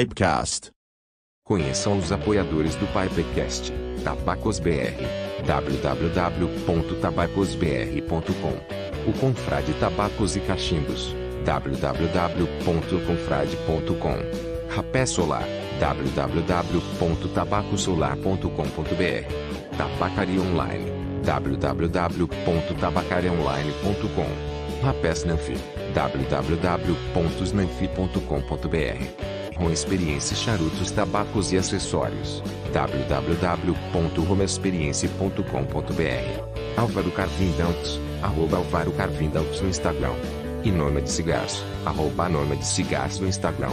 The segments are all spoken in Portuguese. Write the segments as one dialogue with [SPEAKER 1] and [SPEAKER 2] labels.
[SPEAKER 1] Pipecast.
[SPEAKER 2] Conheçam os apoiadores do Pipecast. Tabacos BR. www.tabacosbr.com O Confrade Tabacos e Cachimbos. www.confrade.com Rapé Solar. www.tabacosolar.com.br Tabacaria Online. www.tabacariaonline.com Rapés Nanfi. www.snanfi.com.br com Experiência Charutos, Tabacos e Acessórios. www.romaexperiência.com.br Álvaro Carvindaltos, arroba Álvaro Carvindaltos no Instagram. E de Cigarros, arroba de Cigarros no Instagram.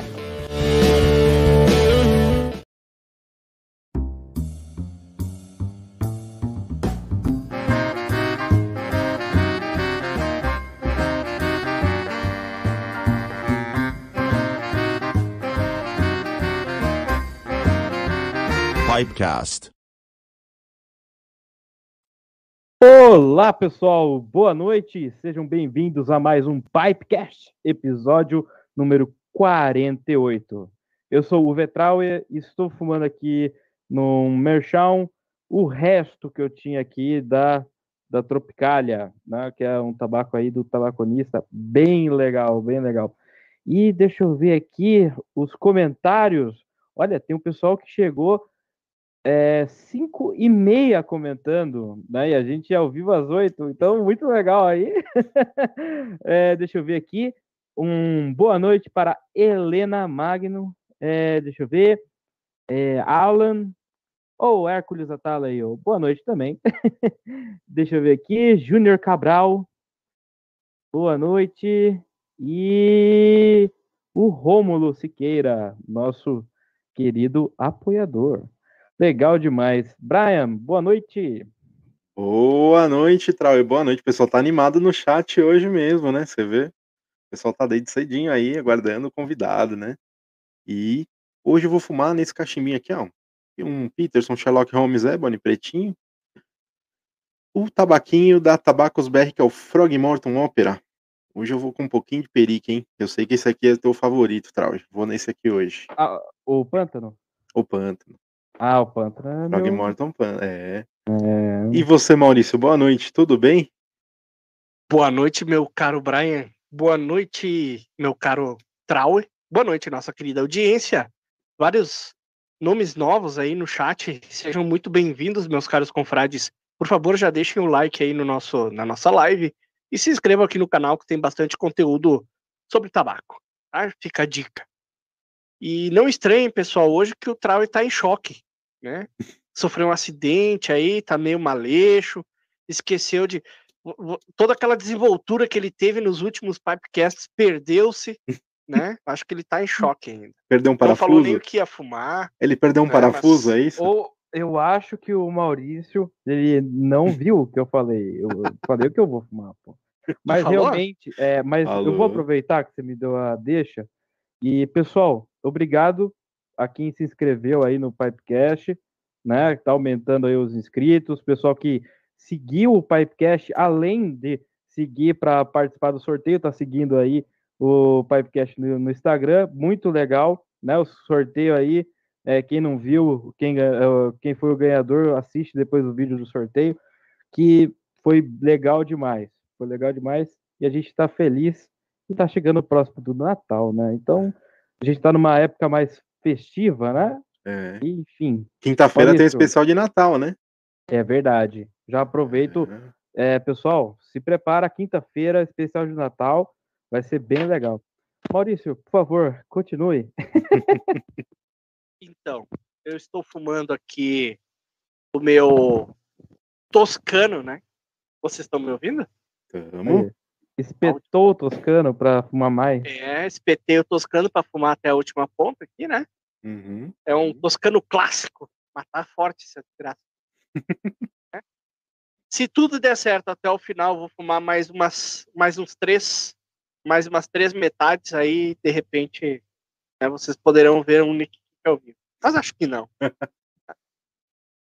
[SPEAKER 1] Pipecast.
[SPEAKER 3] Olá, pessoal. Boa noite. Sejam bem-vindos a mais um Pipecast, episódio número 48. Eu sou o Vetrauer e estou fumando aqui no Merchão o resto que eu tinha aqui da, da Tropicália, né, que é um tabaco aí do tabaconista, bem legal, bem legal. E deixa eu ver aqui os comentários. Olha, tem um pessoal que chegou é, cinco e meia comentando, né? E a gente é ao vivo às oito, então muito legal aí. é, deixa eu ver aqui. Um boa noite para Helena Magno. É, deixa eu ver. É, Alan. Ou oh, Hércules Atala aí, oh. boa noite também. deixa eu ver aqui. Júnior Cabral. Boa noite. E o Rômulo Siqueira, nosso querido apoiador. Legal demais. Brian, boa noite.
[SPEAKER 4] Boa noite, Trau. Boa noite. O pessoal tá animado no chat hoje mesmo, né? Você vê? O pessoal tá desde cedinho aí, aguardando o convidado, né? E hoje eu vou fumar nesse cachimbinho aqui, ó. Um Peterson Sherlock Holmes Ebony pretinho. O tabaquinho da Tabacos BR, que é o Frog Morton Opera. Hoje eu vou com um pouquinho de perique, hein? Eu sei que esse aqui é teu favorito, Trau. Vou nesse aqui hoje.
[SPEAKER 3] Ah, o pântano?
[SPEAKER 4] O pântano.
[SPEAKER 3] Ah, o Panther.
[SPEAKER 4] Frog Morton Pan, é. é. E você, Maurício, boa noite, tudo bem?
[SPEAKER 5] Boa noite, meu caro Brian. Boa noite, meu caro Trauer. Boa noite, nossa querida audiência. Vários nomes novos aí no chat. Sejam muito bem-vindos, meus caros confrades. Por favor, já deixem o like aí no nosso, na nossa live e se inscrevam aqui no canal que tem bastante conteúdo sobre tabaco. Tá? Fica a dica. E não estranhem, pessoal, hoje que o Trauer está em choque né? Sofreu um acidente aí, tá meio maleixo, esqueceu de. Toda aquela desenvoltura que ele teve nos últimos Pipecasts perdeu-se, né? Acho que ele tá em choque ainda.
[SPEAKER 4] Perdeu um parafuso.
[SPEAKER 5] Não falou nem o que ia fumar.
[SPEAKER 4] Ele perdeu um né? parafuso,
[SPEAKER 3] Mas...
[SPEAKER 4] é isso?
[SPEAKER 3] Ou eu acho que o Maurício, ele não viu o que eu falei. Eu falei o que eu vou fumar, pô. Mas realmente, é, mas Falou. eu vou aproveitar que você me deu a deixa. E, pessoal, obrigado a quem se inscreveu aí no Pipecast, né? Tá aumentando aí os inscritos, pessoal que seguiu o Pipecast, além de seguir para participar do sorteio, tá seguindo aí o Pipecast no, no, Instagram, muito legal, né? O sorteio aí, é, quem não viu, quem, é, quem foi o ganhador, assiste depois o vídeo do sorteio, que foi legal demais, foi legal demais, e a gente está feliz e está chegando próximo do Natal, né? Então, a gente está numa época mais festiva, né?
[SPEAKER 4] É.
[SPEAKER 3] Enfim.
[SPEAKER 4] Quinta-feira tem especial de Natal, né?
[SPEAKER 3] É verdade. Já aproveito. É. É, pessoal, se prepara, quinta-feira, especial de Natal. Vai ser bem legal. Maurício, por favor, continue.
[SPEAKER 5] então, eu estou fumando aqui o meu toscano, né? Vocês estão me ouvindo?
[SPEAKER 4] Estamos.
[SPEAKER 3] Espetou o toscano para fumar mais.
[SPEAKER 5] É, espetei o toscano para fumar até a última ponta aqui, né?
[SPEAKER 4] Uhum.
[SPEAKER 5] É um toscano clássico. Matar forte essa desgraça. é. Se tudo der certo até o final, vou fumar mais umas, mais uns três, mais umas três metades aí, de repente, né, vocês poderão ver um Nick ao vivo. Mas acho que não.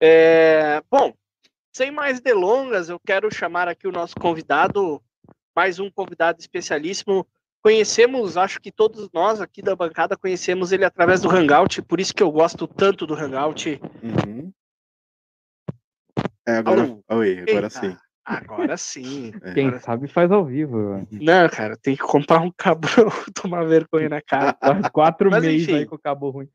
[SPEAKER 5] é, bom, sem mais delongas, eu quero chamar aqui o nosso convidado mais um convidado especialíssimo, conhecemos, acho que todos nós aqui da bancada conhecemos ele através do Hangout, por isso que eu gosto tanto do Hangout.
[SPEAKER 4] Uhum. É, agora,
[SPEAKER 5] Alô?
[SPEAKER 4] oi, agora
[SPEAKER 5] Eita,
[SPEAKER 4] sim.
[SPEAKER 5] Agora sim.
[SPEAKER 4] É.
[SPEAKER 3] Quem sabe faz ao vivo.
[SPEAKER 5] Não, cara, tem que comprar um cabo tomar vergonha na cara.
[SPEAKER 3] Quase quatro
[SPEAKER 5] Mas,
[SPEAKER 3] meses
[SPEAKER 5] enfim.
[SPEAKER 3] aí com o cabo ruim.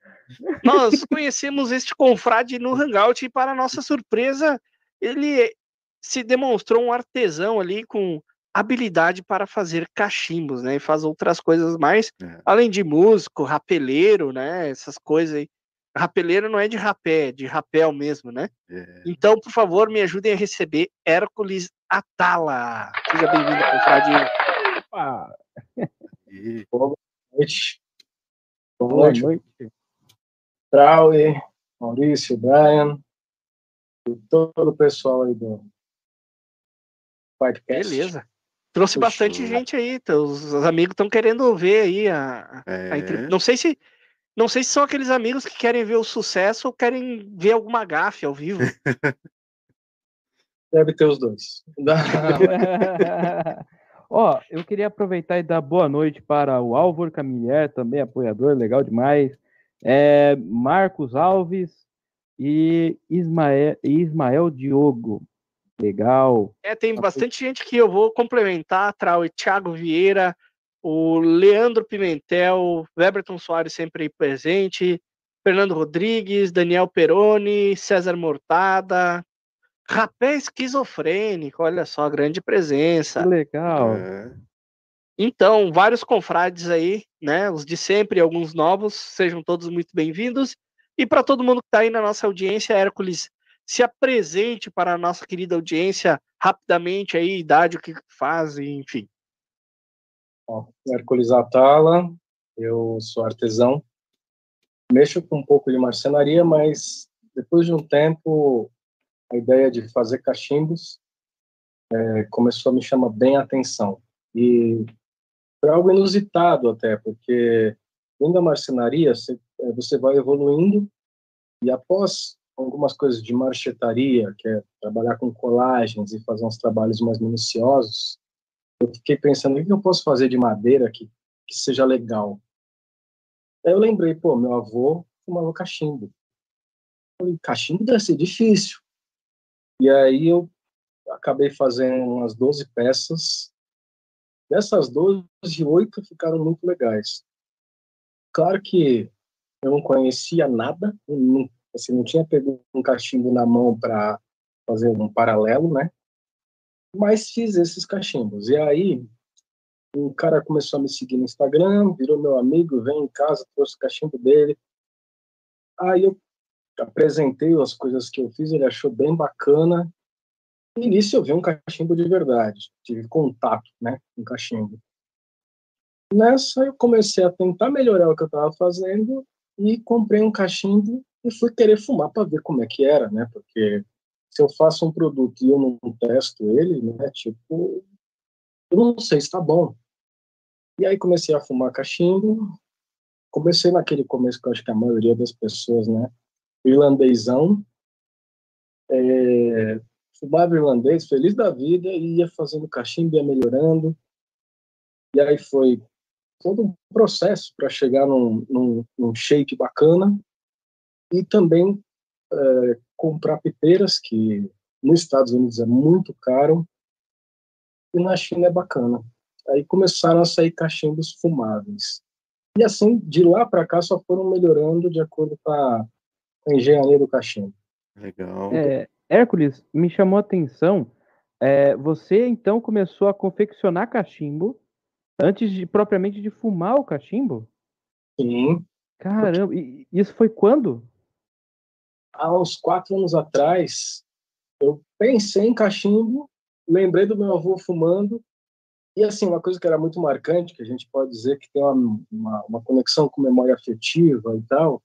[SPEAKER 5] Nós conhecemos este confrade no Hangout e, para nossa surpresa, ele se demonstrou um artesão ali com habilidade para fazer cachimbos, né? E faz outras coisas mais,
[SPEAKER 4] É.
[SPEAKER 5] além de músico, rapeleiro, né? Essas coisas aí. Rapeleiro não é de rapé, é de rapel mesmo, né?
[SPEAKER 4] É.
[SPEAKER 5] Então, por favor, me ajudem a receber Hércules Atala. Seja bem-vindo, confrade.
[SPEAKER 3] Opa,
[SPEAKER 4] E-
[SPEAKER 6] noite. Boa
[SPEAKER 3] boa
[SPEAKER 6] noite,
[SPEAKER 3] noite.
[SPEAKER 6] Trauer, Maurício, Brian, e todo o pessoal aí do podcast.
[SPEAKER 5] Beleza. Trouxe
[SPEAKER 6] Puxa.
[SPEAKER 5] bastante gente aí. Os, os amigos estão querendo ver aí a, a entre-
[SPEAKER 4] É.
[SPEAKER 5] Não sei se. Não sei se são aqueles amigos que querem ver o sucesso ou querem ver alguma gafe ao vivo.
[SPEAKER 6] Deve ter os dois.
[SPEAKER 3] Ó, eu queria aproveitar e dar boa noite para o Álvaro Camilher, também apoiador, legal demais. É, Marcos Alves e Ismael, Ismael Diogo. Legal.
[SPEAKER 5] É, tem bastante gente que eu vou complementar. Trau e Thiago Vieira, o Leandro Pimentel, Weberton Soares sempre aí presente, Fernando Rodrigues, Daniel Peroni, César Mortada, Rapé Esquizofrênico, olha só, grande presença.
[SPEAKER 3] Que legal.
[SPEAKER 4] É.
[SPEAKER 5] Então, vários confrades aí, né? Os de sempre e alguns novos, sejam todos muito bem-vindos. E para todo mundo que está aí na nossa audiência, Hércules, se apresente para a nossa querida audiência rapidamente aí, idade, o que faz, enfim.
[SPEAKER 6] Ó, Hércules Atala, eu sou artesão. Mexo com um pouco de marcenaria, mas depois de um tempo, a ideia de fazer cachimbos é, começou a me chamar bem a atenção. E foi algo inusitado até, porque dentro da marcenaria, você, é, você vai evoluindo e após algumas coisas de marchetaria, que é trabalhar com colagens e fazer uns trabalhos mais minuciosos, eu fiquei pensando, o que eu posso fazer de madeira que, que seja legal? Aí eu lembrei, pô, meu avô fumava cachimbo. Falei, cachimbo deve ser difícil. E aí eu acabei fazendo umas 12 peças. Dessas 12, oito ficaram muito legais. Claro que eu não conhecia nada, não, assim, não tinha pego um cachimbo na mão para fazer um paralelo, né? Mas fiz esses cachimbos. E aí, um cara começou a me seguir no Instagram, virou meu amigo, veio em casa, trouxe o cachimbo dele. Aí eu apresentei as coisas que eu fiz, ele achou bem bacana. E nisso eu vi um cachimbo de verdade, tive contato, né, com cachimbo. Nessa eu comecei a tentar melhorar o que eu estava fazendo e comprei um cachimbo e fui querer fumar para ver como é que era, né, porque se eu faço um produto e eu não testo ele, né, tipo, eu não sei se tá bom. E aí comecei a fumar cachimbo, comecei naquele começo que eu acho que a maioria das pessoas, né, irlandesão, é, fumava irlandês, feliz da vida, e ia fazendo cachimbo, ia melhorando, e aí foi todo um processo para chegar num, num, num shake bacana, e também é, comprar pipeiras, que nos Estados Unidos é muito caro, e na China é bacana. Aí começaram a sair cachimbos fumáveis. E assim, de lá para cá, só foram melhorando de acordo com a, com a engenharia do cachimbo.
[SPEAKER 4] Legal.
[SPEAKER 3] É, Hércules, me chamou a atenção. é, você então começou a confeccionar cachimbo antes de propriamente de fumar o cachimbo?
[SPEAKER 6] Sim.
[SPEAKER 3] Caramba, e isso foi quando?
[SPEAKER 6] Há uns quatro anos atrás, eu pensei em cachimbo, lembrei do meu avô fumando, e assim, uma coisa que era muito marcante, que a gente pode dizer que tem uma, uma, uma conexão com memória afetiva e tal,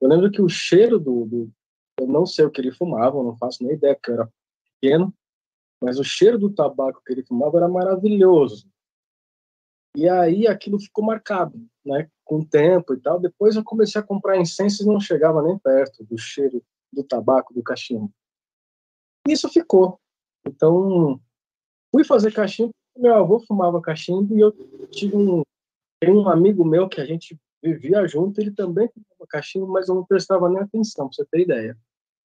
[SPEAKER 6] eu lembro que o cheiro do, do eu não sei o que ele fumava, eu não faço nem ideia, porque eu era pequeno, mas o cheiro do tabaco que ele fumava era maravilhoso. E aí aquilo ficou marcado, né, com o tempo e tal. Depois eu comecei a comprar incenso e não chegava nem perto do cheiro do tabaco, do cachimbo. E isso ficou. Então, fui fazer cachimbo, meu avô fumava cachimbo e eu tive um, um amigo meu que a gente vivia junto, ele também fumava cachimbo, mas eu não prestava nem atenção, pra você ter ideia.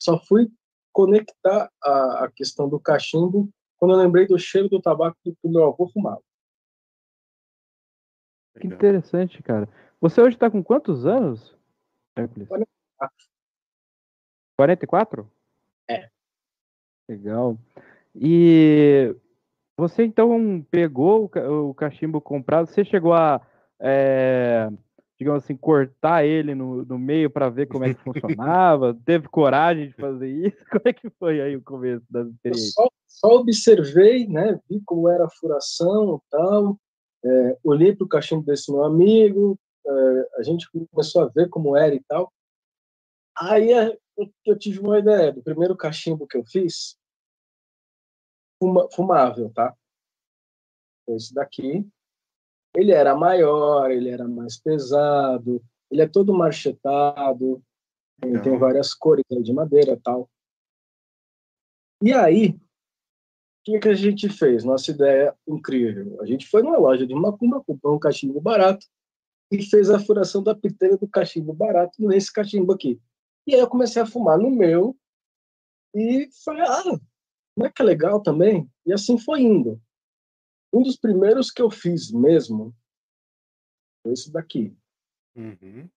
[SPEAKER 6] Só fui conectar a, a questão do cachimbo quando eu lembrei do cheiro do tabaco que o meu avô fumava.
[SPEAKER 3] Que interessante, cara. Você hoje tá com quantos anos, Hércules? 44?
[SPEAKER 6] É.
[SPEAKER 3] Legal. E você então pegou o ca- o cachimbo comprado, você chegou a, é, digamos assim, cortar ele no, no meio para ver como é que funcionava? Teve coragem de fazer isso? Como é que foi aí o começo das
[SPEAKER 6] Eu
[SPEAKER 3] experiências?
[SPEAKER 6] só, só observei, né, vi como era a furação e tal, é, olhei para o cachimbo desse meu amigo, é, a gente começou a ver como era e tal. Aí é, eu, eu tive uma ideia do primeiro cachimbo que eu fiz, fuma- fumável, tá? Esse daqui. Ele era maior, ele era mais pesado, ele é todo marchetado, tem, tem várias cores de madeira e tal. E aí, o que, a gente fez? Nossa ideia incrível. A gente foi numa loja de macumba, comprou um cachimbo barato e fez a furação da piteira do cachimbo barato nesse cachimbo aqui. E aí eu comecei a fumar no meu e falei, ah, não é que é legal também? E assim foi indo. Um dos primeiros que eu fiz mesmo foi esse daqui.
[SPEAKER 4] Uhum.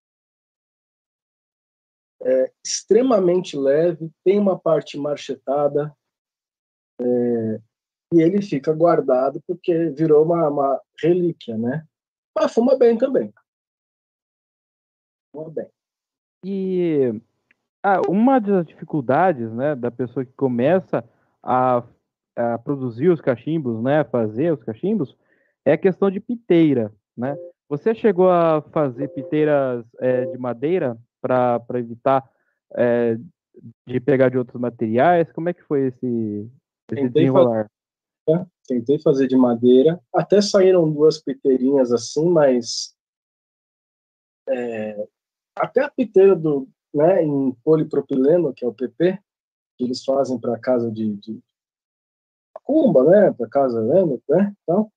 [SPEAKER 6] extremamente leve, tem uma parte marchetada, é, e ele fica guardado porque virou uma, uma relíquia, né? Mas fuma bem também. Fuma bem.
[SPEAKER 3] E ah, uma das dificuldades, né, da pessoa que começa a, a produzir os cachimbos, né, fazer os cachimbos, é a questão de piteira, né? Você chegou a fazer piteiras é, de madeira para evitar é, de pegar de outros materiais? Como é que foi esse,
[SPEAKER 6] Tentei
[SPEAKER 3] desenrolar?
[SPEAKER 6] né? Tentei fazer de madeira, até saíram duas piteirinhas assim, mas é, até a piteira do, né, em polipropileno, que é o PP, que eles fazem para casa de, de cumba, né, para casa, lembra, né, então,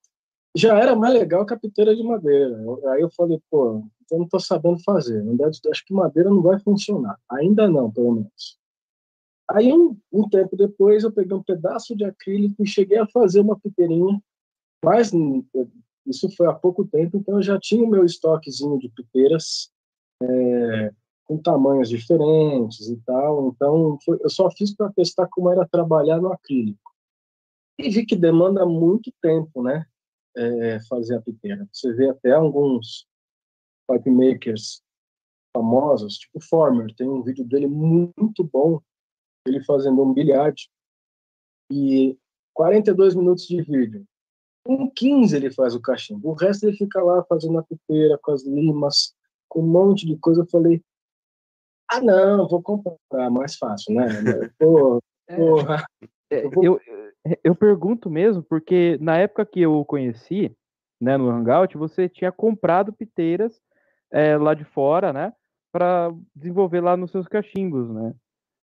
[SPEAKER 6] já era mais legal que a piteira de madeira. Aí eu falei, pô, eu não estou sabendo fazer, acho que madeira não vai funcionar, ainda não, pelo menos. Aí, um, um tempo depois, eu peguei um pedaço de acrílico e cheguei a fazer uma piteirinha, mas hum, isso foi há pouco tempo, então eu já tinha o meu estoquezinho de piteiras é, com tamanhos diferentes e tal, então foi- eu só fiz para testar como era trabalhar no acrílico. E vi que demanda muito tempo, né, é, fazer a piteira. Você vê até alguns pipe makers famosos, tipo Former, tem um vídeo dele muito bom ele fazendo um bilharte e 42 minutos de vídeo. Com 15 ele faz o cachimbo, o resto ele fica lá fazendo a piteira com as limas, com um monte de coisa. Eu falei, ah não, vou comprar, mais fácil, né? Pô, porra.
[SPEAKER 3] É,
[SPEAKER 6] Eu vou-
[SPEAKER 3] Eu, eu pergunto mesmo, porque na época que eu o conheci, né, no Hangout, você tinha comprado piteiras é, lá de fora, né, para desenvolver lá nos seus cachimbos, né?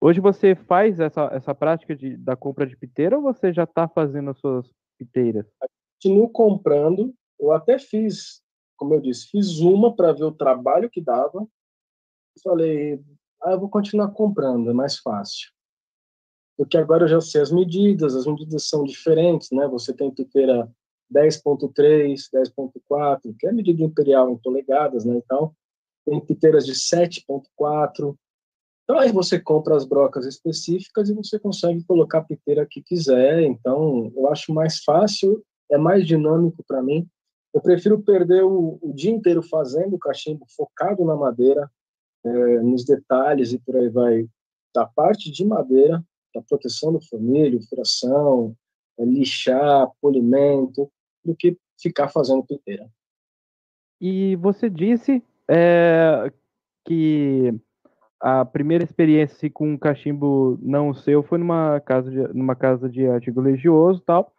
[SPEAKER 3] Hoje você faz essa, essa prática de, da compra de piteira ou você já está fazendo as suas piteiras?
[SPEAKER 6] Continuo comprando, eu até fiz, como eu disse, fiz uma para ver o trabalho que dava. Falei, ah, eu vou continuar comprando, é mais fácil. Porque agora eu já sei as medidas, as medidas são diferentes, né? Você tem piteira 10.3, 10.4, que é medida imperial em polegadas, né? Então, tem piteiras de 7.4. Então, aí você compra as brocas específicas e você consegue colocar a piteira que quiser. Então, eu acho mais fácil, é mais dinâmico para mim. Eu prefiro perder o, o dia inteiro fazendo o cachimbo focado na madeira, é, nos detalhes e por aí vai, da parte de madeira, da proteção do fornilho, furação, é, lixar, polimento, do que ficar fazendo piteira.
[SPEAKER 3] E você disse é, que a primeira experiência assim, com um cachimbo não seu foi numa casa de, numa casa de artigo religioso tal.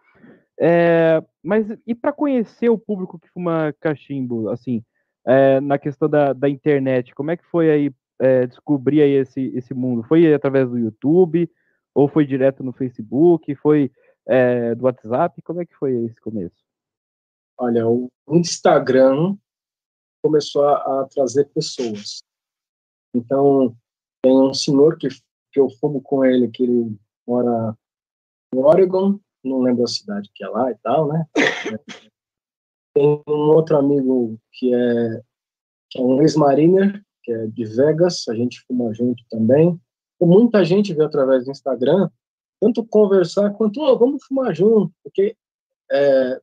[SPEAKER 3] É, mas e para conhecer o público que fuma cachimbo, assim, é, na questão da, da internet, como é que foi aí é, descobrir aí esse, esse mundo? Foi através do YouTube? Ou foi direto no Facebook? Foi é, do WhatsApp? Como é que foi esse começo?
[SPEAKER 6] Olha, o Instagram começou a, a trazer pessoas. Então, tem um senhor que, que eu fumo com ele, que ele mora no Oregon, não lembro a cidade que é lá e tal, né? Tem um outro amigo que é, que é um ex-mariner, que é de Vegas, a gente fuma junto também. E muita gente vê através do Instagram, tanto conversar quanto, oh, vamos fumar junto, porque é,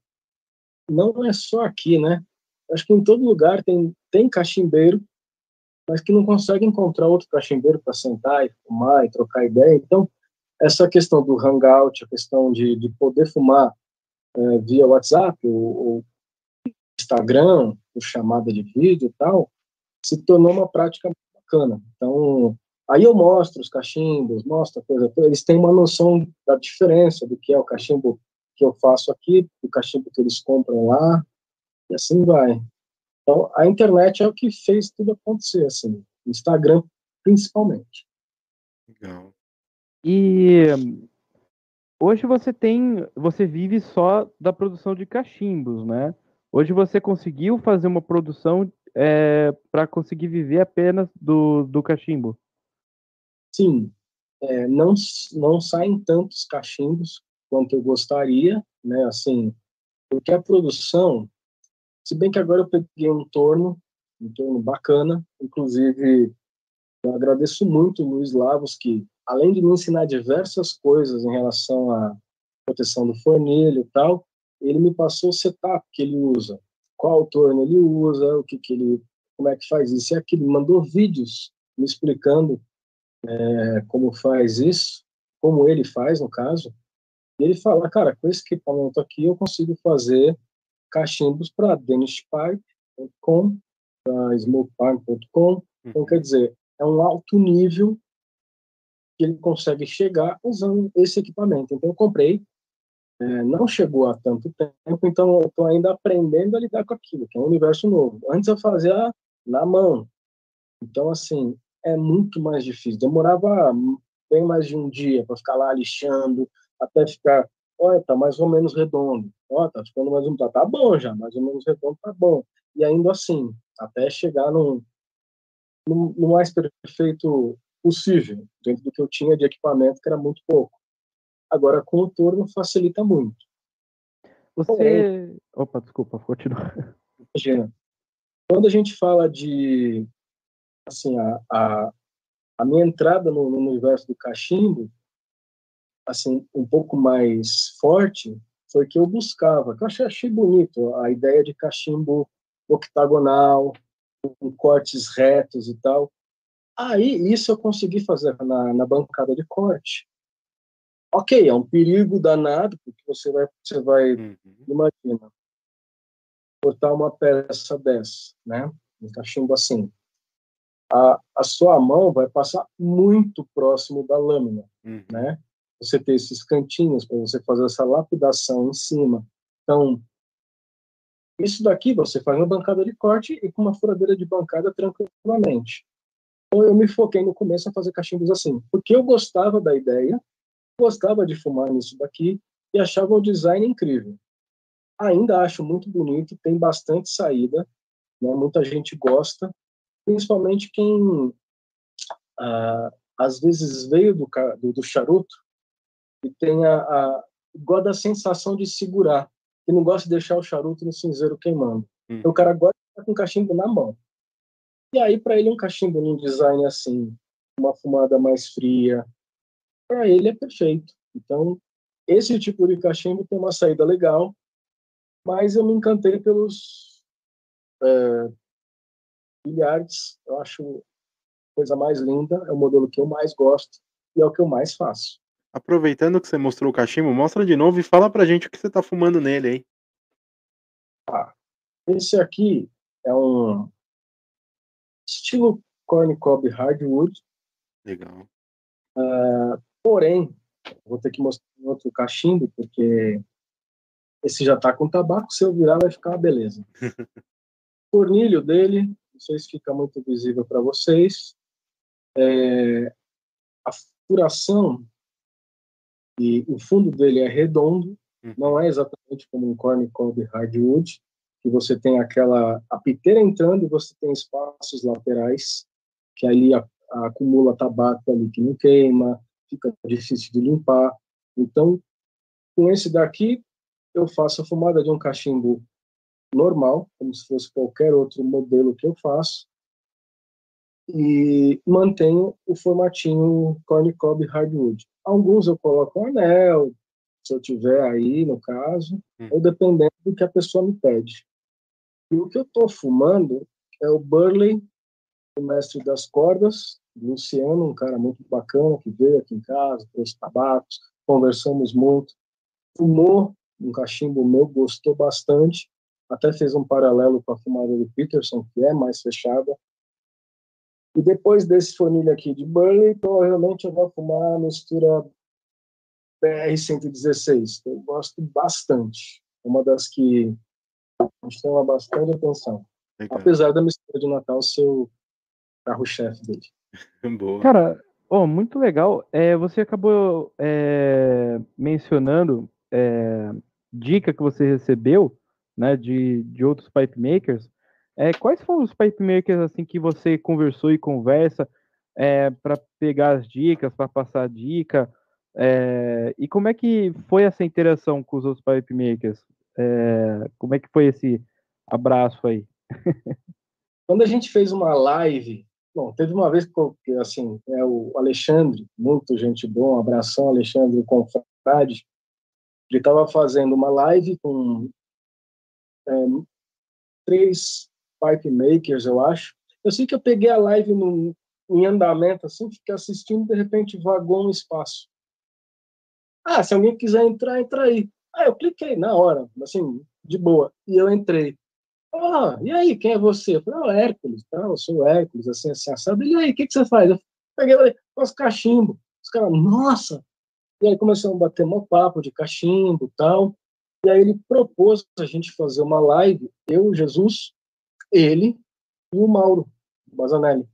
[SPEAKER 6] não é só aqui, né? Acho que em todo lugar tem, tem cachimbeiro, mas que não consegue encontrar outro cachimbeiro para sentar e fumar e trocar ideia. Então, essa questão do hangout, a questão de, de poder fumar é, via WhatsApp ou, ou Instagram, por chamada de vídeo e tal, se tornou uma prática bacana. Então, aí eu mostro os cachimbos, mostro a coisa, eles têm uma noção da diferença do que é o cachimbo que eu faço aqui, o cachimbo que eles compram lá, e assim vai. Então, a internet é o que fez tudo acontecer, assim, Instagram principalmente.
[SPEAKER 3] Legal. E hoje você tem, você vive só da produção de cachimbos, né? Hoje você conseguiu fazer uma produção é, para conseguir viver apenas do, do cachimbo?
[SPEAKER 6] Sim, é, não, não saem tantos cachimbos quanto eu gostaria, né? Assim, porque a produção, se bem que agora eu peguei um torno, um torno bacana, inclusive eu agradeço muito o Luiz Lavos, que além de me ensinar diversas coisas em relação à proteção do fornilho e tal, ele me passou o setup que ele usa, qual torno ele usa, o que, que ele, como é que faz isso e aquilo. Ele mandou vídeos me explicando é, como faz isso, como ele faz, no caso. E ele fala, cara, com esse equipamento aqui eu consigo fazer cachimbos para dentistpipe.com, para smokepipe.com. Então, quer dizer, é um alto nível que ele consegue chegar usando esse equipamento. Então, eu comprei é, não chegou há tanto tempo, então eu estou ainda aprendendo a lidar com aquilo, que é um universo novo. Antes eu fazia na mão, então assim é muito mais difícil. Demorava bem mais de um dia para ficar lá lixando, até ficar, olha, tá mais ou menos redondo, ó, tá ficando mais um, tá, tá bom já, mais ou menos redondo, tá bom. E ainda assim, até chegar no, no, no mais perfeito possível, dentro do que eu tinha de equipamento, que era muito pouco. Agora, com o torno, facilita muito.
[SPEAKER 3] Você. Opa, desculpa, continua.
[SPEAKER 6] Imagina. Quando a gente fala de. Assim, a, a, a minha entrada no, no universo do cachimbo, assim, um pouco mais forte, foi que eu buscava, que eu achei, achei bonito a ideia de cachimbo octagonal, com cortes retos e tal. Aí, isso eu consegui fazer na, na bancada de corte ok, é um perigo danado, porque você vai, você vai uhum. imagina, cortar uma peça dessa, né? Um cachimbo assim. A, a sua mão vai passar muito próximo da lâmina, uhum. né? Você ter esses cantinhos para você fazer essa lapidação em cima. Então, isso daqui você faz uma bancada de corte e com uma furadeira de bancada tranquilamente. Então, eu me foquei no começo a fazer cachimbos assim, porque eu gostava da ideia, gostava de fumar nisso daqui e achava o design incrível. Ainda acho muito bonito, tem bastante saída, né? muita gente gosta, principalmente quem ah, às vezes veio do, do, do, charuto e tem a, gosta da sensação de segurar, que não gosta de deixar o charuto no cinzeiro queimando. Hum. Então, o cara gosta de estar com o cachimbo na mão. E aí, para ele, um cachimbo num design assim, uma fumada mais fria, para ele é perfeito. Então, esse tipo de cachimbo tem uma saída legal, mas eu me encantei pelos é, bilhares. Eu acho a coisa mais linda, é o modelo que eu mais gosto e é o que eu mais faço.
[SPEAKER 4] Aproveitando que você mostrou o cachimbo, mostra de novo e fala pra gente o que você tá fumando nele aí.
[SPEAKER 6] Ah, esse aqui é um estilo corn cob hardwood.
[SPEAKER 4] Legal.
[SPEAKER 6] Uh, Porém, vou ter que mostrar outro cachimbo, porque esse já está com tabaco, se eu virar vai ficar uma beleza. o fornilho dele, não sei se fica muito visível para vocês. É, a furação e o fundo dele é redondo, uhum. não é exatamente como um corn cob hardwood, que você tem aquela a piteira entrando e você tem espaços laterais que ali a, a, acumula tabaco ali que não queima, fica difícil de limpar. Então, com esse daqui, eu faço a fumada de um cachimbo normal, como se fosse qualquer outro modelo que eu faço, e mantenho o formatinho corn cob hardwood. Alguns eu coloco um anel, se eu tiver aí, no caso, hum. ou dependendo do que a pessoa me pede. E o que eu estou fumando é o Burley, o mestre das cordas, Luciano, um cara muito bacana que veio aqui em casa, trouxe tabacos, conversamos muito, fumou um cachimbo meu, gostou bastante, até fez um paralelo com a fumada do Peterson, que é mais fechada. E depois desse fornilho aqui de Burley, provavelmente eu vou fumar a mistura BR-116, que eu gosto bastante. Uma das que me chama bastante atenção. Legal. Apesar da mistura de Natal ser o carro-chefe dele.
[SPEAKER 3] Boa. Cara, oh, muito legal. É, você acabou é, mencionando é, dica que você recebeu né, de, de outros pipe makers. É, quais foram os pipe makers assim que você conversou e conversa é, para pegar as dicas, para passar dica? É, e como é que foi essa interação com os outros pipe makers? É, como é que foi esse abraço aí?
[SPEAKER 6] Quando a gente fez uma live, bom, teve uma vez que assim, é o Alexandre, muito gente boa, um abração Alexandre Confrade, ele estava fazendo uma live com é, três pipe makers, eu acho. Eu sei que eu peguei a live no, em andamento, assim, fiquei assistindo, de repente vagou um espaço. Ah, se alguém quiser entrar, entra aí. Ah, eu cliquei na hora, assim, de boa. E eu entrei. Ah, e aí, quem é você? Eu falei, oh, Hércules, eu sou o Hércules, assim, assim, assado. E aí, o que, que você faz? Eu peguei falei, faço cachimbo. Os caras, nossa! E aí começamos a bater um papo de cachimbo e tal. E aí ele propôs a gente fazer uma live, eu, Jesus, ele e o Mauro Bazanelli.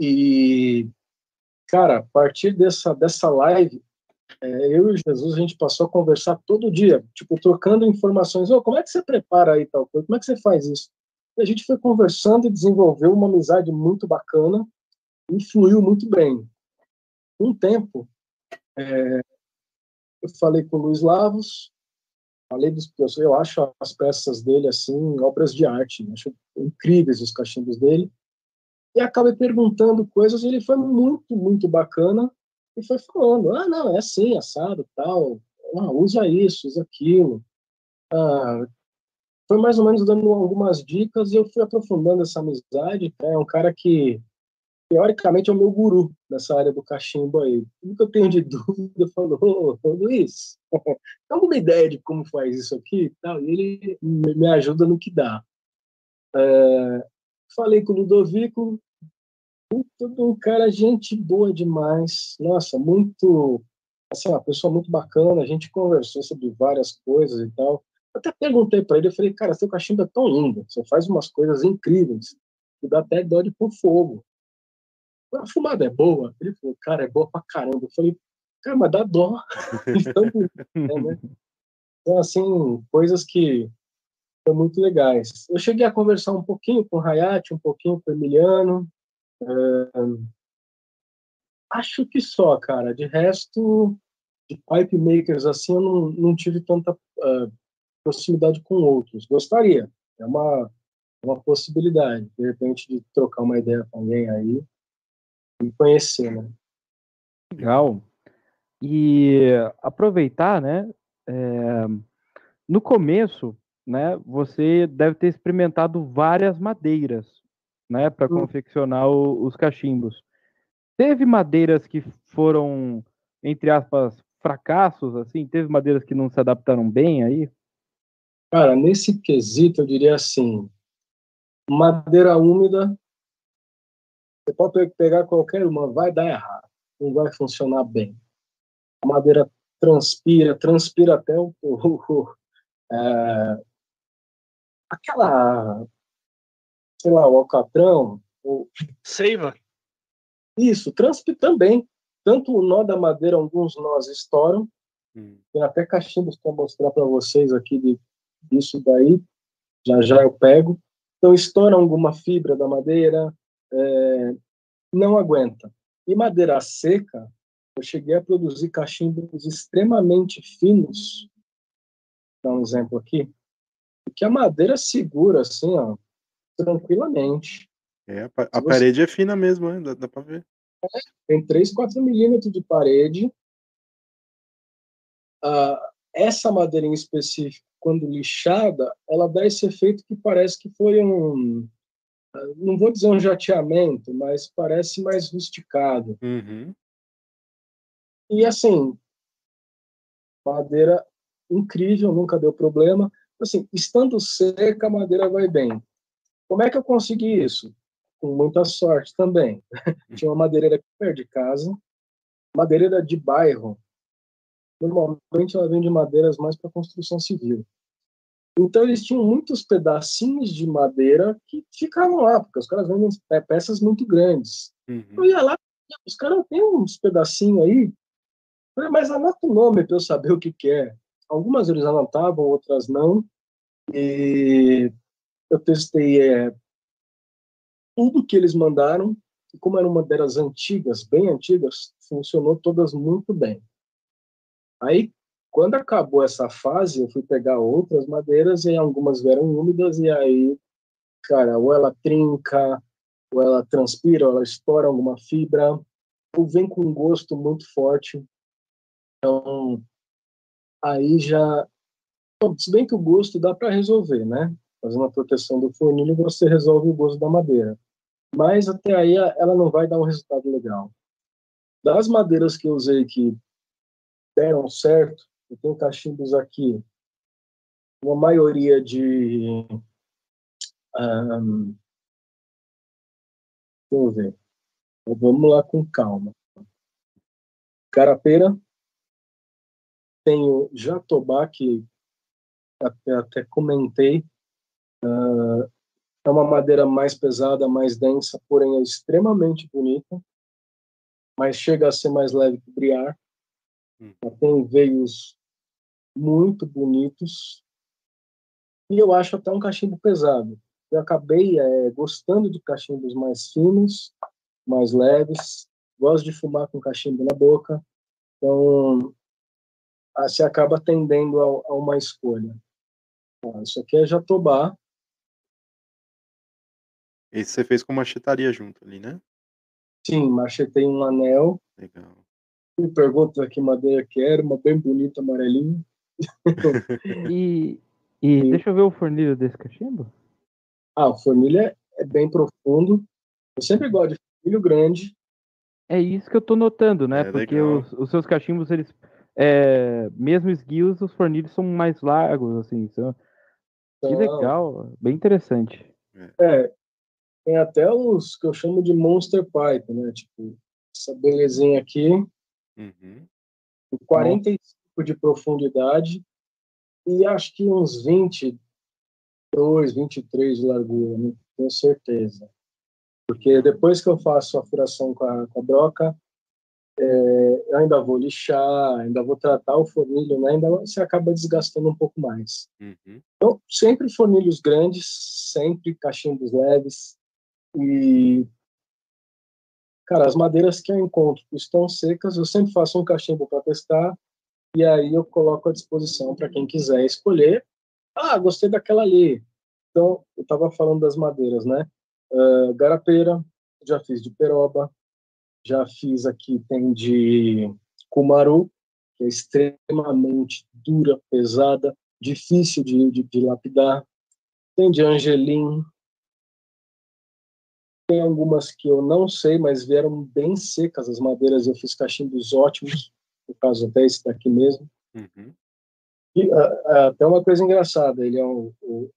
[SPEAKER 6] E, cara, a partir dessa, dessa live, é, eu e Jesus, a gente passou a conversar todo dia, tipo, trocando informações. Oh, como é que você prepara aí tal coisa? Como é que você faz isso? E a gente foi conversando e desenvolveu uma amizade muito bacana e fluiu muito bem. Um tempo, é, eu falei com o Luiz Lavos, falei dos eu acho as peças dele assim obras de arte, acho incríveis os cachimbos dele. E acabei perguntando coisas, ele foi muito, muito bacana e foi falando, ah, não, é assim, assado, tal, ah, usa isso, usa aquilo. Ah, foi mais ou menos dando algumas dicas e eu fui aprofundando essa amizade. É um cara que, teoricamente, é o meu guru nessa área do cachimbo aí. Tudo que eu tenho de dúvida, eu falo, ô, Luiz, tem alguma ideia de como faz isso aqui e ele me ajuda no que dá. É, falei com o Ludovico, tudo um cara, gente boa demais. Nossa, muito. Assim, uma pessoa muito bacana. A gente conversou sobre várias coisas e tal. Até perguntei para ele, eu falei, cara, seu cachimbo é tão lindo, você faz umas coisas incríveis, que dá até dó de pôr fogo. A fumada é boa? Ele falou, cara, é boa pra caramba. Eu falei, cara, mas dá dó. então, é, né? então, assim, coisas que são muito legais. Eu cheguei a conversar um pouquinho com o Hayat, um pouquinho com o Emiliano, acho que só, cara. De resto, de pipe makers assim, eu não, não tive tanta uh, proximidade com outros. Gostaria. É uma, uma possibilidade, de repente, de trocar uma ideia com alguém aí e conhecer, né?
[SPEAKER 3] Legal. E aproveitar, né? É, no começo, né? Você deve ter experimentado várias madeiras né, para hum. confeccionar o, os cachimbos. Teve madeiras que foram, entre aspas, fracassos, assim? Teve madeiras que não se adaptaram bem aí?
[SPEAKER 6] Cara, nesse quesito, eu diria assim: madeira úmida, você pode pegar qualquer uma, vai dar errado, não vai funcionar bem. A madeira transpira, transpira até o, o, o é, aquela sei lá, o alcatrão. O...
[SPEAKER 5] Seiva.
[SPEAKER 6] Isso, transpe também. Tanto o nó da madeira, alguns nós estouram. Hum. Tem até cachimbos para mostrar para vocês aqui de, disso daí. já já eu pego. Então, estoura alguma fibra da madeira, é, não aguenta. E madeira seca, eu cheguei a produzir cachimbos extremamente finos. Vou dar um exemplo aqui. Que a madeira segura, assim, ó, tranquilamente.
[SPEAKER 4] É, a, a parede é fina mesmo, né? dá, dá para ver.
[SPEAKER 6] Tem 3, 4 milímetros de parede. Ah, essa madeira em específico, quando lixada, ela dá esse efeito que parece que foi um. Não vou dizer um jateamento, mas parece mais rusticado.
[SPEAKER 4] Uhum.
[SPEAKER 6] E assim, madeira incrível, nunca deu problema. Assim, estando seca, a madeira vai bem. Como é que eu consegui isso? Com muita sorte também. Tinha uma madeireira aqui perto de casa, madeireira de bairro. Normalmente ela vende madeiras mais para construção civil. Então eles tinham muitos pedacinhos de madeira que ficavam lá, porque os caras vendem peças muito grandes.
[SPEAKER 4] Uhum.
[SPEAKER 6] Eu ia lá, os caras têm uns pedacinhos aí, mas anota o nome para eu saber o que, que é. Algumas eles anotavam, outras não. E eu testei é, tudo que eles mandaram, e como eram madeiras antigas, bem antigas, funcionou todas muito bem. Aí, quando acabou essa fase, eu fui pegar outras madeiras e algumas vieram úmidas e aí, cara, ou ela trinca, ou ela transpira, ou ela estoura alguma fibra, ou vem com um gosto muito forte. Então, aí já. Se bem que o gosto dá para resolver, né? Fazendo a proteção do fornilho, você resolve o gosto da madeira. Mas até aí ela não vai dar um resultado legal. Das madeiras que eu usei que deram certo, eu tenho cachimbos aqui, uma maioria de. Um, vamos ver. Então, vamos lá com calma. Carapeira, tenho jatobá, que até, até comentei. Uh, é uma madeira mais pesada, mais densa, porém é extremamente bonita, mas chega a ser mais leve que o briar.
[SPEAKER 4] Hum.
[SPEAKER 6] Tem veios muito bonitos. E eu acho até um cachimbo pesado. Eu acabei é, gostando de cachimbos mais finos, mais leves. Gosto de fumar com cachimbo na boca. Então, se acaba tendendo a, a uma escolha. Ah, isso aqui é jatobá.
[SPEAKER 4] Esse você fez com machetaria junto ali, né?
[SPEAKER 6] Sim, machetei um anel.
[SPEAKER 4] Legal.
[SPEAKER 6] Me pergunta que madeira que era, uma bem bonita, amarelinha.
[SPEAKER 3] E, e
[SPEAKER 6] Sim.
[SPEAKER 3] deixa eu ver o fornilho desse cachimbo.
[SPEAKER 6] Ah, o fornilho é, é bem profundo. Eu sempre gosto de fornilho grande.
[SPEAKER 3] É isso que eu tô notando, né?
[SPEAKER 4] É,
[SPEAKER 3] Porque os, os seus cachimbos, eles. é, mesmo esguios, os fornilhos são mais largos, assim. São... Que
[SPEAKER 6] Então,
[SPEAKER 3] legal, bem interessante.
[SPEAKER 6] É, tem até os que eu chamo de monster pipe, né? Tipo, essa belezinha aqui,
[SPEAKER 4] Uhum.
[SPEAKER 6] com 45 de profundidade e acho que uns 22, 23 de largura, não tenho certeza. Porque depois que eu faço a furação com a, com a broca, é, eu ainda vou lixar, ainda vou tratar o fornilho, né? Ainda você acaba desgastando um pouco mais.
[SPEAKER 4] Uhum.
[SPEAKER 6] Então, sempre fornilhos grandes, sempre cachimbos leves e cara, as madeiras que eu encontro que estão secas, eu sempre faço um cachimbo para testar e aí eu coloco à disposição para quem quiser escolher. Ah, gostei daquela ali. Então, eu estava falando das madeiras, né? Ah, garapeira, já fiz de peroba, já fiz aqui, tem de cumaru, que é extremamente dura, pesada, difícil de, de, de lapidar. Tem de angelim. Tem algumas que eu não sei, mas vieram bem secas as madeiras. Eu fiz cachimbos ótimos, no caso até esse daqui mesmo.
[SPEAKER 4] Uhum.
[SPEAKER 6] E ah, ah, até uma coisa engraçada, ele é um, um-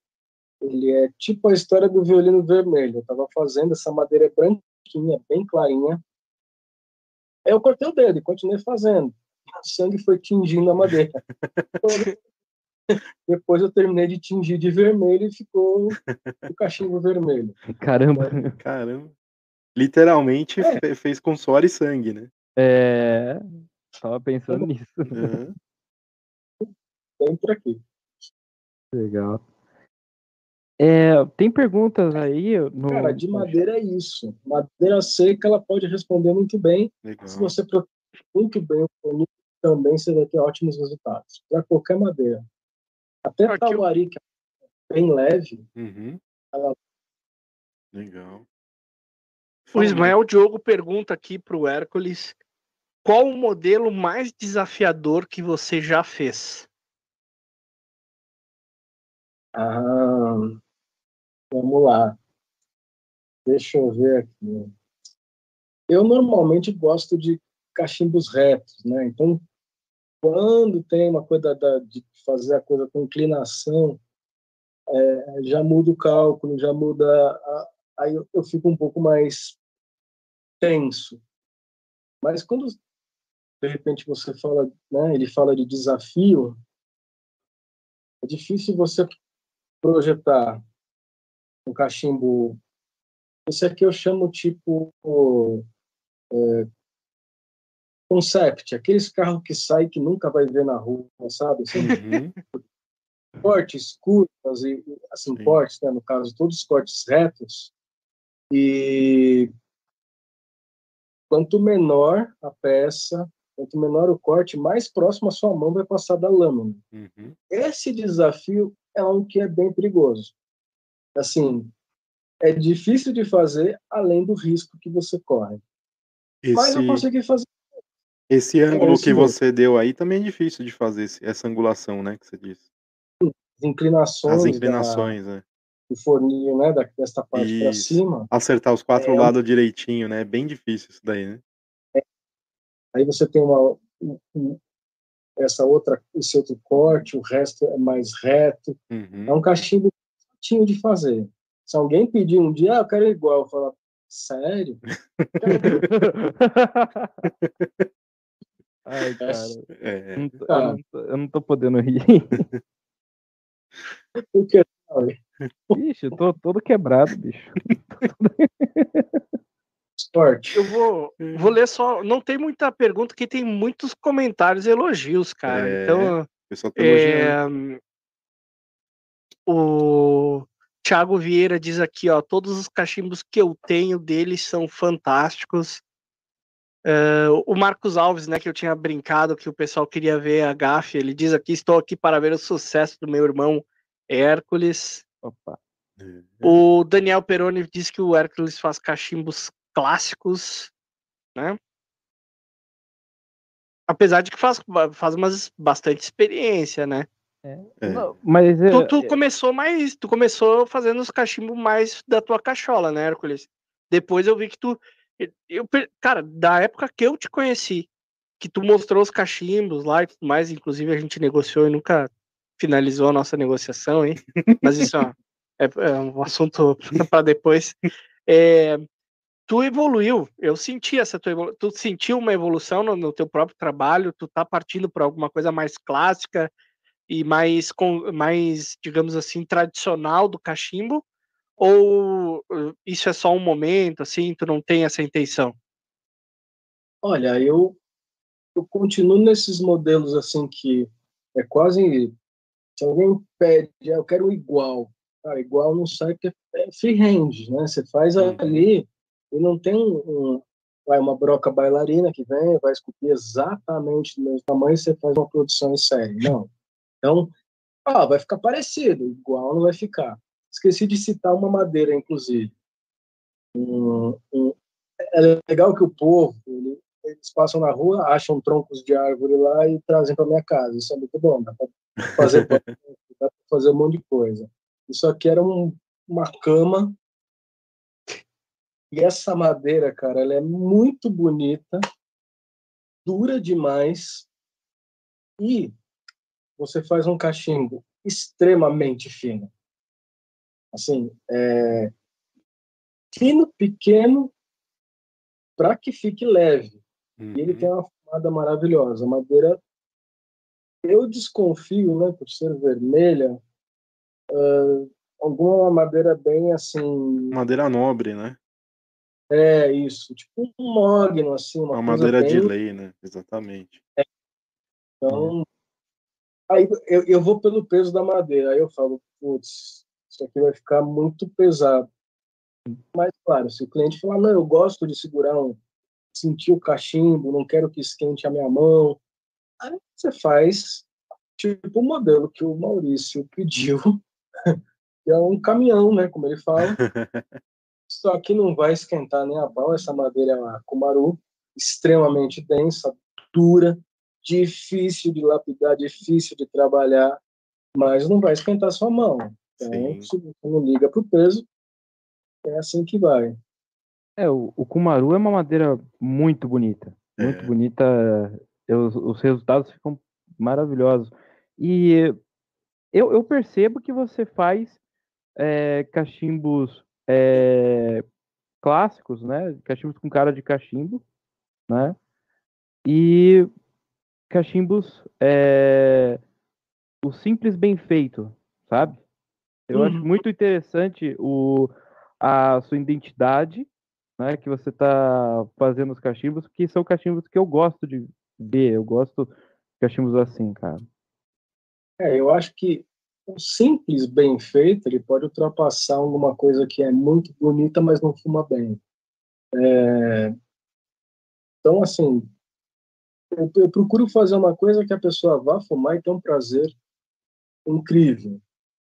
[SPEAKER 6] ele é tipo a história do violino vermelho. Eu estava fazendo essa madeira é branquinha, bem clarinha. Aí eu cortei o dedo e continuei fazendo. O sangue foi tingindo a madeira. Depois eu terminei de tingir de vermelho e ficou o cachimbo vermelho.
[SPEAKER 3] Caramba.
[SPEAKER 4] Caramba. Literalmente
[SPEAKER 6] É.
[SPEAKER 4] fe- fez com suor e sangue, né?
[SPEAKER 3] É. Tava pensando nisso.
[SPEAKER 4] Uhum.
[SPEAKER 6] Por aqui.
[SPEAKER 3] Legal. É, tem perguntas aí no.
[SPEAKER 6] Cara, de madeira é isso. Madeira seca, ela pode responder muito bem.
[SPEAKER 4] Legal.
[SPEAKER 6] Se você proteger muito bem o fornil, também você vai ter ótimos resultados. Para qualquer madeira. Até
[SPEAKER 5] Aqui eu-
[SPEAKER 6] tauari, que é bem leve,
[SPEAKER 4] Uhum.
[SPEAKER 6] Ela-
[SPEAKER 4] Legal.
[SPEAKER 5] O Ismael Diogo pergunta aqui pro Hércules qual o modelo mais desafiador que você já fez?
[SPEAKER 6] Ah, vamos lá. Deixa eu ver aqui. Eu normalmente gosto de cachimbos retos, né? Então, quando tem uma coisa da- de fazer a coisa com inclinação, é, já muda o cálculo, já muda. a- aí eu, eu fico um pouco mais tenso. Mas quando de repente você fala, né? Ele fala de desafio. É difícil você projetar um cachimbo. Esse aqui eu chamo tipo é, concept, aqueles carros que saem que nunca vai ver na rua, sabe? Assim,
[SPEAKER 4] Uhum.
[SPEAKER 6] cortes curvas e assim
[SPEAKER 4] Sim.
[SPEAKER 6] cortes, né, no caso todos os cortes retos e quanto menor a peça, quanto menor o corte, mais próximo a sua mão vai passar da lâmina.
[SPEAKER 4] Uhum.
[SPEAKER 6] esse desafio é um que é bem perigoso. Assim, é difícil de fazer além do risco que você corre. Mas
[SPEAKER 4] Esse,
[SPEAKER 6] eu consegui fazer.
[SPEAKER 4] esse ângulo
[SPEAKER 6] esse
[SPEAKER 4] que
[SPEAKER 6] mesmo.
[SPEAKER 4] você deu aí também é difícil de fazer, essa angulação, né, que você disse.
[SPEAKER 6] As inclinações,
[SPEAKER 4] As
[SPEAKER 6] da-
[SPEAKER 4] inclinações, né?
[SPEAKER 6] do forninho, né, da, desta parte para cima.
[SPEAKER 4] Acertar os quatro
[SPEAKER 6] É.
[SPEAKER 4] lados direitinho, né? É bem difícil isso daí, né?
[SPEAKER 6] Aí você tem uma um- essa outra esse outro corte, o resto é mais reto.
[SPEAKER 4] Uhum.
[SPEAKER 6] É um cachimbo chatinho de fazer. Se alguém pedir um dia, ah, eu quero igual, eu falo, sério?
[SPEAKER 3] Ai, cara.
[SPEAKER 4] É,
[SPEAKER 3] eu não tô- eu,
[SPEAKER 6] Ah.
[SPEAKER 3] não tô, eu não tô podendo rir.
[SPEAKER 6] Porque
[SPEAKER 3] Bicho, eu tô todo quebrado, bicho.
[SPEAKER 6] esporte.
[SPEAKER 5] Eu vou, vou ler só. Não tem muita pergunta, que tem muitos comentários e elogios, cara.
[SPEAKER 4] É,
[SPEAKER 5] Então,
[SPEAKER 4] o pessoal tá elogiando.
[SPEAKER 5] é, o Thiago Vieira diz aqui, ó, todos os cachimbos que eu tenho deles são fantásticos. É, o Marcos Alves, né, que eu tinha brincado, que o pessoal queria ver a gafe, ele diz aqui, estou aqui para ver o sucesso do meu irmão Hércules.
[SPEAKER 3] Opa.
[SPEAKER 4] É.
[SPEAKER 5] O Daniel Peroni diz que o Hércules faz cachimbos clássicos, né? Apesar de que faz, faz umas bastante experiência, né?
[SPEAKER 4] É.
[SPEAKER 3] Não, mas é,
[SPEAKER 5] Tu, tu começou mais, tu começou fazendo os cachimbos mais da tua cachola, né, Hércules? Depois eu vi que tu, eu, cara, da época que eu te conheci, que tu mostrou os cachimbos lá e tudo mais, inclusive a gente negociou e nunca finalizou a nossa negociação, hein? Mas isso ó, é, é um assunto para depois. É, tu evoluiu, eu senti essa tua evolu- tu sentiu uma evolução no, no teu próprio trabalho, tu tá partindo para alguma coisa mais clássica e mais com mais, digamos assim, tradicional do cachimbo ou uh, isso é só um momento assim, tu não tem essa intenção?
[SPEAKER 6] Olha, eu, eu continuo nesses modelos assim que é quase. Se alguém pede, ah, eu quero igual. Cara, igual não sai que é freehand, né? Você faz
[SPEAKER 4] Uhum.
[SPEAKER 6] ali e não tem um, vai uma broca bailarina que vem, vai esculpir exatamente do mesmo tamanho e você faz uma produção em série. Não. Então, ah, vai ficar parecido, igual não vai ficar. Esqueci de citar uma madeira, inclusive. Um- um- é legal que o povo, ele- eles passam na rua, acham troncos de árvore lá e trazem para minha casa. Isso é muito bom, dá para fazer, dá pra fazer um monte de coisa. Isso aqui era um- uma cama. E essa madeira, cara, ela é muito bonita, dura demais e você faz um cachimbo extremamente fino. Assim, é fino, pequeno, para que fique leve. E ele
[SPEAKER 4] Uhum.
[SPEAKER 6] tem uma fumada maravilhosa. A madeira, eu desconfio, né, por ser vermelha, ah, alguma madeira bem assim,
[SPEAKER 4] Madeira nobre, né?
[SPEAKER 6] É isso, tipo um mogno, assim, uma,
[SPEAKER 4] Uma madeira
[SPEAKER 6] bem,
[SPEAKER 4] de lei, né? Exatamente.
[SPEAKER 6] Então, aí eu, eu vou pelo peso da madeira. Aí eu falo, putz, isso aqui vai ficar muito pesado. Mas, claro, se o cliente falar, não, eu gosto de segurar um, sentir o cachimbo, não quero que esquente a minha mão, aí você faz tipo o modelo que o Maurício pediu, que é um caminhão, né, como ele fala. Só que não vai esquentar nem a pau, essa madeira é uma Kumaru, extremamente densa, dura, difícil de lapidar, difícil de trabalhar, mas não vai esquentar sua mão. Então, Sim. se você não liga para o peso, é assim que vai.
[SPEAKER 3] É, o, o Kumaru é uma madeira muito bonita. Muito é. bonita. Os, os resultados ficam maravilhosos. E eu, eu percebo que você faz é, cachimbos é, clássicos, né? Cachimbos com cara de cachimbo, né? E cachimbos é, o simples bem feito, sabe? Eu uhum. acho muito interessante o, a sua identidade, né? Que você está fazendo os cachimbos, que são cachimbos que eu gosto de ver, eu gosto de cachimbos assim, cara.
[SPEAKER 6] É, eu acho que o simples bem feito, ele pode ultrapassar alguma coisa que é muito bonita, mas não fuma bem. É... Então, assim, eu, eu, procuro fazer uma coisa que a pessoa vá fumar e tenha um prazer incrível.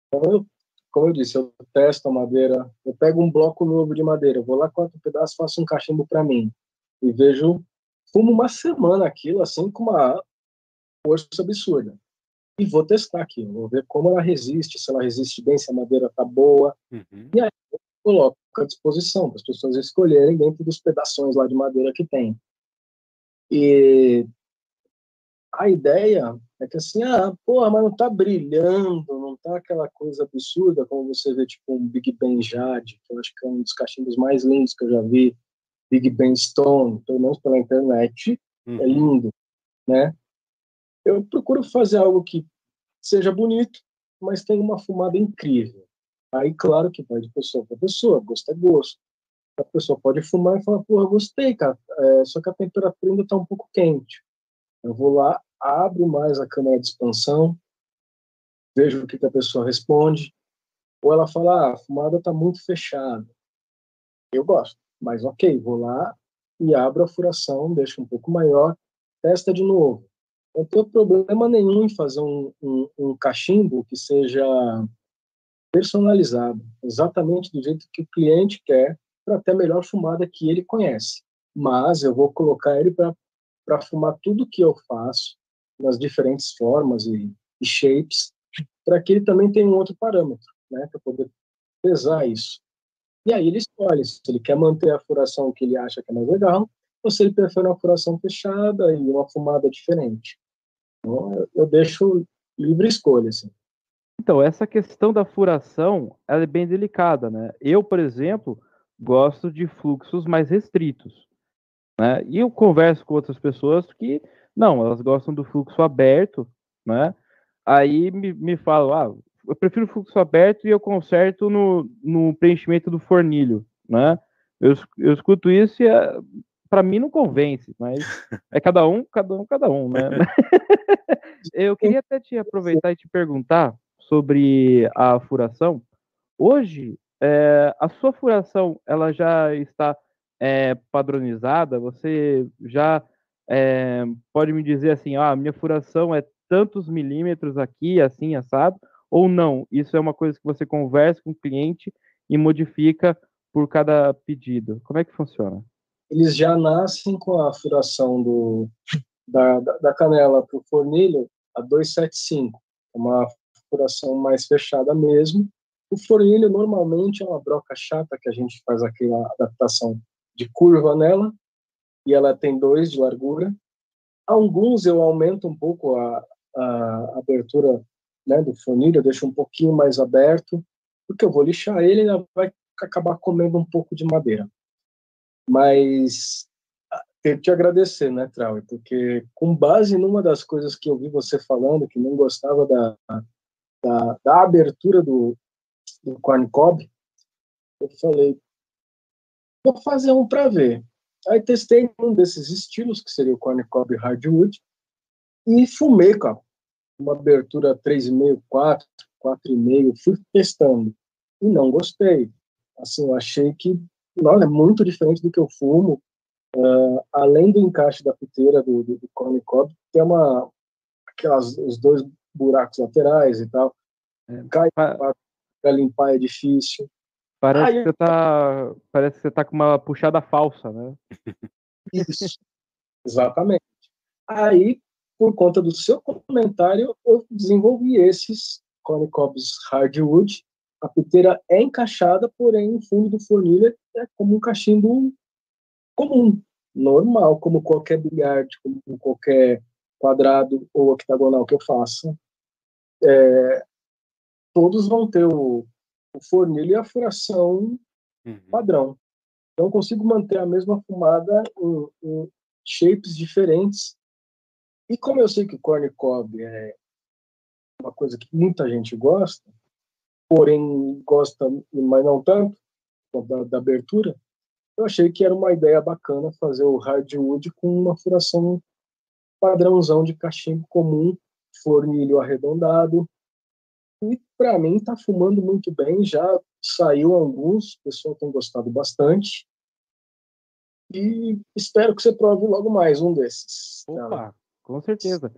[SPEAKER 6] Então, eu, como eu disse, eu testo a madeira, eu pego um bloco novo de madeira, vou lá, corto um pedaço, faço um cachimbo para mim. E vejo, fumo uma semana aquilo, assim, com uma força absurda e vou testar aqui, vou ver como ela resiste, se ela resiste bem, se a madeira tá boa. Uhum. E aí eu coloco à disposição para as pessoas escolherem dentro dos pedaços lá de madeira que tem. E a ideia é que assim, ah, porra, mas não tá brilhando, não tá aquela coisa absurda como você vê, tipo, um Big Ben Jade, que eu acho que é um dos cachimbos mais lindos que eu já vi, Big Ben Stone, pelo menos pela internet, é uhum. é lindo, né? Eu procuro fazer algo que seja bonito, mas tenha uma fumada incrível. Aí, claro que vai de pessoa para pessoa, gosto é gosto. A pessoa pode fumar e falar, porra, gostei, cara, é, só que a temperatura ainda está um pouco quente. Eu vou lá, abro mais a câmera de expansão, vejo o que, que a pessoa responde, ou ela fala, ah, a fumada está muito fechada. Eu gosto, mas ok, vou lá e abro a furação, deixo um pouco maior, testa de novo não tenho problema nenhum em fazer um, um, um cachimbo que seja personalizado, exatamente do jeito que o cliente quer, para ter a melhor fumada que ele conhece. Mas eu vou colocar ele para fumar tudo que eu faço, nas diferentes formas e, e shapes, para que ele também tenha um outro parâmetro, né, para poder pesar isso. E aí ele escolhe se ele quer manter a furação que ele acha que é mais legal, ou se ele prefere uma furação fechada e uma fumada diferente. Então, eu deixo livre escolha. Assim.
[SPEAKER 3] Então, essa questão da furação ela é bem delicada. Né? Eu, por exemplo, gosto de fluxos mais restritos. Né? E eu converso com outras pessoas que, não, elas gostam do fluxo aberto, né? Aí me, me falam, ah, eu prefiro fluxo aberto e eu conserto no, no preenchimento do fornilho, né? Eu, eu escuto isso e é, para mim não convence, mas é cada um, cada um, cada um, né? Eu queria até te aproveitar e te perguntar sobre a furação. Hoje, é, a sua furação, ela já está é, padronizada? Você já é, pode me dizer assim, ah, minha furação é tantos milímetros aqui, assim, assado? Ou não? Isso é uma coisa que você conversa com o cliente e modifica por cada pedido. Como é que funciona?
[SPEAKER 6] Eles já nascem com a furação do, da, da canela para o fornilho a 275, uma furação mais fechada mesmo. O fornilho normalmente é uma broca chata que a gente faz aquela adaptação de curva nela e ela tem dois de largura. Alguns eu aumento um pouco a, a abertura né, do fornilho, eu deixo um pouquinho mais aberto, porque eu vou lixar ele e vai acabar comendo um pouco de madeira. Mas ter te agradecer, né, Trau? Porque com base numa das coisas que eu vi você falando, que não gostava da, da, da abertura do, do corn cob, eu falei, vou fazer um para ver. Aí testei um desses estilos, que seria o corn cob hardwood, e fumei, cara. Uma abertura 3,5, 4, 4,5, fui testando. e não gostei. Assim, eu achei que não, é muito diferente do que eu fumo. Uh, além do encaixe da piteira do, do, do Corny Cob, tem uma aquelas os dois buracos laterais e tal. É, Cai para limpar é difícil.
[SPEAKER 3] Parece que você tá, parece que você tá com uma puxada falsa, né?
[SPEAKER 6] Isso, exatamente. Aí, por conta do seu comentário, eu desenvolvi esses Corny Cobs Hardwood. A piteira é encaixada, porém, o fundo do fornilha é como um cachimbo comum, normal, como qualquer bilharte, como qualquer quadrado ou octagonal que eu faça. É, todos vão ter o, o fornilho e a furação uhum. padrão. Então, consigo manter a mesma fumada em, em, shapes diferentes. E como eu sei que o corn cob é uma coisa que muita gente gosta, porém gosta, mas não tanto, da, da abertura, eu achei que era uma ideia bacana fazer o hardwood com uma furação padrãozão de cachimbo comum, fornilho arredondado. E para mim tá fumando muito bem, já saiu alguns, o pessoal tem gostado bastante. E espero que você prove logo mais um desses.
[SPEAKER 3] Opa, tá? com certeza.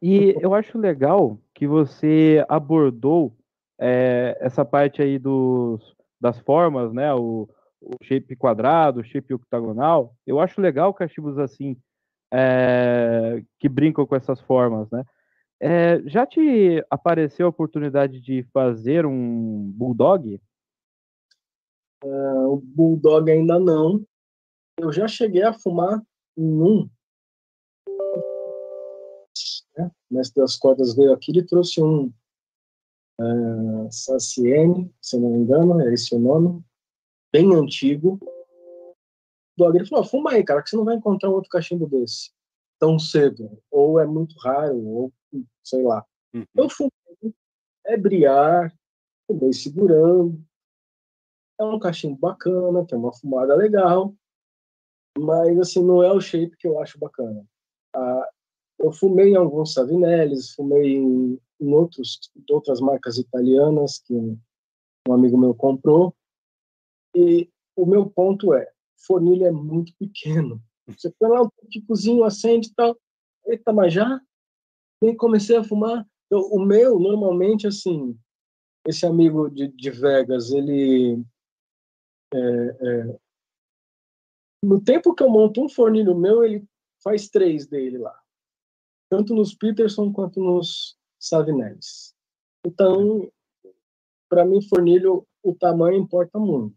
[SPEAKER 3] E eu acho legal que você abordou é, essa parte aí dos, das formas, né? O, o shape quadrado, o shape octagonal. Eu acho legal cachimbos assim, é, que brincam com essas formas, né? É, já te apareceu a oportunidade de fazer um bulldog?
[SPEAKER 6] Uh, o bulldog ainda não. Eu já cheguei a fumar em um. Né? Mestre das cordas veio aqui, ele trouxe um uh, Saciene, se não me engano, é esse o nome, bem antigo. O ele falou: fuma aí, cara, que você não vai encontrar outro cachimbo desse tão cedo. Ou é muito raro, ou sei lá. Uhum. Eu fumei, é briar, fumei segurando. É um cachimbo bacana, tem uma fumada legal, mas assim, não é o shape que eu acho bacana. Ah, eu fumei em alguns Savinellis, fumei em, em outros, outras marcas italianas que um, um amigo meu comprou. E o meu ponto é, fornilha é muito pequeno. Você põe lá um ticozinho, acende e tal. Eita, mas já? Nem comecei a fumar. Então, o meu, normalmente, assim, esse amigo de, de Vegas, ele. É, é, no tempo que eu monto um fornilho meu, ele faz três dele lá. Tanto nos Peterson quanto nos Savinellis. Então, para mim, fornilho, o tamanho importa muito.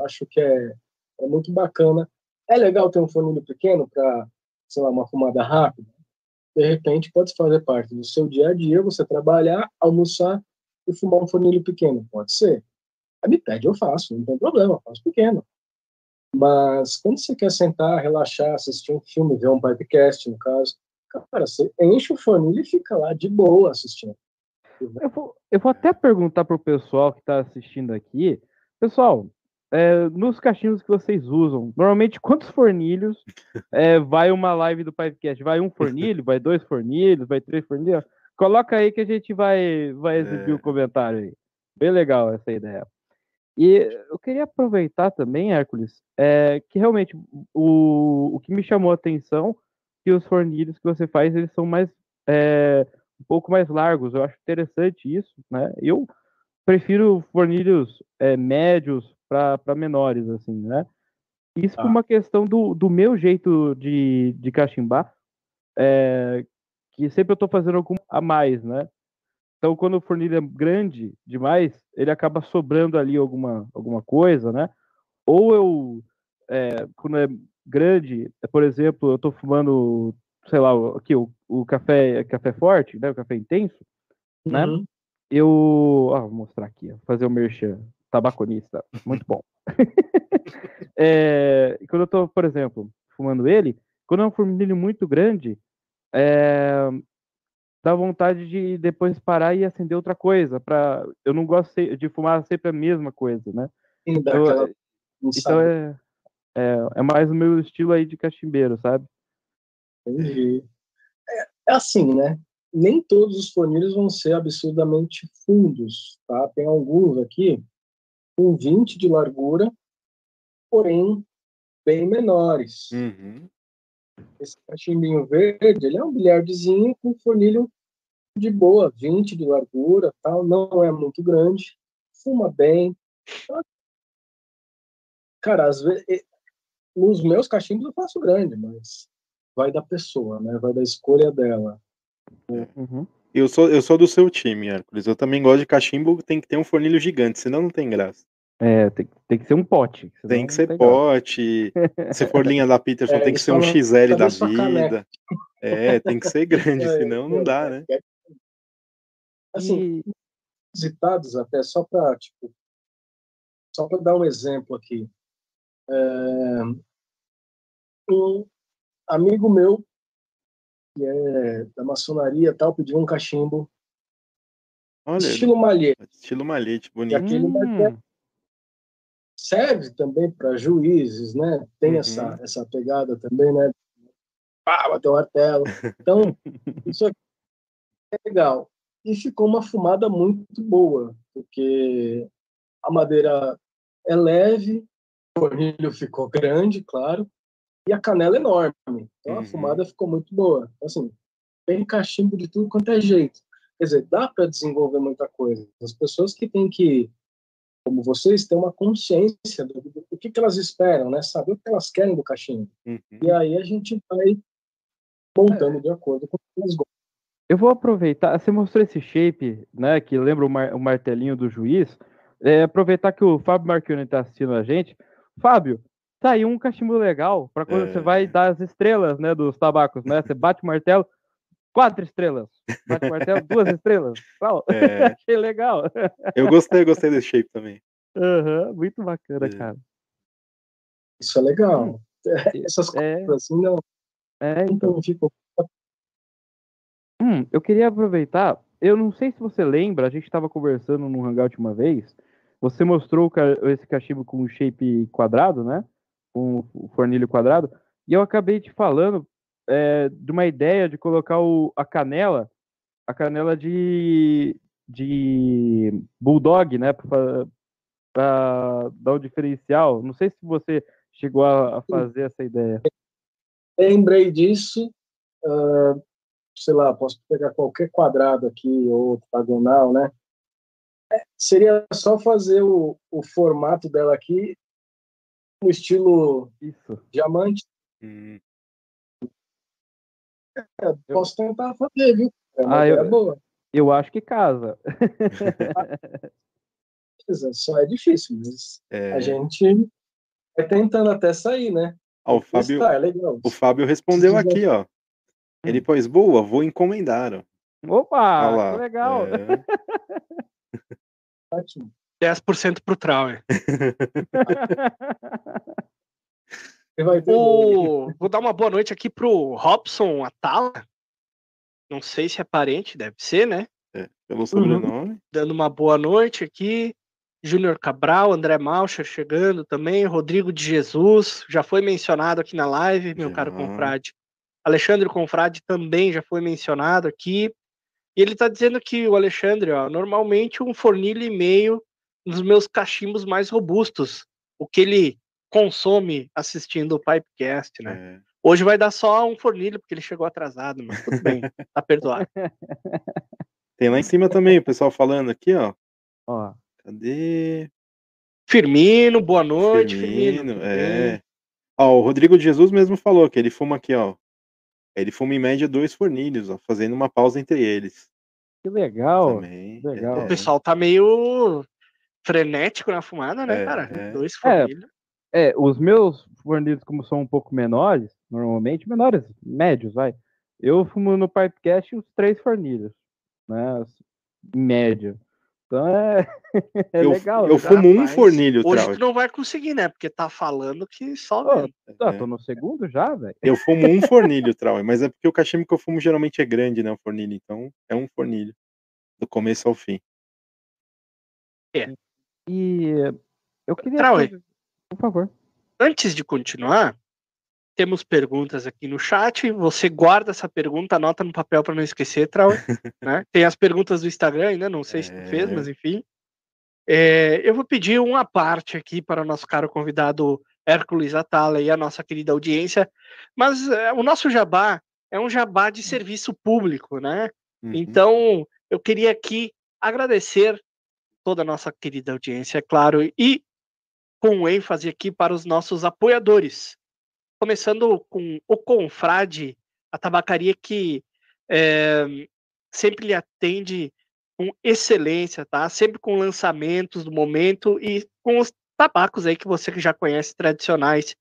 [SPEAKER 6] Acho que é, é muito bacana é legal ter um fornilho pequeno para, sei lá, uma fumada rápida. De repente, pode fazer parte do seu dia a dia, você trabalhar, almoçar e fumar um fornilho pequeno. Pode ser. A me pede, eu faço, não tem problema, faço pequeno. Mas quando você quer sentar, relaxar, assistir um filme, ver um podcast, no caso, cara, você enche o fornilho e fica lá de boa assistindo.
[SPEAKER 3] Eu vou, eu vou até perguntar pro pessoal que está assistindo aqui. Pessoal, é, nos caixinhos que vocês usam, normalmente quantos fornilhos é, vai uma live do podcast? Vai um fornilho, vai dois fornilhos, vai três fornilhos? Coloca aí que a gente vai, vai exibir o é. um comentário aí. Bem legal essa ideia. E eu queria aproveitar também, Hércules, é, que realmente o, o que me chamou a atenção que os fornilhos que você faz, eles são mais é, um pouco mais largos. Eu acho interessante isso, né? Eu prefiro fornilhos é, médios para menores, assim, né? Isso por ah. uma questão do, do meu jeito de, de cachimbar, é, que sempre eu estou fazendo algum a mais, né? Então, quando o fornilho é grande demais, ele acaba sobrando ali alguma, alguma coisa, né? Ou eu, é, quando é grande, por exemplo, eu estou fumando, sei lá, aqui o, o café, café forte, né? O café intenso, né? uhum. né? Eu, ah, vou mostrar aqui, vou fazer o merchan tabaconista. Muito bom. é, quando eu tô, por exemplo, fumando ele, quando é um fornilho muito grande, é, dá vontade de depois parar e acender outra coisa. Pra, eu não gosto de fumar sempre a mesma coisa, né? Então, aquela... então é, é, é, mais o meu estilo aí de cachimbeiro, sabe?
[SPEAKER 6] Entendi. É, é assim, né? Nem todos os fornilhos vão ser absurdamente fundos, tá? Tem alguns aqui com 20 de largura, porém bem menores.
[SPEAKER 4] Uhum.
[SPEAKER 6] Esse cachimbinho verde, ele é um bilhardezinho com fornilho de boa, 20 de largura, tal, não é muito grande, fuma bem. Cara, às vezes, nos meus cachimbos eu faço grande, mas vai da pessoa, né? Vai da escolha dela.
[SPEAKER 3] Uhum.
[SPEAKER 4] Eu sou, eu sou do seu time, Hércules. Eu também gosto de cachimbo, tem que ter um fornilho gigante, senão não tem graça.
[SPEAKER 3] É, tem, tem que ser um pote.
[SPEAKER 4] Tem que ser
[SPEAKER 3] graça.
[SPEAKER 4] pote. Se for linha da Peterson,
[SPEAKER 6] É,
[SPEAKER 4] tem que ser um
[SPEAKER 6] não-
[SPEAKER 4] XL
[SPEAKER 6] cadê
[SPEAKER 4] da vida. É, tem que ser grande,
[SPEAKER 6] É,
[SPEAKER 4] senão não dá, né?
[SPEAKER 6] Assim,
[SPEAKER 3] E-
[SPEAKER 6] visitados até só para tipo só para dar um exemplo aqui É, um amigo meu que é da maçonaria e tal pediu um cachimbo.
[SPEAKER 4] Olha,
[SPEAKER 6] estilo malhete.
[SPEAKER 4] Estilo malhete,
[SPEAKER 6] e
[SPEAKER 4] bonito.
[SPEAKER 6] aquele
[SPEAKER 3] Hum,
[SPEAKER 6] serve também para juízes né? Tem
[SPEAKER 4] Uhum.
[SPEAKER 6] essa essa pegada também né? Pá, bater o martelo. Então isso aqui é legal. E ficou uma fumada muito boa porque a madeira é leve, fornilho ficou grande, claro, e a canela é enorme. Então
[SPEAKER 4] Uhum.
[SPEAKER 6] a fumada ficou muito boa. Então, assim, tem cachimbo de tudo quanto é jeito. Quer dizer, dá para desenvolver muita coisa. As pessoas que têm que, como vocês, ter uma consciência do, do, do que, que elas esperam, né? Saber o que elas querem do cachimbo.
[SPEAKER 4] Uhum.
[SPEAKER 6] E aí a gente vai montando de acordo com o que eles gostam.
[SPEAKER 3] Eu vou aproveitar, você mostrou esse shape, né, que lembra o, mar- o martelinho do juiz. É, aproveitar que o Fábio Marchione está assistindo a gente. Fábio, tá aí um cachimbo legal para quando você
[SPEAKER 4] É.
[SPEAKER 3] vai dar as estrelas, né, dos tabacos, né? Você bate o martelo, quatro estrelas. Bate o martelo, duas estrelas. Tal.
[SPEAKER 4] É,
[SPEAKER 3] Achei legal.
[SPEAKER 4] eu gostei, eu gostei desse shape também.
[SPEAKER 3] Aham, muito bacana,
[SPEAKER 4] É.
[SPEAKER 3] cara.
[SPEAKER 6] Isso é legal. Essas
[SPEAKER 3] É,
[SPEAKER 6] coisas assim não,
[SPEAKER 3] é, então.
[SPEAKER 6] ficam.
[SPEAKER 3] Hum, eu queria aproveitar. Eu não sei se você lembra, a gente estava conversando no Hangout uma vez. Você mostrou esse cachimbo com shape quadrado, né? Com o fornilho quadrado. E eu acabei te falando é, de uma ideia de colocar o- a canela, a canela de, de bulldog, né? Para dar o diferencial. Não sei se você chegou a, a fazer essa ideia.
[SPEAKER 6] lembrei disso. ah, sei lá, posso pegar qualquer quadrado aqui ou octagonal, né? Seria só fazer o, o formato dela aqui no estilo
[SPEAKER 3] Isso.
[SPEAKER 6] diamante.
[SPEAKER 4] Hum,
[SPEAKER 6] É, posso tentar fazer, viu? É uma
[SPEAKER 3] Ah, eu-
[SPEAKER 6] boa.
[SPEAKER 3] Eu acho que casa.
[SPEAKER 6] Só é difícil, mas
[SPEAKER 4] é.
[SPEAKER 6] a gente vai tentando até sair, né?
[SPEAKER 4] Ó, o Fábio,
[SPEAKER 6] Testar, é legal.
[SPEAKER 4] o Fábio respondeu aqui, ó. Ele pôs, boa, vou encomendar. Ó.
[SPEAKER 3] Opa,
[SPEAKER 4] Olha lá.
[SPEAKER 3] que legal.
[SPEAKER 4] É.
[SPEAKER 6] Ótimo.
[SPEAKER 5] 10% pro Trauer. O... Vou dar uma boa noite aqui pro Robson Atala. Não sei se é parente, deve ser, né?
[SPEAKER 4] É, pelo sobrenome.
[SPEAKER 5] Dando uma boa noite aqui. Júnior Cabral, André Malcher chegando também, Rodrigo de Jesus, já foi mencionado aqui na live, meu
[SPEAKER 4] Já.
[SPEAKER 5] caro confrade. Alexandre Confrade também já foi mencionado aqui. E ele está dizendo que o Alexandre, ó, normalmente um fornilho e meio dos meus cachimbos mais robustos, o que ele consome assistindo o Pipecast, né?
[SPEAKER 4] É.
[SPEAKER 5] Hoje vai dar só um fornilho, porque ele chegou atrasado, mas tudo bem, tá perdoado.
[SPEAKER 4] Tem lá em cima também o pessoal falando aqui, ó.
[SPEAKER 3] Ó,
[SPEAKER 4] Cadê?
[SPEAKER 5] Firmino, boa noite, Firmino.
[SPEAKER 4] Firmino, é. Ó, o Rodrigo de Jesus mesmo falou que ele fuma aqui, ó. Ele fuma em média dois fornilhos, ó, fazendo uma pausa entre eles.
[SPEAKER 3] que legal.
[SPEAKER 4] também.
[SPEAKER 3] legal.
[SPEAKER 4] É.
[SPEAKER 5] O pessoal tá meio frenético na fumada, né,
[SPEAKER 4] É,
[SPEAKER 5] cara?
[SPEAKER 4] é.
[SPEAKER 5] Dois fornilhos.
[SPEAKER 3] É, os meus fornilhos, como são um pouco menores, normalmente, menores, médios, vai. Eu fumo no Pipecast uns três fornilhos, né? Em média. Então é, é
[SPEAKER 4] eu,
[SPEAKER 3] legal.
[SPEAKER 4] eu
[SPEAKER 3] né?
[SPEAKER 4] fumo um fornilho,
[SPEAKER 5] Hoje tu não vai conseguir, né? Porque tá falando que só vendo.
[SPEAKER 3] Tá,
[SPEAKER 4] É.
[SPEAKER 3] tô no segundo já, velho.
[SPEAKER 4] Eu fumo um fornilho, Trau, mas é porque o cachimbo que eu fumo geralmente é grande, né? O fornilho, então é um fornilho. Do começo ao fim.
[SPEAKER 3] E eu queria.
[SPEAKER 5] Trauer.
[SPEAKER 3] Por favor.
[SPEAKER 5] Antes de continuar, temos perguntas aqui no chat. Você guarda essa pergunta, anota no papel para não esquecer, Trau. né? Tem as perguntas do Instagram ainda, não sei se tu fez,
[SPEAKER 4] É.
[SPEAKER 5] mas enfim. É, eu vou pedir uma parte aqui para o nosso caro convidado Hércules Atala e a nossa querida audiência, mas é, o nosso jabá é um jabá de serviço público, né?
[SPEAKER 4] Uhum.
[SPEAKER 5] Então, eu queria aqui agradecer toda a nossa querida audiência, é claro, e com ênfase aqui para os nossos apoiadores. Começando com o Confrade, a tabacaria que é, sempre lhe atende com excelência, tá? Sempre com lançamentos do momento e com os tabacos aí que você já conhece tradicionais.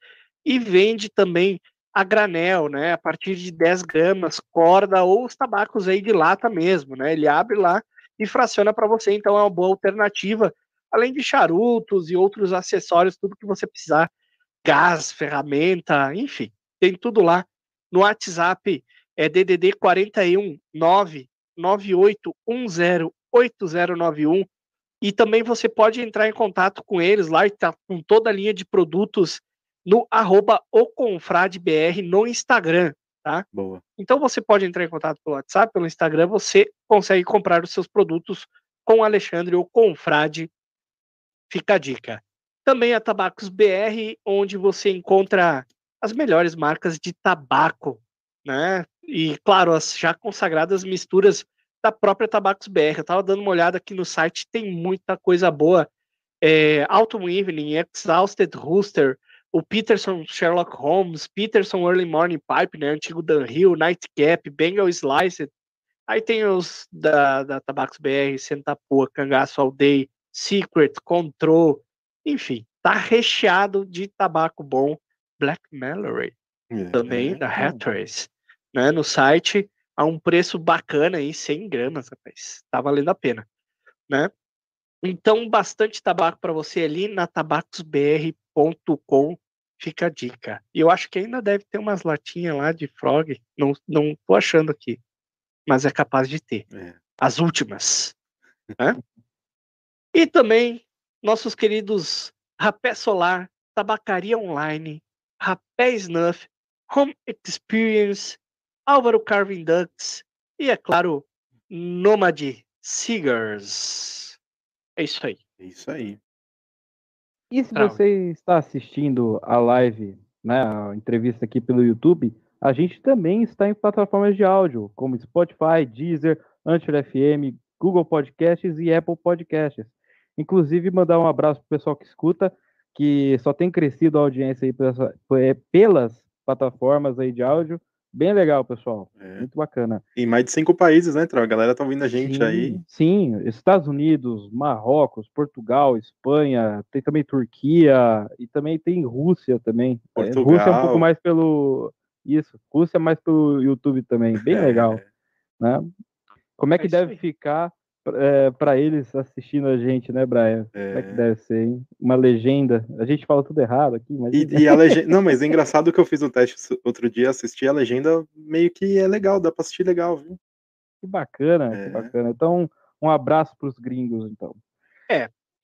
[SPEAKER 5] E vende também a granel, né? A partir de 10 gramas, corda ou os tabacos aí de lata mesmo, né? Ele abre lá e fraciona para você, então é uma boa alternativa, além de charutos e outros acessórios, tudo que você precisar, gás, ferramenta, enfim, tem tudo lá no WhatsApp, é DDD 41 998108091 e também você pode entrar em contato com eles lá e tá com toda a linha de produtos no arroba oconfradebr no Instagram, tá?
[SPEAKER 4] Boa.
[SPEAKER 5] Então você pode entrar em contato pelo WhatsApp, pelo Instagram, você consegue comprar os seus produtos com o Alexandre ou com o Frade. Fica a dica. Também a Tabacos BR, onde você encontra as melhores marcas de tabaco, né? E claro, as já consagradas misturas da própria Tabacos BR. Eu tava dando uma olhada aqui no site, tem muita coisa boa. É, Autumn Evening, Exhausted Rooster, o Peterson Sherlock Holmes, Peterson Early Morning Pipe, né, antigo Dunhill, Nightcap, Bengal Sliced, aí tem os da, da Tabacos BR, Sentapua, Cangaço Day, Secret, Control, enfim, tá recheado de tabaco bom, Black Mallory,
[SPEAKER 4] É,
[SPEAKER 5] também
[SPEAKER 4] é.
[SPEAKER 5] da Hattrace, né, no site, a um preço bacana aí, 100 gramas, rapaz, tá valendo a pena, né? Então, bastante tabaco para você ali na tabacosbr.com, fica a dica. E eu acho que ainda deve ter umas latinhas lá de frog, não, não tô achando aqui, mas é capaz de ter.
[SPEAKER 4] É.
[SPEAKER 5] As últimas. né? E também nossos queridos Rapé Solar, Tabacaria Online, Rapé Snuff, Home Experience, Álvaro Carving Ducks e, é claro, Nomad Cigars. É isso aí.
[SPEAKER 4] É isso aí.
[SPEAKER 3] E se você está assistindo a live, né, a entrevista aqui pelo YouTube, a gente também está em plataformas de áudio, como Spotify, Deezer, Anchor FM, Google Podcasts e Apple Podcasts. Inclusive, mandar um abraço pro pessoal que escuta, que só tem crescido a audiência aí pelas, é, pelas plataformas aí de áudio. Bem legal, pessoal.
[SPEAKER 4] É.
[SPEAKER 3] Muito bacana.
[SPEAKER 4] Em mais de cinco países, né, Trau? A galera tá ouvindo a gente
[SPEAKER 3] sim,
[SPEAKER 4] aí.
[SPEAKER 3] Sim, Estados Unidos, Marrocos, Portugal, Espanha, tem também Turquia e também tem Rússia também. É,
[SPEAKER 4] Portugal.
[SPEAKER 3] Rússia é um pouco mais pelo isso, Rússia mais pelo YouTube também, bem
[SPEAKER 4] É.
[SPEAKER 3] legal, né? Como é que
[SPEAKER 5] É
[SPEAKER 3] deve
[SPEAKER 5] aí.
[SPEAKER 3] ficar para eles assistindo a gente, né, Brian? Como é que
[SPEAKER 4] É.
[SPEAKER 3] deve ser, hein? Uma legenda. A gente fala tudo errado aqui, mas
[SPEAKER 4] E, e a legenda. Não, mas é engraçado que eu fiz o teste outro dia, assisti a legenda, meio que é legal, dá pra assistir legal, viu?
[SPEAKER 3] que bacana,
[SPEAKER 4] É.
[SPEAKER 3] que bacana. Então, um abraço para os gringos, então.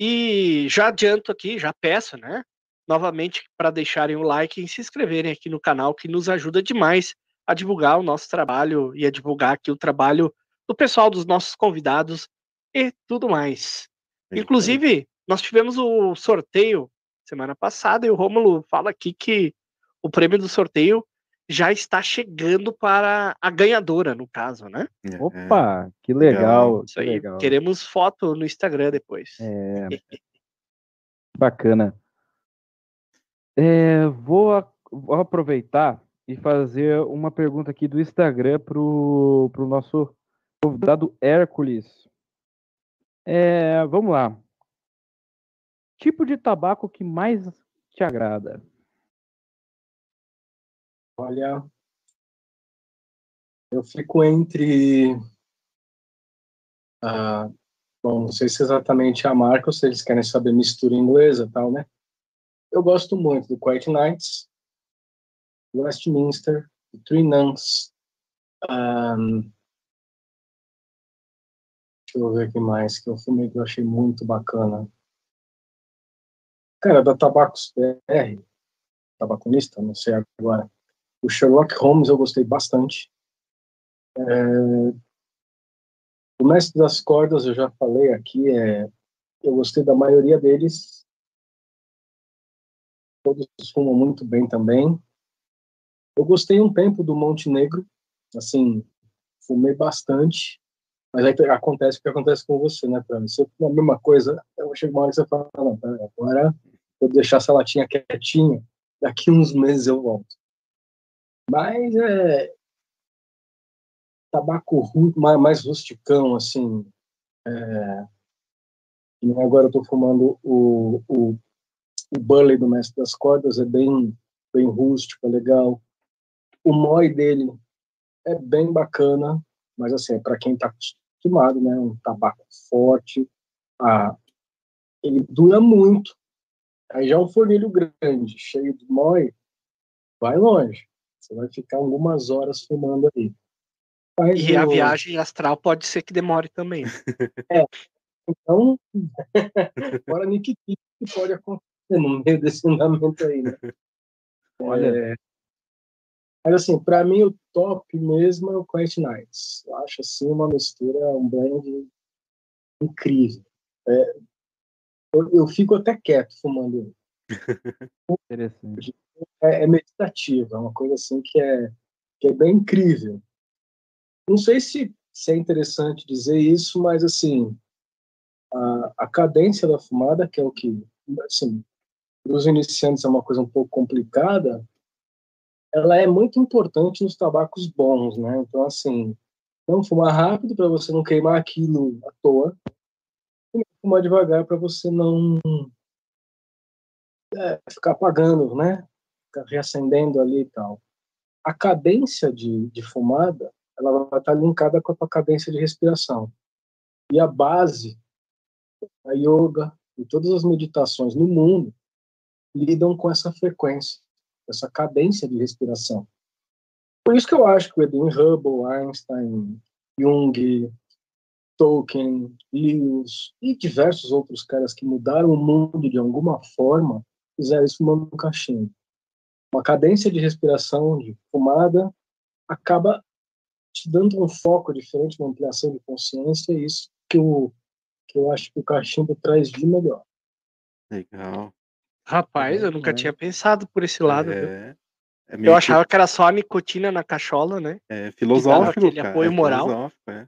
[SPEAKER 5] E já adianto aqui, já peço, né? Novamente, para deixarem o like e se inscreverem aqui no canal, que nos ajuda demais a divulgar o nosso trabalho e a divulgar aqui o trabalho do pessoal, dos nossos convidados e tudo mais.
[SPEAKER 4] É
[SPEAKER 5] Inclusive, nós tivemos o sorteio semana passada e o Rômulo fala aqui que o prêmio do sorteio já está chegando para a ganhadora, no caso, né?
[SPEAKER 4] aí. É,
[SPEAKER 3] Opa, que
[SPEAKER 4] Legal.
[SPEAKER 3] legal,
[SPEAKER 5] Isso
[SPEAKER 3] que
[SPEAKER 5] aí.
[SPEAKER 3] legal.
[SPEAKER 5] Queremos foto no Instagram depois.
[SPEAKER 3] É, bacana. É, vou, a- vou aproveitar e fazer uma pergunta aqui do Instagram pro, pro nosso convidado Hércules. É, vamos lá. Tipo de tabaco que mais te agrada?
[SPEAKER 6] Olha, eu fico entre. ah, bom, não sei se exatamente a marca ou se eles querem saber mistura inglesa tal, né? Eu gosto muito do Quiet Nights, Westminster, Three Nuns. ahn, deixa eu ver o que mais que eu fumei que eu achei muito bacana. Cara, da Tabacos BR, tabaconista, não sei agora. O Sherlock Holmes eu gostei bastante. É, O Mestre das Cordas eu já falei aqui, é eu gostei da maioria deles. Todos fumam muito bem também. Eu gostei um tempo do Montenegro, assim, fumei bastante. Mas aí acontece o que acontece com você, né, Fran? Você a mesma coisa, eu chego uma hora que você fala, não, pera, agora vou deixar essa latinha quietinha, daqui uns meses eu volto. Mas é tabaco mais, mais rusticão, assim. É, agora eu estou fumando o, o, o Burley do Mestre das Cordas, é bem, bem rústico, é legal. O moi dele é bem bacana, mas assim, é para quem está acostumado, né? Um tabaco forte, ah, ele dura muito. Aí já é um fornilho grande, cheio de moi, vai longe. Você vai ficar algumas horas fumando aí.
[SPEAKER 5] Mas e o... a viagem astral pode ser que demore também.
[SPEAKER 6] É. Então, fora Nick que pode acontecer no meio desse andamento aí, né? Olha. É... Mas assim, para mim o top mesmo é o Quiet Nights. Eu acho assim uma mistura, um blend incrível. É, eu, eu, fico até quieto fumando ele.
[SPEAKER 3] Interessante.
[SPEAKER 6] É, é meditativo, é uma coisa assim que é, que é bem incrível. Não sei se, se é interessante dizer isso, mas assim, a, a cadência da fumada, que é o que, assim, para os iniciantes é uma coisa um pouco complicada, ela é muito importante nos tabacos bons, né? Então, assim, não fumar rápido para você não queimar aquilo à toa, e fumar devagar para você não é, ficar apagando, né? Ficar reacendendo ali e tal. A cadência de, de fumada, ela vai estar linkada com a cadência de respiração. E a base, a yoga e todas as meditações no mundo lidam com essa frequência essa cadência de respiração. Por isso que eu acho que o Edwin Hubble, Einstein, Jung, Tolkien, Lewis e diversos outros caras que mudaram o mundo de alguma forma fizeram isso no cachimbo. Uma cadência de respiração, de fumada, acaba te dando um foco diferente, uma ampliação de consciência, e isso que eu, que eu acho que o cachimbo traz de melhor.
[SPEAKER 4] Legal.
[SPEAKER 5] Rapaz, eu nunca tinha pensado por esse lado. É, é eu achava que... que era só a nicotina na cachola, né?
[SPEAKER 4] É filosófico, cara.
[SPEAKER 5] apoio
[SPEAKER 4] é
[SPEAKER 5] moral.
[SPEAKER 4] É.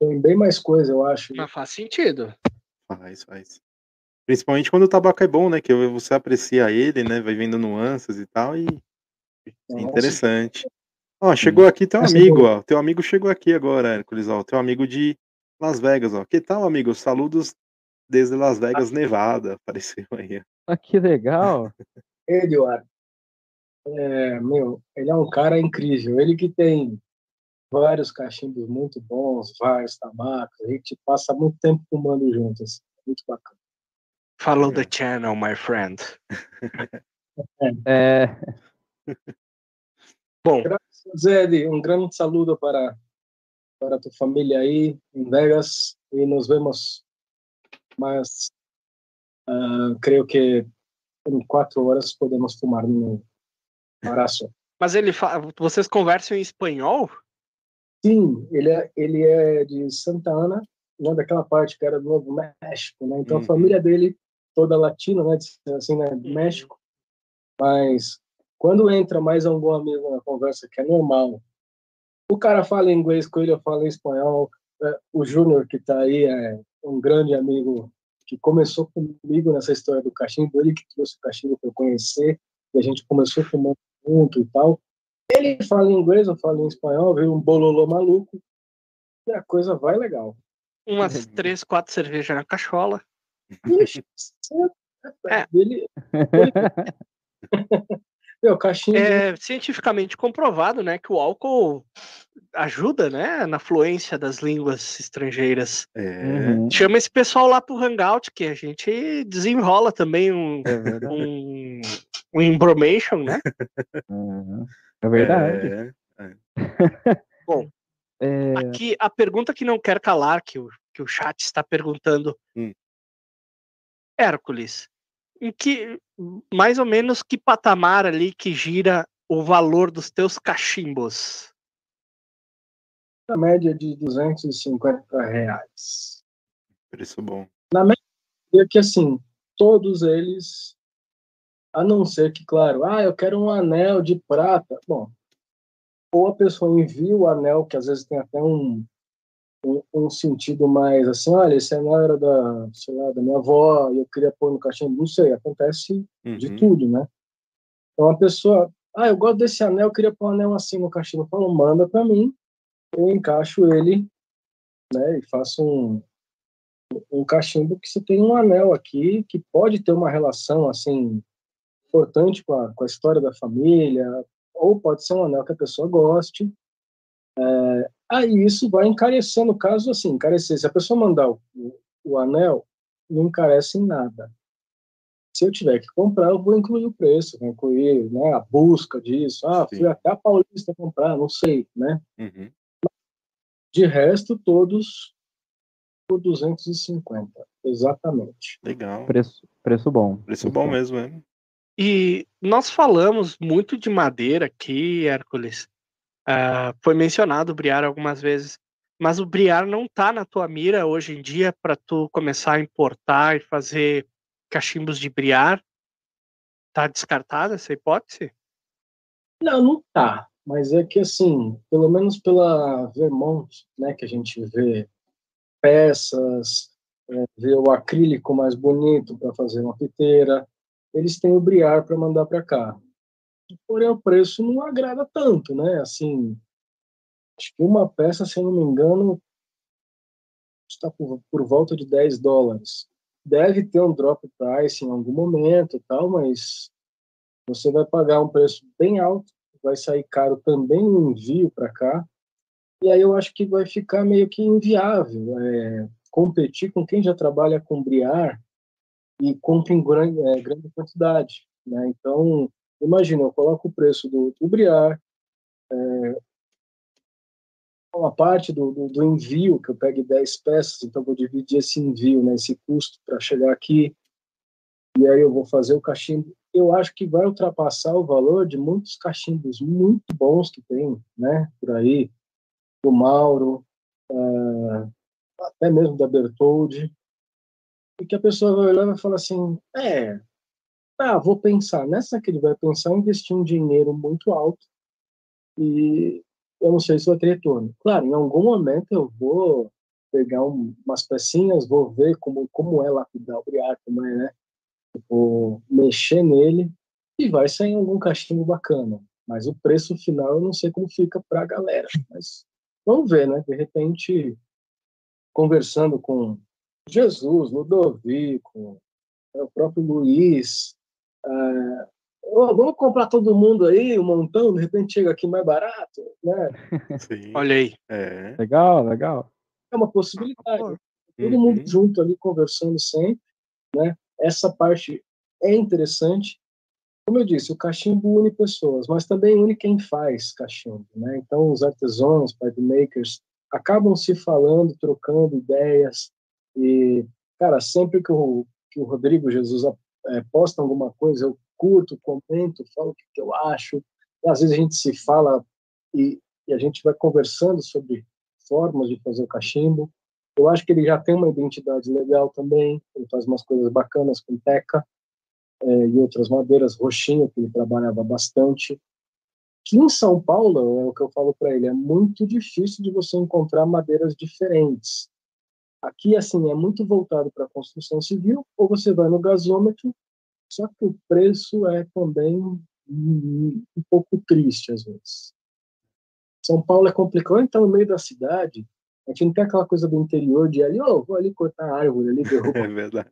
[SPEAKER 6] Tem bem mais coisa, eu acho.
[SPEAKER 5] Mas faz sentido.
[SPEAKER 4] Faz, faz. Principalmente quando o tabaco é bom, né? Que você aprecia ele, né? Vai vendo nuances e tal, e é interessante. Ó, chegou aqui teu amigo, ó. Teu amigo chegou aqui agora, Hércules, ó. Teu amigo de Las Vegas, ó. Que tal, amigo? Saludos desde Las Vegas, Nevada, apareceu aí.
[SPEAKER 3] Ah, que legal!
[SPEAKER 6] Eduardo, é, meu, ele é um cara incrível. Ele que tem vários cachimbos muito bons, vários tabacos. A gente passa muito tempo fumando juntos. Muito bacana.
[SPEAKER 5] Follow the channel, my friend.
[SPEAKER 3] é.
[SPEAKER 6] Bom. Zé, um grande saludo para, para a tua família aí em Vegas e nos vemos mas uh, creio que em quatro horas podemos fumar no abraço.
[SPEAKER 5] Mas ele vocês conversam em espanhol?
[SPEAKER 6] Sim, ele é, ele é de Santa Ana, né, daquela parte que era do Novo México, né? Então uhum. a família dele toda latina, né, assim, né, do uhum. México. Mas quando entra mais algum amigo na conversa que é normal, o cara fala inglês com ele, eu falo espanhol. É, o Júnior que está aí é um grande amigo que começou comigo nessa história do cachimbo, ele que trouxe o cachimbo para eu conhecer, e a gente começou fumando junto e tal. Ele fala inglês, eu falo em espanhol, veio um bololô maluco, e a coisa vai legal.
[SPEAKER 5] Umas três, quatro cervejas na cachola.
[SPEAKER 6] Ixi, é. ele, ele... Meu, cachimbo...
[SPEAKER 5] É cientificamente comprovado, né, que o álcool ajuda, né, na fluência das línguas estrangeiras.
[SPEAKER 4] É.
[SPEAKER 5] Uhum. Chama esse pessoal lá pro Hangout, que a gente desenrola também um, é um, um embromation, né?
[SPEAKER 3] Uhum. É verdade.
[SPEAKER 4] É. é.
[SPEAKER 5] Bom, é. aqui a pergunta que não quer calar, que o, que o chat está perguntando. Hum. Hércules, em que mais ou menos que patamar ali que gira o valor dos teus cachimbos?
[SPEAKER 6] A média de 250 reais.
[SPEAKER 4] Preço bom.
[SPEAKER 6] Na média, que assim, todos eles, a não ser que, claro, ah, eu quero um anel de prata. Bom, ou a pessoa envia o anel, que às vezes tem até um, um, um, sentido mais assim, olha, esse anel era da, sei lá, da minha avó, e eu queria pôr no cachimbo, não sei, acontece uhum. de tudo, né? Então a pessoa, ah, eu gosto desse anel, eu queria pôr um anel assim no cachimbo, eu falo, manda para mim, eu encaixo ele, né, e faço um, um cachimbo que você tem um anel aqui que pode ter uma relação assim importante com a, com a história da família, ou pode ser um anel que a pessoa goste. É, aí isso vai encarecer, no caso assim, encarecer. Se a pessoa mandar o, o anel, não encarece em nada. Se eu tiver que comprar, eu vou incluir o preço, vou incluir né, a busca disso. Ah, Sim. fui até a Paulista comprar, não sei, né? Uhum. De resto, todos por 250, exatamente.
[SPEAKER 4] Legal.
[SPEAKER 3] Preço, preço bom.
[SPEAKER 4] Preço, preço bom, bom mesmo, é.
[SPEAKER 5] E nós falamos muito de madeira aqui, Hércules. Uh, foi mencionado o briar algumas vezes, mas o briar não está na tua mira hoje em dia para tu começar a importar e fazer cachimbos de briar. Tá descartada essa hipótese?
[SPEAKER 6] Não, não tá. Mas é que assim, pelo menos pela Vermont, né, que a gente vê peças, é, vê o acrílico mais bonito para fazer uma piteira, eles têm o briar para mandar para cá. Porém, o preço não agrada tanto, né? Assim, acho que uma peça, se eu não me engano, está por, por volta de 10 dólares. Deve ter um drop price em algum momento e tal, mas você vai pagar um preço bem alto, vai sair caro também o envio para cá, e aí eu acho que vai ficar meio que inviável é, competir com quem já trabalha com briar e compra em grande, é, grande quantidade. Né? Então, imagina, eu coloco o preço do, do Briar, é, uma parte do, do, do, envio, que eu pegue 10 peças, então vou dividir esse envio, né, esse custo para chegar aqui, e aí eu vou fazer o cachimbo. Eu acho que vai ultrapassar o valor de muitos cachimbos muito bons que tem, né, por aí, do Mauro, é, até mesmo da Bertoldi, e que a pessoa vai olhar e vai falar assim, é, tá, vou pensar. Nessa que ele vai pensar, investir um dinheiro muito alto e eu não sei se vai ter retorno. Claro, em algum momento eu vou pegar um, umas pecinhas, vou ver como, como é lapidar o briar, como é, né? Vou mexer nele e vai sair algum cachimbo bacana. Mas o preço final eu não sei como fica para a galera. Mas vamos ver, né? De repente, conversando com Jesus, Ludovico, é, o próprio Luiz. É, vamos comprar todo mundo aí, um montão, de repente chega aqui mais barato, né?
[SPEAKER 5] Sim. Olha aí.
[SPEAKER 3] É. Legal, legal.
[SPEAKER 6] É uma possibilidade. Todo uhum. mundo junto ali, conversando sempre, né? Essa parte é interessante. Como eu disse, o cachimbo une pessoas, mas também une quem faz cachimbo, né? Então, os artesãos, pipe makers, acabam se falando, trocando ideias, e, cara, sempre que o, que o Rodrigo Jesus é, posta alguma coisa, eu curto, comento, falo o que, que eu acho. E, às vezes a gente se fala e, e, a gente vai conversando sobre formas de fazer o cachimbo. Eu acho que ele já tem uma identidade legal também. Ele faz umas coisas bacanas com teca é, e outras madeiras, roxinho, que ele trabalhava bastante. Que em São Paulo, é o que eu falo para ele, é muito difícil de você encontrar madeiras diferentes. Aqui, assim, é muito voltado para a construção civil, ou você vai no gasômetro, só que o preço é também um, pouco triste, às vezes. São Paulo é complicado, então, no meio da cidade, a gente não tem aquela coisa do interior de ali, oh, vou ali cortar a árvore, ali derrubar.
[SPEAKER 4] É verdade.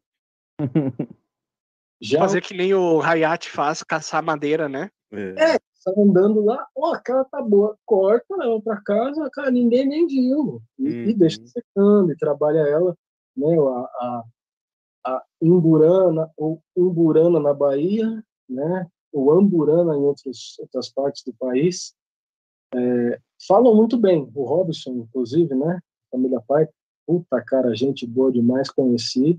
[SPEAKER 5] Já Fazer que nem o Hayat faz, caçar madeira, né?
[SPEAKER 6] É, é sai andando lá, ó, oh, aquela tá boa, corta, leva para casa, cara, ninguém nem viu. E, uhum. e, deixa secando, e trabalha ela, né, a, a, a Imburana, ou Umburana na Bahia, né, ou Amburana em outros, outras partes do país, é, falam muito bem. O Robson, inclusive, né, família Pai, puta cara, gente boa demais, conheci.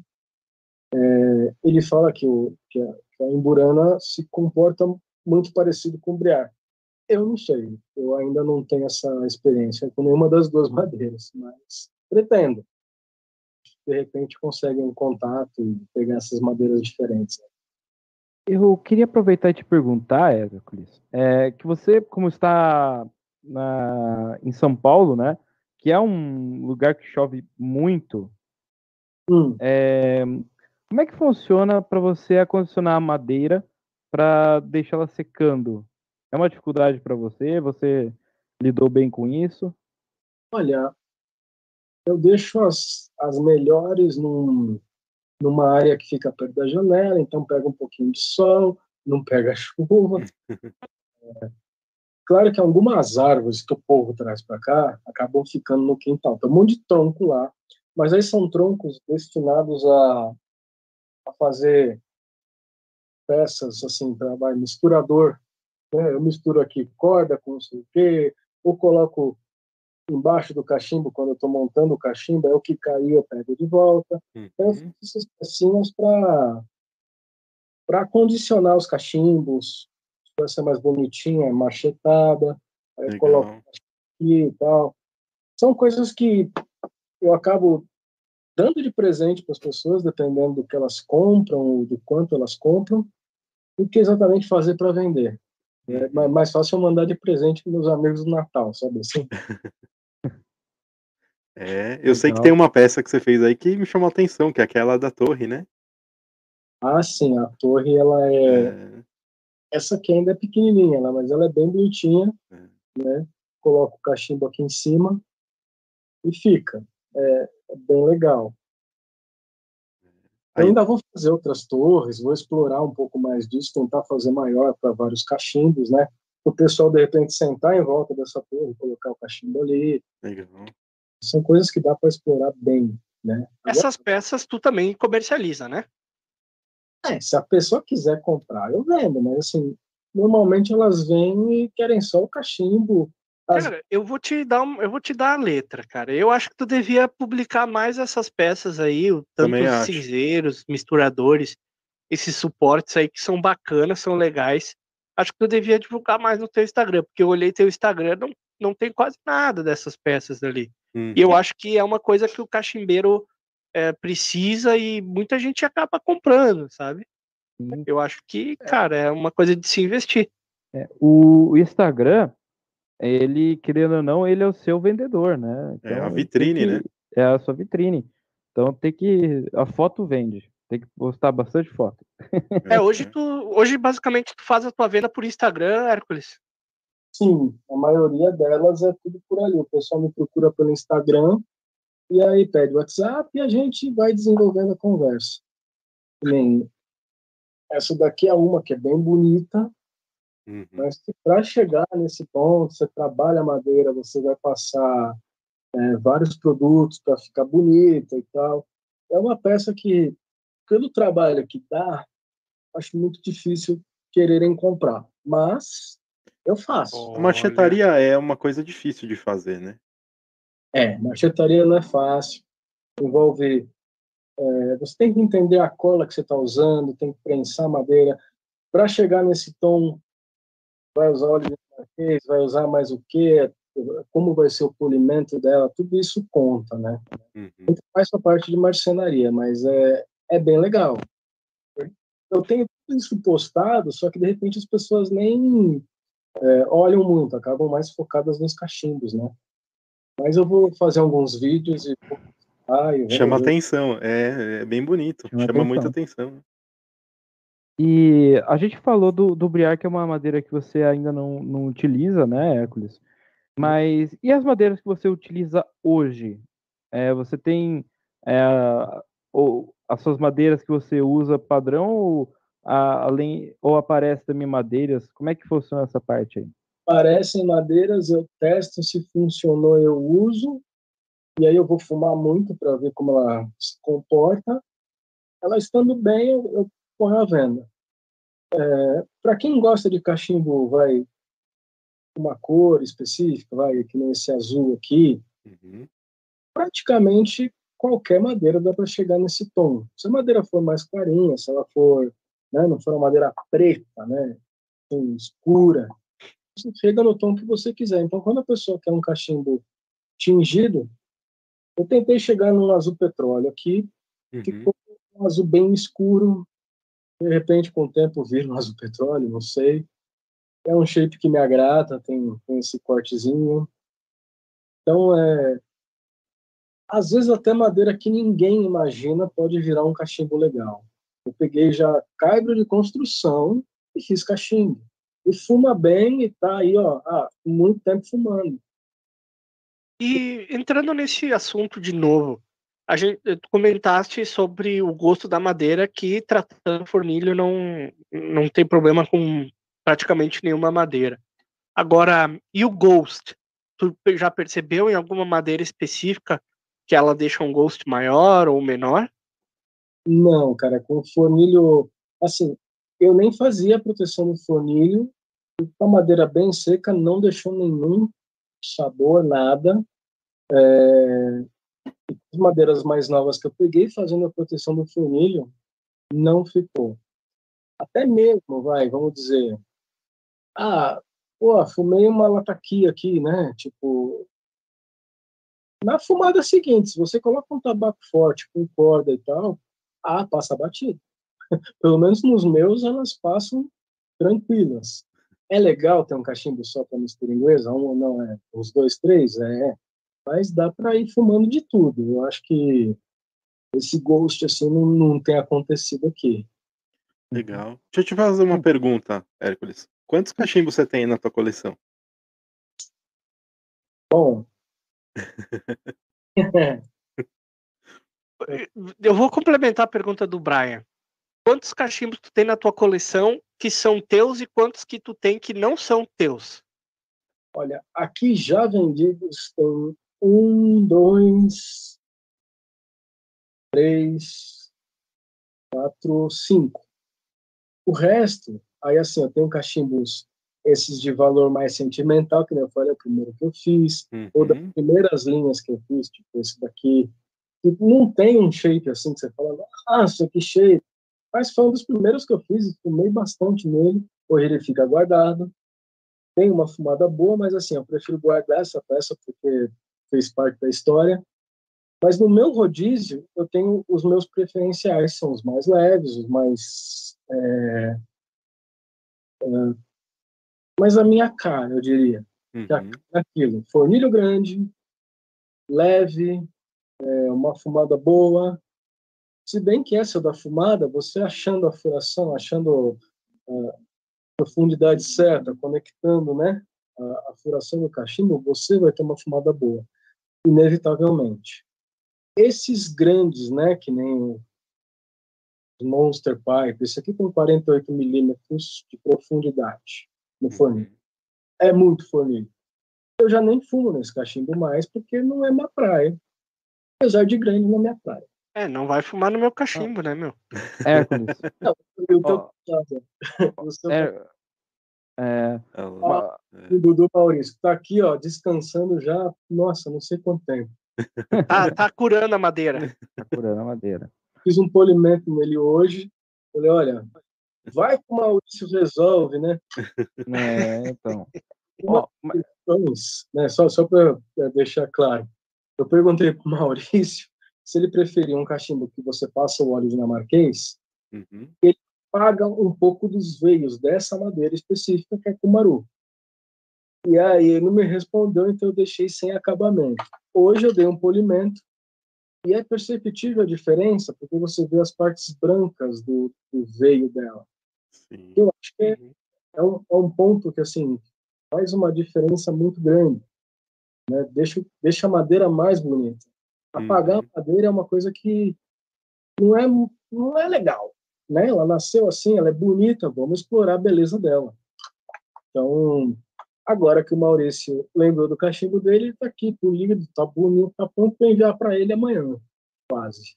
[SPEAKER 6] É, ele fala que, o, que, a, que a Imburana se comporta muito parecido com o Briar. Eu não sei, eu ainda não tenho essa experiência com nenhuma das duas madeiras, mas pretendo. de repente conseguem um contato e pegar essas madeiras diferentes.
[SPEAKER 3] Eu queria aproveitar e te perguntar, Hércules, é, que você, como está na, em São Paulo, né, que é um lugar que chove muito,
[SPEAKER 6] Hum,
[SPEAKER 3] é, como é que funciona para você acondicionar a madeira para deixá-la secando? É uma dificuldade para você? Você lidou bem com isso?
[SPEAKER 6] olha, eu deixo as, as melhores num, numa área que fica perto da janela, então pega um pouquinho de sol, não pega chuva. É, claro que algumas árvores que o povo traz para cá acabam ficando no quintal. Tem um monte de tronco lá, mas aí são troncos destinados a, a fazer peças assim para misturador. Né? Eu misturo aqui corda com não sei o quê, ou coloco embaixo do cachimbo quando eu estou montando o cachimbo, é o que caiu eu pego de volta. Então, eu
[SPEAKER 4] Uhum.
[SPEAKER 6] fiz essas pecinhas para para condicionar os cachimbos, para ser mais bonitinha, machetada, aí eu coloco aqui e tal. São coisas que eu acabo dando de presente para as pessoas, dependendo do que elas compram, do quanto elas compram, do que exatamente fazer para vender. É mais- fácil eu mandar de presente para meus amigos do Natal, sabe assim?
[SPEAKER 4] É, eu sei que
[SPEAKER 3] Legal.
[SPEAKER 4] tem uma peça que você fez aí que me chamou a atenção, que é aquela da torre, né?
[SPEAKER 6] Ah, sim, a torre, ela é...
[SPEAKER 4] É,
[SPEAKER 6] Essa aqui ainda é pequenininha, ela- mas ela é bem bonitinha,
[SPEAKER 4] É.
[SPEAKER 6] né? Coloco o cachimbo aqui em cima e fica. É, é bem legal.
[SPEAKER 4] Aí-
[SPEAKER 6] ainda vou fazer outras torres, vou explorar um pouco mais disso, tentar fazer maior para vários cachimbos, né? O pessoal, de repente, sentar em volta dessa torre, colocar o cachimbo ali.
[SPEAKER 4] legal.
[SPEAKER 6] São coisas que dá para explorar bem, né? Agora,
[SPEAKER 5] Essas peças tu também comercializa, né?
[SPEAKER 6] é, se a pessoa quiser comprar, eu vendo, mas assim, normalmente elas vêm e querem só o cachimbo.
[SPEAKER 5] Cara, eu vou te dar, um- eu vou te dar a letra, cara. Eu acho que tu devia publicar mais essas peças aí, o- tanto
[SPEAKER 4] Também
[SPEAKER 5] os cinzeiros, misturadores, esses suportes aí que são bacanas, são legais. Acho que tu devia divulgar mais no teu Instagram, porque eu olhei teu Instagram, não, não tem quase nada dessas peças ali.
[SPEAKER 4] Uhum.
[SPEAKER 5] E eu acho que é uma coisa que o cachimbeiro é, precisa e muita gente acaba comprando, sabe?
[SPEAKER 3] Sim.
[SPEAKER 5] Eu acho que, cara, é uma coisa de se investir.
[SPEAKER 3] É, o Instagram, ele, querendo ou não, ele é o seu vendedor, né?
[SPEAKER 4] É a
[SPEAKER 3] ele tem
[SPEAKER 4] vitrine,
[SPEAKER 3] que-
[SPEAKER 4] né?
[SPEAKER 3] É a sua vitrine. Então tem que. A foto vende. Tem que postar bastante foto.
[SPEAKER 5] É, hoje tu, hoje basicamente tu faz a tua venda por Instagram, Hércules.
[SPEAKER 6] Sim, a maioria delas é tudo por ali. O pessoal me procura pelo Instagram e aí pede WhatsApp e a gente vai desenvolvendo a conversa. Nem essa daqui é uma que é bem bonita,
[SPEAKER 4] Uhum.
[SPEAKER 6] mas para chegar nesse ponto, você trabalha a madeira, você vai passar é, vários produtos para ficar bonita e tal. É uma peça que, pelo trabalho que dá, acho muito difícil quererem comprar. Mas eu faço.
[SPEAKER 4] A machetaria é uma coisa difícil de fazer, né?
[SPEAKER 6] É, machetaria não é fácil. Envolve. é, você tem que entender a cola que você está usando, tem que prensar a madeira. Para chegar nesse tom, vai usar óleo de marquês, vai usar mais o quê? Como vai ser o polimento dela? Tudo isso conta, né?
[SPEAKER 4] Uhum.
[SPEAKER 6] Muito mais a parte de marcenaria, mas é, é bem legal. Eu tenho tudo isso postado, só que de repente as pessoas nem é, olham muito, acabam mais focadas nos cachimbos, né? Mas eu vou fazer alguns vídeos e vamos
[SPEAKER 4] Chama atenção, é, é bem bonito,
[SPEAKER 3] Chama
[SPEAKER 4] chama, muita atenção.
[SPEAKER 3] E a gente falou do, do briar, que é uma madeira que você ainda não, não utiliza, né, Hércules? Mas e as madeiras que você utiliza hoje? É, você tem é, ou, as suas madeiras que você usa padrão ou, a- além, ou aparece também madeiras? Como é que funciona essa parte aí?
[SPEAKER 6] Parecem madeiras, eu testo se funcionou, eu uso, e aí eu vou fumar muito para ver como ela se comporta. Ela estando bem, eu, eu ponho à venda. para quem gosta de cachimbo, vai uma cor específica, vai que nem esse azul aqui,
[SPEAKER 4] Uhum.
[SPEAKER 6] praticamente qualquer madeira dá para chegar nesse tom. Se a madeira for mais clarinha, se ela for, né, não for uma madeira preta, né, escura, você chega no tom que você quiser. Então, quando a pessoa quer um cachimbo tingido, Eu tentei chegar num azul petróleo aqui,
[SPEAKER 4] Uhum.
[SPEAKER 6] ficou um azul bem escuro. De repente, com o tempo, vira um azul petróleo, não sei. É um shape que me agrada, tem, tem esse cortezinho. Então, é. Às vezes, até madeira que ninguém imagina pode virar um cachimbo legal. Eu peguei já caibro de construção e fiz cachimbo. E fuma bem e tá aí, ó, há muito tempo fumando.
[SPEAKER 5] E entrando nesse assunto de novo, a gente tu comentaste sobre o gosto da madeira que tratando fornilho não não tem problema com praticamente nenhuma madeira. Agora, e o ghost? Tu já percebeu em alguma madeira específica que ela deixa um ghost maior ou menor?
[SPEAKER 6] Não, cara, com fornilho, assim, eu nem fazia proteção do fornilho, a madeira bem seca, não deixou nenhum sabor, nada. É, as madeiras mais novas que eu peguei fazendo a proteção do fornilho, não ficou. Até mesmo, vai, vamos dizer, ah, pô, fumei uma lataqui aqui, né? Tipo, na fumada seguinte, se você coloca um tabaco forte com corda e tal, ah, passa batido. Pelo menos nos meus elas passam tranquilas. É legal ter um cachimbo só para mistura inglesa? Um ou não é? Os dois, três? É. Mas dá para ir fumando de tudo. Eu acho que esse ghost assim não, não tem acontecido aqui.
[SPEAKER 4] Legal. Deixa eu te fazer uma pergunta, Hércules. Quantos cachimbos você tem na tua coleção?
[SPEAKER 6] Bom.
[SPEAKER 5] Eu vou complementar a pergunta do Brian. Quantos cachimbos tu tem na tua coleção que são teus e quantos que tu tem que não são teus?
[SPEAKER 6] Olha, aqui já vendidos tem um, dois, três, quatro, cinco. O resto, aí assim, eu tenho cachimbos esses de valor mais sentimental, que nem eu falei, o primeiro que eu fiz,
[SPEAKER 4] Uhum.
[SPEAKER 6] ou das primeiras linhas que eu fiz, tipo esse daqui, que não tem um shape assim que você fala, nossa, que shape. Mas foi um dos primeiros que eu fiz fumei bastante nele. Hoje ele fica guardado. Tem uma fumada boa, mas assim, eu prefiro guardar essa peça porque fez parte da história. Mas no meu rodízio, eu tenho os meus preferenciais, são os mais leves, os mais. É, é, mais a minha cara, eu diria. Que
[SPEAKER 4] Uhum.
[SPEAKER 6] é aquilo: fornilho grande, leve, é, uma fumada boa. Se bem que essa da fumada, você achando a furação, achando a profundidade certa, conectando né, a, a furação do cachimbo, você vai ter uma fumada boa, inevitavelmente. Esses grandes, né, que nem o Monster Pipe, esse aqui tem 48 milímetros de profundidade no fornilho. É muito fornilho. Eu já nem fumo nesse cachimbo mais, porque não é uma praia. Apesar de grande, não é minha praia.
[SPEAKER 5] É, não vai fumar no meu cachimbo, né, meu?
[SPEAKER 3] Hércules.
[SPEAKER 6] E o teu
[SPEAKER 3] Ó,
[SPEAKER 6] o seu
[SPEAKER 3] É, é, uma-
[SPEAKER 6] o Dudu Maurício tá aqui, ó, descansando já, nossa, não sei quanto tempo.
[SPEAKER 5] Tá, tá curando a madeira.
[SPEAKER 3] tá curando a madeira.
[SPEAKER 6] Fiz um polimento nele hoje. Falei, olha, vai que o Maurício resolve, né?
[SPEAKER 3] É, então. Ó, mas-
[SPEAKER 6] né? Só, só para deixar claro. Eu perguntei pro Maurício se ele preferia um cachimbo que você passa o óleo dinamarquês,
[SPEAKER 4] Uhum.
[SPEAKER 6] Paga um pouco dos veios dessa madeira específica que é cumaru. E aí ele não me respondeu, então eu deixei sem acabamento. Hoje eu dei um polimento e é perceptível a diferença porque você vê as partes brancas do, do veio dela.
[SPEAKER 4] Sim.
[SPEAKER 6] Eu acho que é, é um, é um ponto que assim faz uma diferença muito grande, né? Deixa, deixa a madeira mais bonita. Apagar
[SPEAKER 4] Uhum.
[SPEAKER 6] a madeira é uma coisa que não é não é legal, né? Ela nasceu assim, ela é bonita, vamos explorar a beleza dela. Então, agora que o Maurício lembrou do cachimbo dele, ele tá aqui polido, tá bonito, tá pronto para enviar para ele amanhã, quase.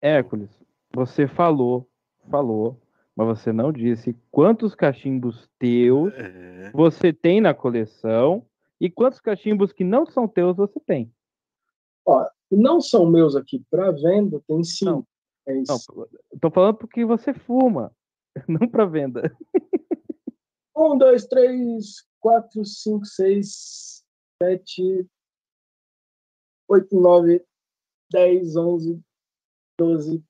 [SPEAKER 3] Hércules, você falou, falou, mas você não disse quantos cachimbos teus
[SPEAKER 4] É.
[SPEAKER 3] você tem na coleção e quantos cachimbos que não são teus você tem.
[SPEAKER 6] Não são meus aqui para venda, tem cinco. É
[SPEAKER 3] Não,
[SPEAKER 6] isso.
[SPEAKER 3] eu tô falando porque você fuma, não para venda.
[SPEAKER 6] Um, dois, três, quatro, cinco, seis, sete, 8, 9, 10, 11, 12,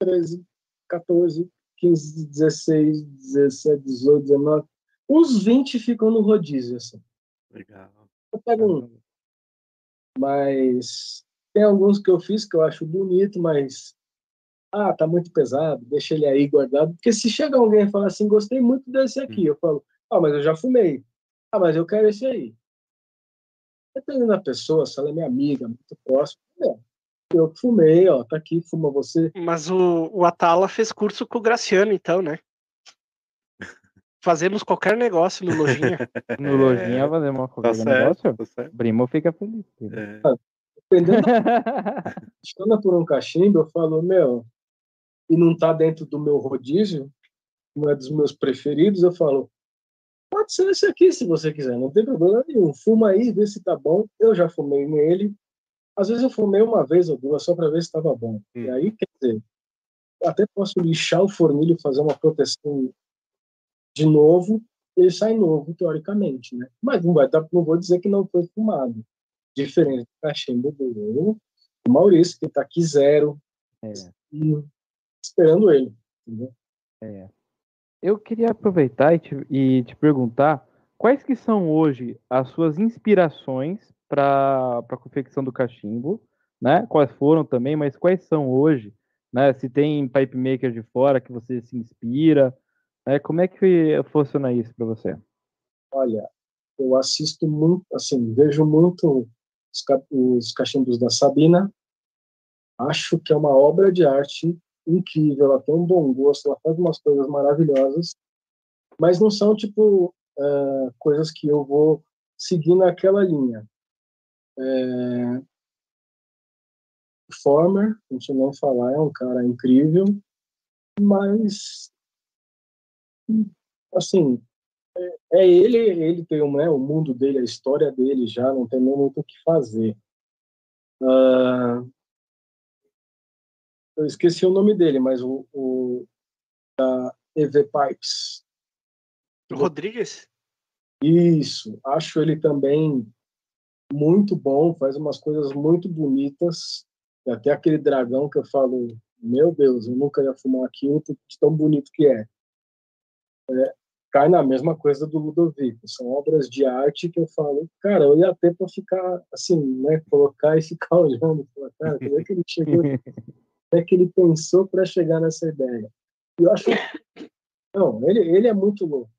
[SPEAKER 6] 13, 14, 15, 16, 17, 18, 19. Uns 20 ficam no rodízio, assim.
[SPEAKER 4] Legal.
[SPEAKER 6] Eu pego um. Mas tem alguns que eu fiz que eu acho bonito, mas ah, tá muito pesado, deixa ele aí guardado. Porque se chega alguém e falar assim, gostei muito desse aqui, eu falo, ah, mas eu já fumei. Ah, mas eu quero esse aí. Dependendo da pessoa, se ela é minha amiga, muito próxima, é. Eu fumei, ó, tá aqui, fuma você.
[SPEAKER 5] Mas o, o Atala fez curso com o Graciano, então, né? Fazemos qualquer negócio no Lojinha.
[SPEAKER 3] No Lojinha fazemos qualquer
[SPEAKER 4] Tá certo,
[SPEAKER 3] negócio.
[SPEAKER 4] tá certo.
[SPEAKER 3] Primo fica feliz.
[SPEAKER 4] É.
[SPEAKER 6] Dependendo da por um cachimbo, eu falo, meu, e não tá dentro do meu rodízio, não é dos meus preferidos, eu falo, pode ser esse aqui se você quiser, não tem problema nenhum. Fuma aí, vê se tá bom. Eu já fumei nele. Às vezes eu fumei uma vez ou duas só para ver se estava bom.
[SPEAKER 4] Hum.
[SPEAKER 6] E aí, quer dizer, até posso lixar o fornilho, fazer uma proteção de novo, ele sai novo, teoricamente, né? Mas não vai dar, não vou dizer que não foi fumado. Diferente do cachimbo do Maurício, que tá aqui zero,
[SPEAKER 3] É.
[SPEAKER 6] esperando ele. Entendeu?
[SPEAKER 3] Eu queria aproveitar e te, e te perguntar quais que são hoje as suas inspirações para a confecção do cachimbo, né? Quais foram também, mas quais são hoje, né? Se tem pipe maker de fora que você se inspira, né? Como é que funciona isso para você?
[SPEAKER 6] Olha, eu assisto muito, assim, vejo muito os, os cachimbos da Sabina. Acho que é uma obra de arte incrível. Ela tem um bom gosto, ela faz umas coisas maravilhosas, mas não são tipo eh, coisas que eu vou seguir naquela linha. É... Former, a gente não falar, é um cara incrível, mas assim é ele, ele tem um, né, o mundo dele, a história dele já, não tem nem muito o que fazer. Ah, eu esqueci o nome dele, mas o, o da EV Pipes.
[SPEAKER 5] Rodrigues?
[SPEAKER 6] Isso, acho ele também muito bom, faz umas coisas muito bonitas. E até aquele dragão que eu falo, meu Deus, eu nunca ia fumar aquilo de tão bonito que é. É, cai na mesma coisa do Ludovico. São obras de arte que eu falo, cara, eu ia ter para ficar assim, né, colocar e ficar olhando, falar, cara, como é que ele chegou, é que ele pensou para chegar nessa ideia? E eu acho, não, ele, ele é muito louco.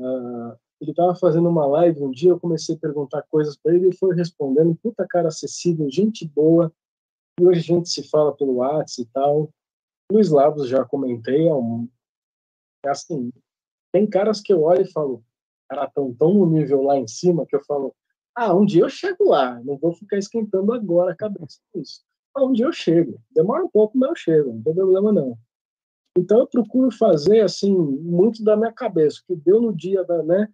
[SPEAKER 6] Ah, ele estava fazendo uma live um dia, eu comecei a perguntar coisas para ele, ele foi respondendo, puta cara acessível, gente boa. E hoje a gente se fala pelo WhatsApp e tal. Luiz Lavos já comentei, é um é assim, tem caras que eu olho e falo, cara, tão tão no nível lá em cima que eu falo, ah, um dia eu chego lá, não vou ficar esquentando agora a cabeça com isso. Dia eu chego, demora um pouco, mas eu chego, não tem problema não. Então eu procuro fazer assim muito da minha cabeça, que deu no dia da, né,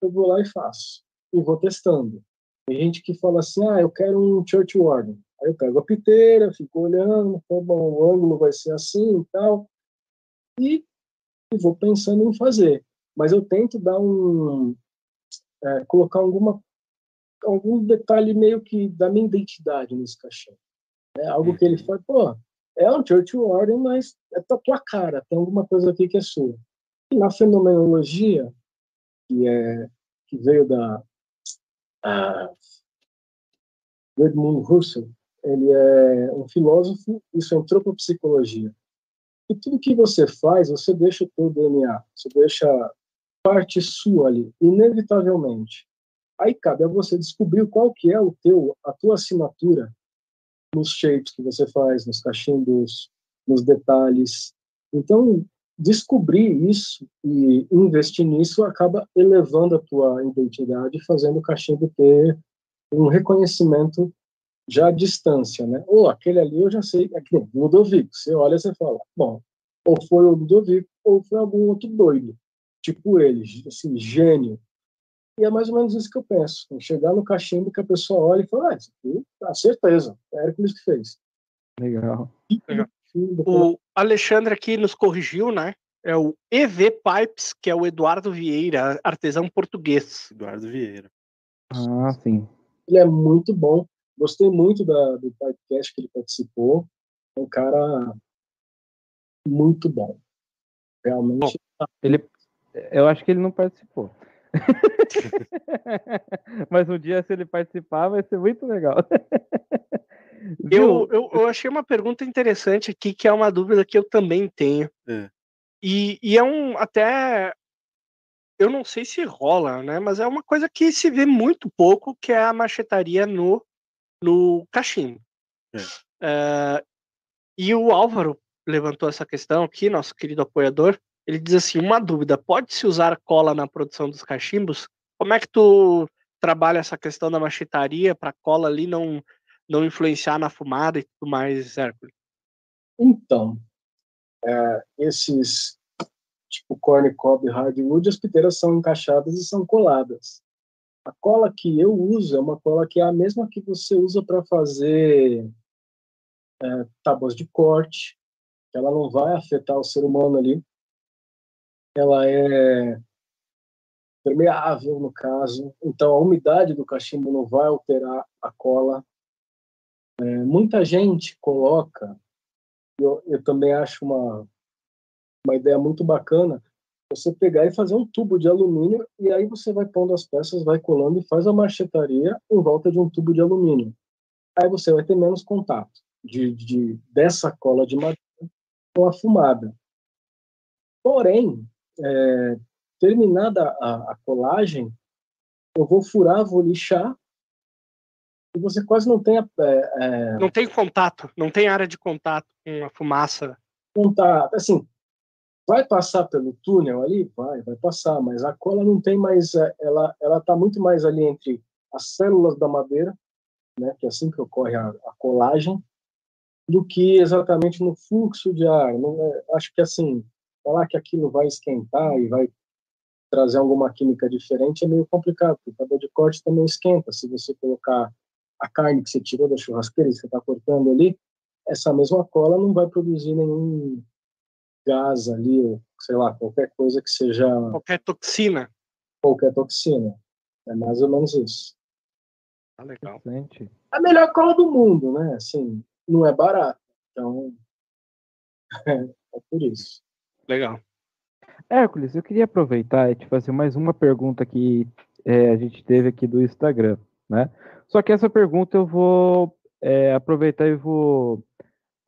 [SPEAKER 6] eu vou lá e faço e vou testando. Tem gente que fala assim, ah, eu quero um church warden. Aí eu pego a piteira, fico olhando, tá bom, o ângulo vai ser assim e tal, e e vou pensando em fazer. Mas eu tento dar um. é, colocar alguma, algum detalhe meio que da minha identidade nesse caixão. É algo que ele fala, pô, é um Church Warden, mas é da tua cara, tem alguma coisa aqui que é sua. E na fenomenologia, que, é, que veio da. a Edmund Husserl, ele é um filósofo, isso entrou para psicologia. E tudo que você faz, você deixa o teu DNA, você deixa parte sua ali, inevitavelmente. Aí cabe a você descobrir qual que é o teu, a tua assinatura nos shapes que você faz, nos cachimbos, nos detalhes. Então, descobrir isso e investir nisso acaba elevando a tua identidade, fazendo o cachimbo ter um reconhecimento já à distância, né? Ou aquele ali eu já sei, aquele Ludovico. Você olha e você fala, bom, ou foi o Ludovico ou foi algum outro doido, tipo ele, assim, gênio. E é mais ou menos isso que eu penso. Chegar no cachimbo que a pessoa olha e fala, ah, isso aqui, ah, certeza, é Hércules que fez.
[SPEAKER 3] Legal.
[SPEAKER 5] Legal. O Alexandre aqui nos corrigiu, né? É o EV Pipes, que é o Eduardo Vieira, artesão português.
[SPEAKER 4] Eduardo Vieira.
[SPEAKER 3] Ah, sim.
[SPEAKER 6] Ele é muito bom. gostei muito da, do podcast que ele participou. É um cara muito bom. Realmente.
[SPEAKER 3] Bom, ele, eu acho que ele não participou. Mas um dia, se ele participar, vai ser muito legal.
[SPEAKER 5] eu, eu, eu, achei uma pergunta interessante aqui, que é uma dúvida que eu também tenho. É. E, e é um até. Eu não sei se rola, né? Mas é uma coisa que se vê muito pouco, que é a machetaria no, no cachimbo. É. Uh, e o Álvaro levantou essa questão aqui, nosso querido apoiador. Ele diz assim: uma dúvida, pode-se usar cola na produção dos cachimbos? Como é que tu trabalha essa questão da machetaria para cola ali não, não influenciar na fumada e tudo mais, Hércules?
[SPEAKER 6] Então, é, esses tipo corn cob hardwood, as piteiras são encaixadas e são coladas. A cola que eu uso é uma cola que é a mesma que você usa para fazer é, tábuas de corte, ela não vai afetar o ser humano ali ela é permeável no caso, então a umidade do cachimbo não vai alterar a cola. É, muita gente coloca, eu, eu também acho uma, uma ideia muito bacana, você pegar e fazer um tubo de alumínio e aí você vai pondo as peças, vai colando e faz a marchetaria em volta de um tubo de alumínio. Aí você vai ter menos contato de, de dessa cola de madeira com a fumada. Porém, é, terminada a, a, colagem, eu vou furar, vou lixar, e você quase não tem... É,
[SPEAKER 5] é, não tem contato, não tem área de contato com a fumaça.
[SPEAKER 6] Contato, assim, vai passar pelo túnel ali? Vai, vai passar, mas a cola não tem mais... É, ela ela está muito mais ali entre as células da madeira, né, que é assim que ocorre a, a colagem, do que exatamente no fluxo de ar. Não é, acho que assim falar que aquilo vai esquentar e vai trazer alguma química diferente é meio complicado, porque o cabelo de corte também esquenta. Se você colocar a carne que você tirou da churrasqueira e você está cortando ali, essa mesma cola não vai produzir nenhum gás ali, ou sei lá, qualquer coisa que seja.
[SPEAKER 5] Qualquer toxina.
[SPEAKER 6] Qualquer toxina. É mais ou menos isso.
[SPEAKER 5] Tá legal.
[SPEAKER 6] A melhor cola do mundo, né? Assim, não é barato. Então, é por isso.
[SPEAKER 5] Legal.
[SPEAKER 3] Hércules, eu queria aproveitar e te fazer mais uma pergunta que é, a gente teve aqui do Instagram, né? Só que essa pergunta eu vou é, aproveitar e vou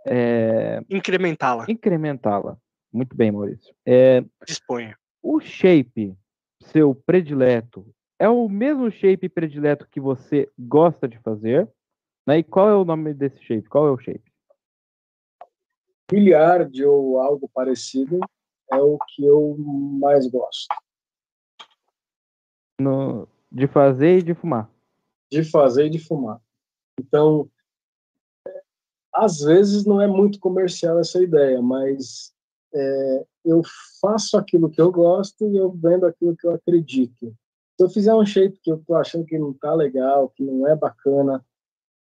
[SPEAKER 3] é,
[SPEAKER 5] incrementá-la.
[SPEAKER 3] Incrementá-la. Muito bem, Maurício. É,
[SPEAKER 5] Disponha.
[SPEAKER 3] O shape, seu predileto, é o mesmo shape predileto que você gosta de fazer? Né? E qual é o nome desse shape? Qual é o shape?
[SPEAKER 6] Bilhard ou algo parecido é o que eu mais gosto.
[SPEAKER 3] No, de fazer e de fumar.
[SPEAKER 6] De fazer e de fumar. Então, às vezes não é muito comercial essa ideia, mas é, eu faço aquilo que eu gosto e eu vendo aquilo que eu acredito. Se eu fizer um shape que eu tô achando que não tá legal, que não é bacana,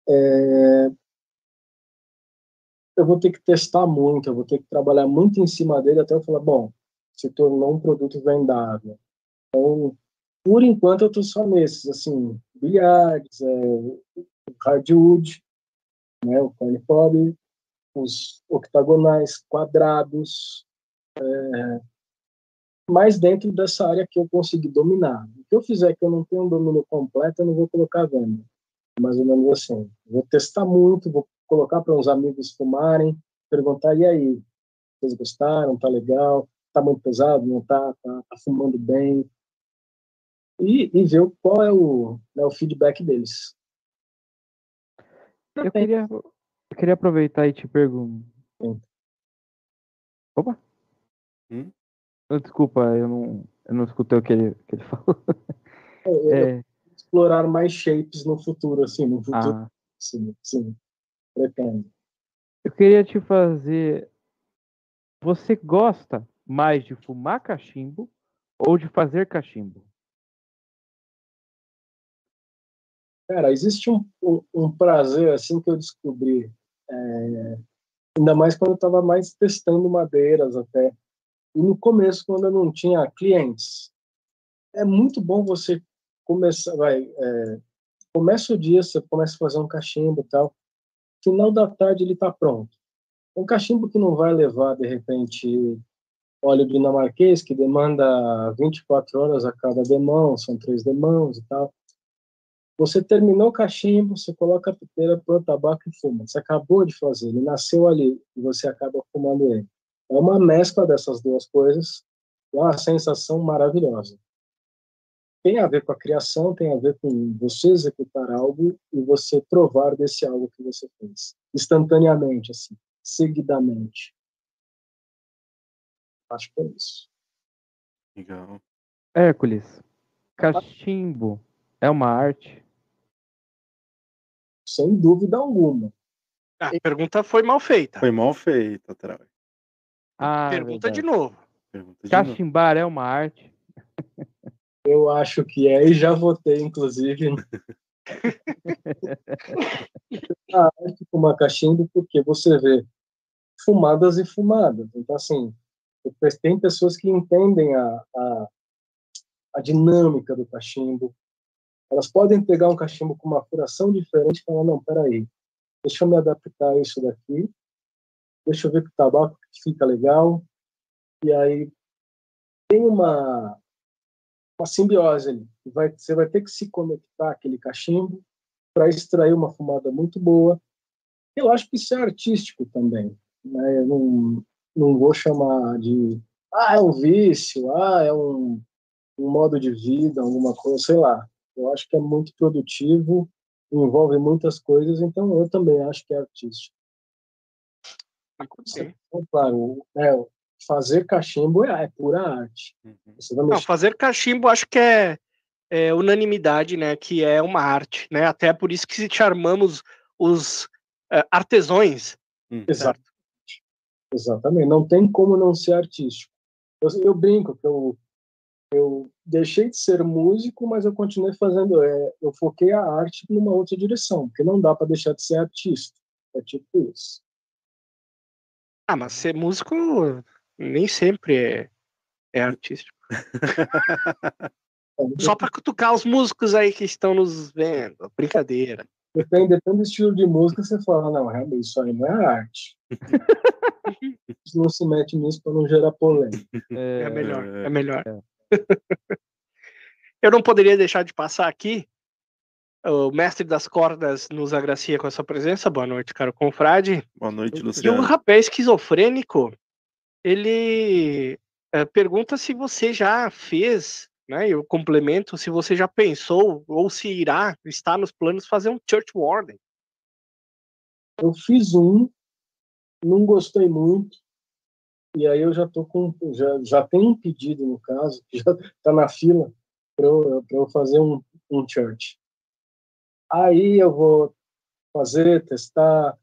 [SPEAKER 6] é, eu vou ter que testar muito, eu vou ter que trabalhar muito em cima dele até eu falar, bom, se tornou um produto vendável. Então, por enquanto eu estou só nesses, assim, bilhares, é, hardwood, né, o corn cob, os octagonais, quadrados, é, mais dentro dessa área que eu consegui dominar. O que eu fizer que eu não tenho um domínio completo, eu não vou colocar venda. Mais ou menos assim. Vou testar muito, vou colocar para uns amigos fumarem, perguntar, e aí, vocês gostaram, tá legal, tá muito pesado, não tá, tá, tá fumando bem, e, e ver qual é o, né, o feedback deles.
[SPEAKER 3] Eu queria, eu queria aproveitar e te perguntar. Opa! Hum? Desculpa, eu não, eu não escutei o que ele, que ele falou.
[SPEAKER 6] É, é... Explorar mais shapes no futuro, assim, no futuro. Ah. Sim, sim pretende.
[SPEAKER 3] Eu queria te fazer. Você gosta mais de fumar cachimbo ou de fazer cachimbo?
[SPEAKER 6] Cara, existe um, um, um prazer assim que eu descobri, é, ainda mais quando eu estava mais testando madeiras até. E no começo, quando eu não tinha clientes, é muito bom você começar, vai, é, Começa o dia, você começa a fazer um cachimbo e tal. Final da tarde ele está pronto. Um cachimbo que não vai levar, de repente, óleo dinamarquês, que demanda 24 horas a cada demão, são três demãos e tal. Você terminou o cachimbo, você coloca a piteira, põe o tabaco e fuma. Você acabou de fazer, ele nasceu ali e você acaba fumando ele. É uma mescla dessas duas coisas, é uma sensação maravilhosa. Tem a ver com a criação, tem a ver com você executar algo e você provar desse algo que você fez, instantaneamente, assim, seguidamente. Acho que é isso.
[SPEAKER 4] Legal.
[SPEAKER 3] Hércules, cachimbo é uma arte?
[SPEAKER 6] Sem dúvida alguma.
[SPEAKER 5] A pergunta foi mal feita.
[SPEAKER 4] Foi mal feita, Trau.
[SPEAKER 3] Ah,
[SPEAKER 5] pergunta de
[SPEAKER 3] verdade.
[SPEAKER 5] novo.
[SPEAKER 4] Pergunta de novo.
[SPEAKER 3] Cachimbar é uma arte?
[SPEAKER 6] Eu acho que é, e já votei, inclusive. a arte fumar cachimbo, porque você vê fumadas e fumadas. Então, assim, tem pessoas que entendem a, a, a dinâmica do cachimbo. Elas podem pegar um cachimbo com uma furação diferente e falar, não, peraí, deixa eu me adaptar a isso daqui, deixa eu ver que o tabaco fica legal, e aí tem uma, uma simbiose ali. Vai, você vai ter que se conectar àquele cachimbo para extrair uma fumada muito boa. Eu acho que isso é artístico também. Né? Eu não, não vou chamar de ah, é um vício, ah, é um, um modo de vida, alguma coisa, sei lá. Eu acho que é muito produtivo, envolve muitas coisas, então eu também acho que é artístico.
[SPEAKER 5] Ok.
[SPEAKER 6] Então, claro, é, fazer cachimbo é, é pura arte.
[SPEAKER 4] Uhum.
[SPEAKER 5] Não, fazer cachimbo acho que é, é unanimidade, né? Que é uma arte, né? Até por isso que chamamos os eh, artesões.
[SPEAKER 4] Hum.
[SPEAKER 6] Exato. Exatamente. Não tem como não ser artístico. Eu, eu brinco que eu, eu deixei de ser músico, mas eu continuei fazendo. É, eu foquei a arte numa outra direção, porque não dá para deixar de ser artista. É tipo isso.
[SPEAKER 5] Ah, mas ser músico nem sempre é, é artístico. Só para cutucar os músicos aí que estão nos vendo. Brincadeira.
[SPEAKER 6] Depende, depende do estilo de música, você fala, não, realmente, isso aí não é arte. Você não se mete nisso para não gerar polêmica.
[SPEAKER 5] É melhor,
[SPEAKER 4] É.
[SPEAKER 5] é melhor.
[SPEAKER 3] É.
[SPEAKER 5] Eu não poderia deixar de passar aqui. O mestre das cordas nos agracia com a sua presença. Boa noite, caro confrade.
[SPEAKER 4] Boa noite,
[SPEAKER 5] E o
[SPEAKER 4] Luciano.
[SPEAKER 5] rapaz esquizofrênico, ele eh, pergunta se você já fez, né? Eu complemento se você já pensou ou se irá, está nos planos fazer um Church Warden.
[SPEAKER 6] Eu fiz um, não gostei muito, e aí eu já tô com, já, já tem um pedido no caso, que já tá na fila para eu, eu fazer um, um church. Aí eu vou fazer, testar.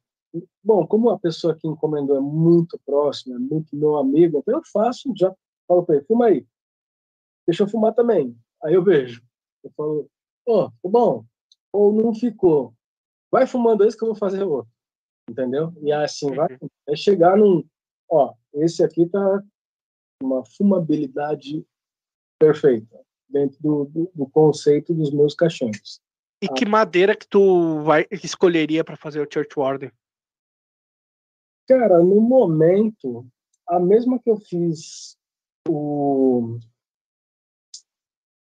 [SPEAKER 6] Bom, como a pessoa que encomendou é muito próxima, é muito meu amigo, eu faço, já falo para ele, fuma aí. Deixa eu fumar também. Aí eu vejo. Eu falo, ó, ficou bom? Ou não ficou? Vai fumando esse que eu vou fazer outro. Entendeu? E assim vai, vai chegar num. Ó, esse aqui tá uma fumabilidade perfeita dentro do, do, do conceito dos meus caixões.
[SPEAKER 5] E que madeira que tu vai escolheria para fazer o Church Warden?
[SPEAKER 6] Cara, no momento, a mesma que eu fiz o,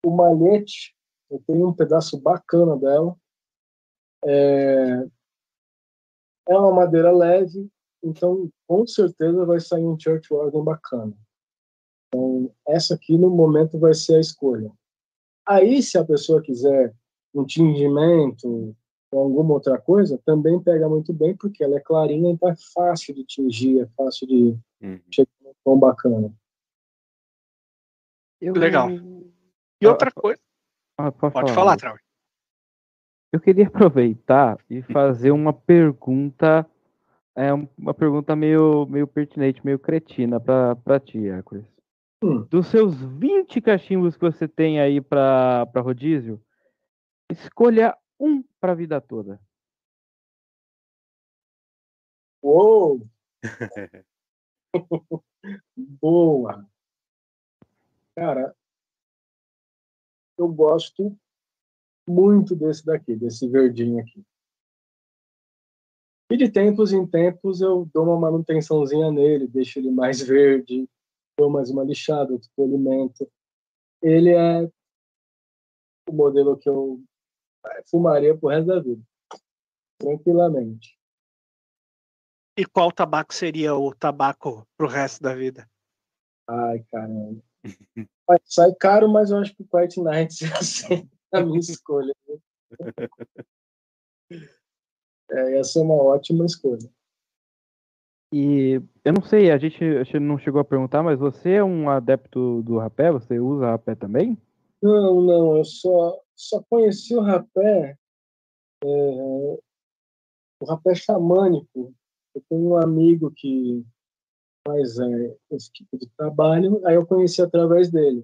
[SPEAKER 6] o malhete, eu tenho um pedaço bacana dela. É, é uma madeira leve, então com certeza vai sair um Church Warden bacana. Então, essa aqui no momento vai ser a escolha. Aí, se a pessoa quiser um tingimento ou alguma outra coisa, também pega muito bem, porque ela é clarinha, então é fácil de tingir, é fácil de
[SPEAKER 4] Uhum.
[SPEAKER 6] chegar num tom bacana.
[SPEAKER 3] Eu-
[SPEAKER 5] Legal. E
[SPEAKER 3] Ah,
[SPEAKER 5] outra coisa,
[SPEAKER 3] Ah, pode,
[SPEAKER 5] pode
[SPEAKER 3] falar.
[SPEAKER 5] falar, Trau.
[SPEAKER 3] Eu queria aproveitar e fazer uma pergunta, é um- uma pergunta meio, meio pertinente, meio cretina pra, pra ti, Hércules.
[SPEAKER 6] Hum.
[SPEAKER 3] Dos seus 20 cachimbos que você tem aí pra, pra rodízio, escolha um pra vida toda.
[SPEAKER 6] Uou! Boa! Cara, eu gosto muito desse daqui, desse verdinho aqui. E de tempos em tempos eu dou uma manutençãozinha nele, deixo ele mais verde, dou mais uma lixada, outro polimento. Ele é o modelo que eu fumaria pro resto da vida. Tranquilamente.
[SPEAKER 5] E qual tabaco seria o tabaco pro resto da vida?
[SPEAKER 6] Ai, caramba. Sai caro, mas eu acho que o Quiet Nights é a minha escolha. É, ia ser uma ótima escolha.
[SPEAKER 3] E eu não sei, a gente, a gente não chegou a perguntar, mas você é um adepto do rapé? Você usa rapé também?
[SPEAKER 6] Não, não, eu só, só conheci o rapé, é, o rapé xamânico. Eu tenho um amigo que faz é, esse tipo de trabalho, aí eu conheci através dele.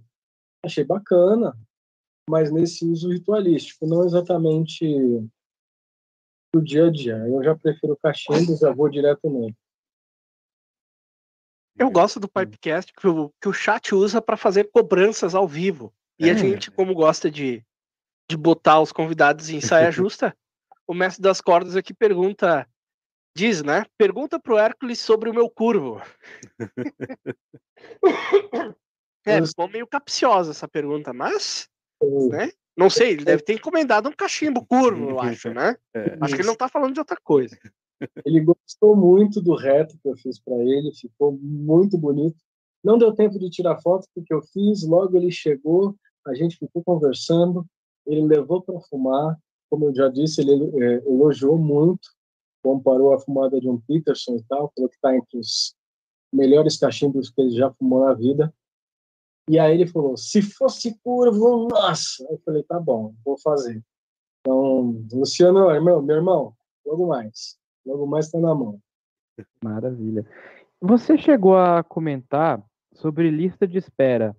[SPEAKER 6] Achei bacana, mas nesse uso ritualístico, não exatamente do dia a dia. Eu já prefiro cachimbo, já vou direto nele.
[SPEAKER 5] Eu gosto do Pipecast que o, que o chat usa para fazer cobranças ao vivo. E a
[SPEAKER 4] É.
[SPEAKER 5] gente, como gosta de, de botar os convidados em saia justa, o mestre das cordas aqui pergunta, diz, né? Pergunta pro Hércules sobre o meu curvo. é, ficou meio capciosa essa pergunta, mas Né? não sei, ele deve ter encomendado um cachimbo curvo, eu acho, né?
[SPEAKER 4] É.
[SPEAKER 5] Acho que ele não tá falando de outra coisa.
[SPEAKER 6] Ele gostou muito do reto que eu fiz para ele, ficou muito bonito. Não deu tempo de tirar foto porque eu fiz, logo ele chegou, a gente ficou conversando, ele levou para fumar, como eu já disse, ele é, elogiou muito, comparou a fumada de um Peterson e tal, falou que está entre os melhores cachimbos que ele já fumou na vida. E aí ele falou, se fosse curvo, nossa! Eu falei, tá bom, vou fazer. Então, Luciano, irmão, meu irmão, logo mais. Logo mais está na mão.
[SPEAKER 3] Maravilha. Você chegou a comentar sobre lista de espera.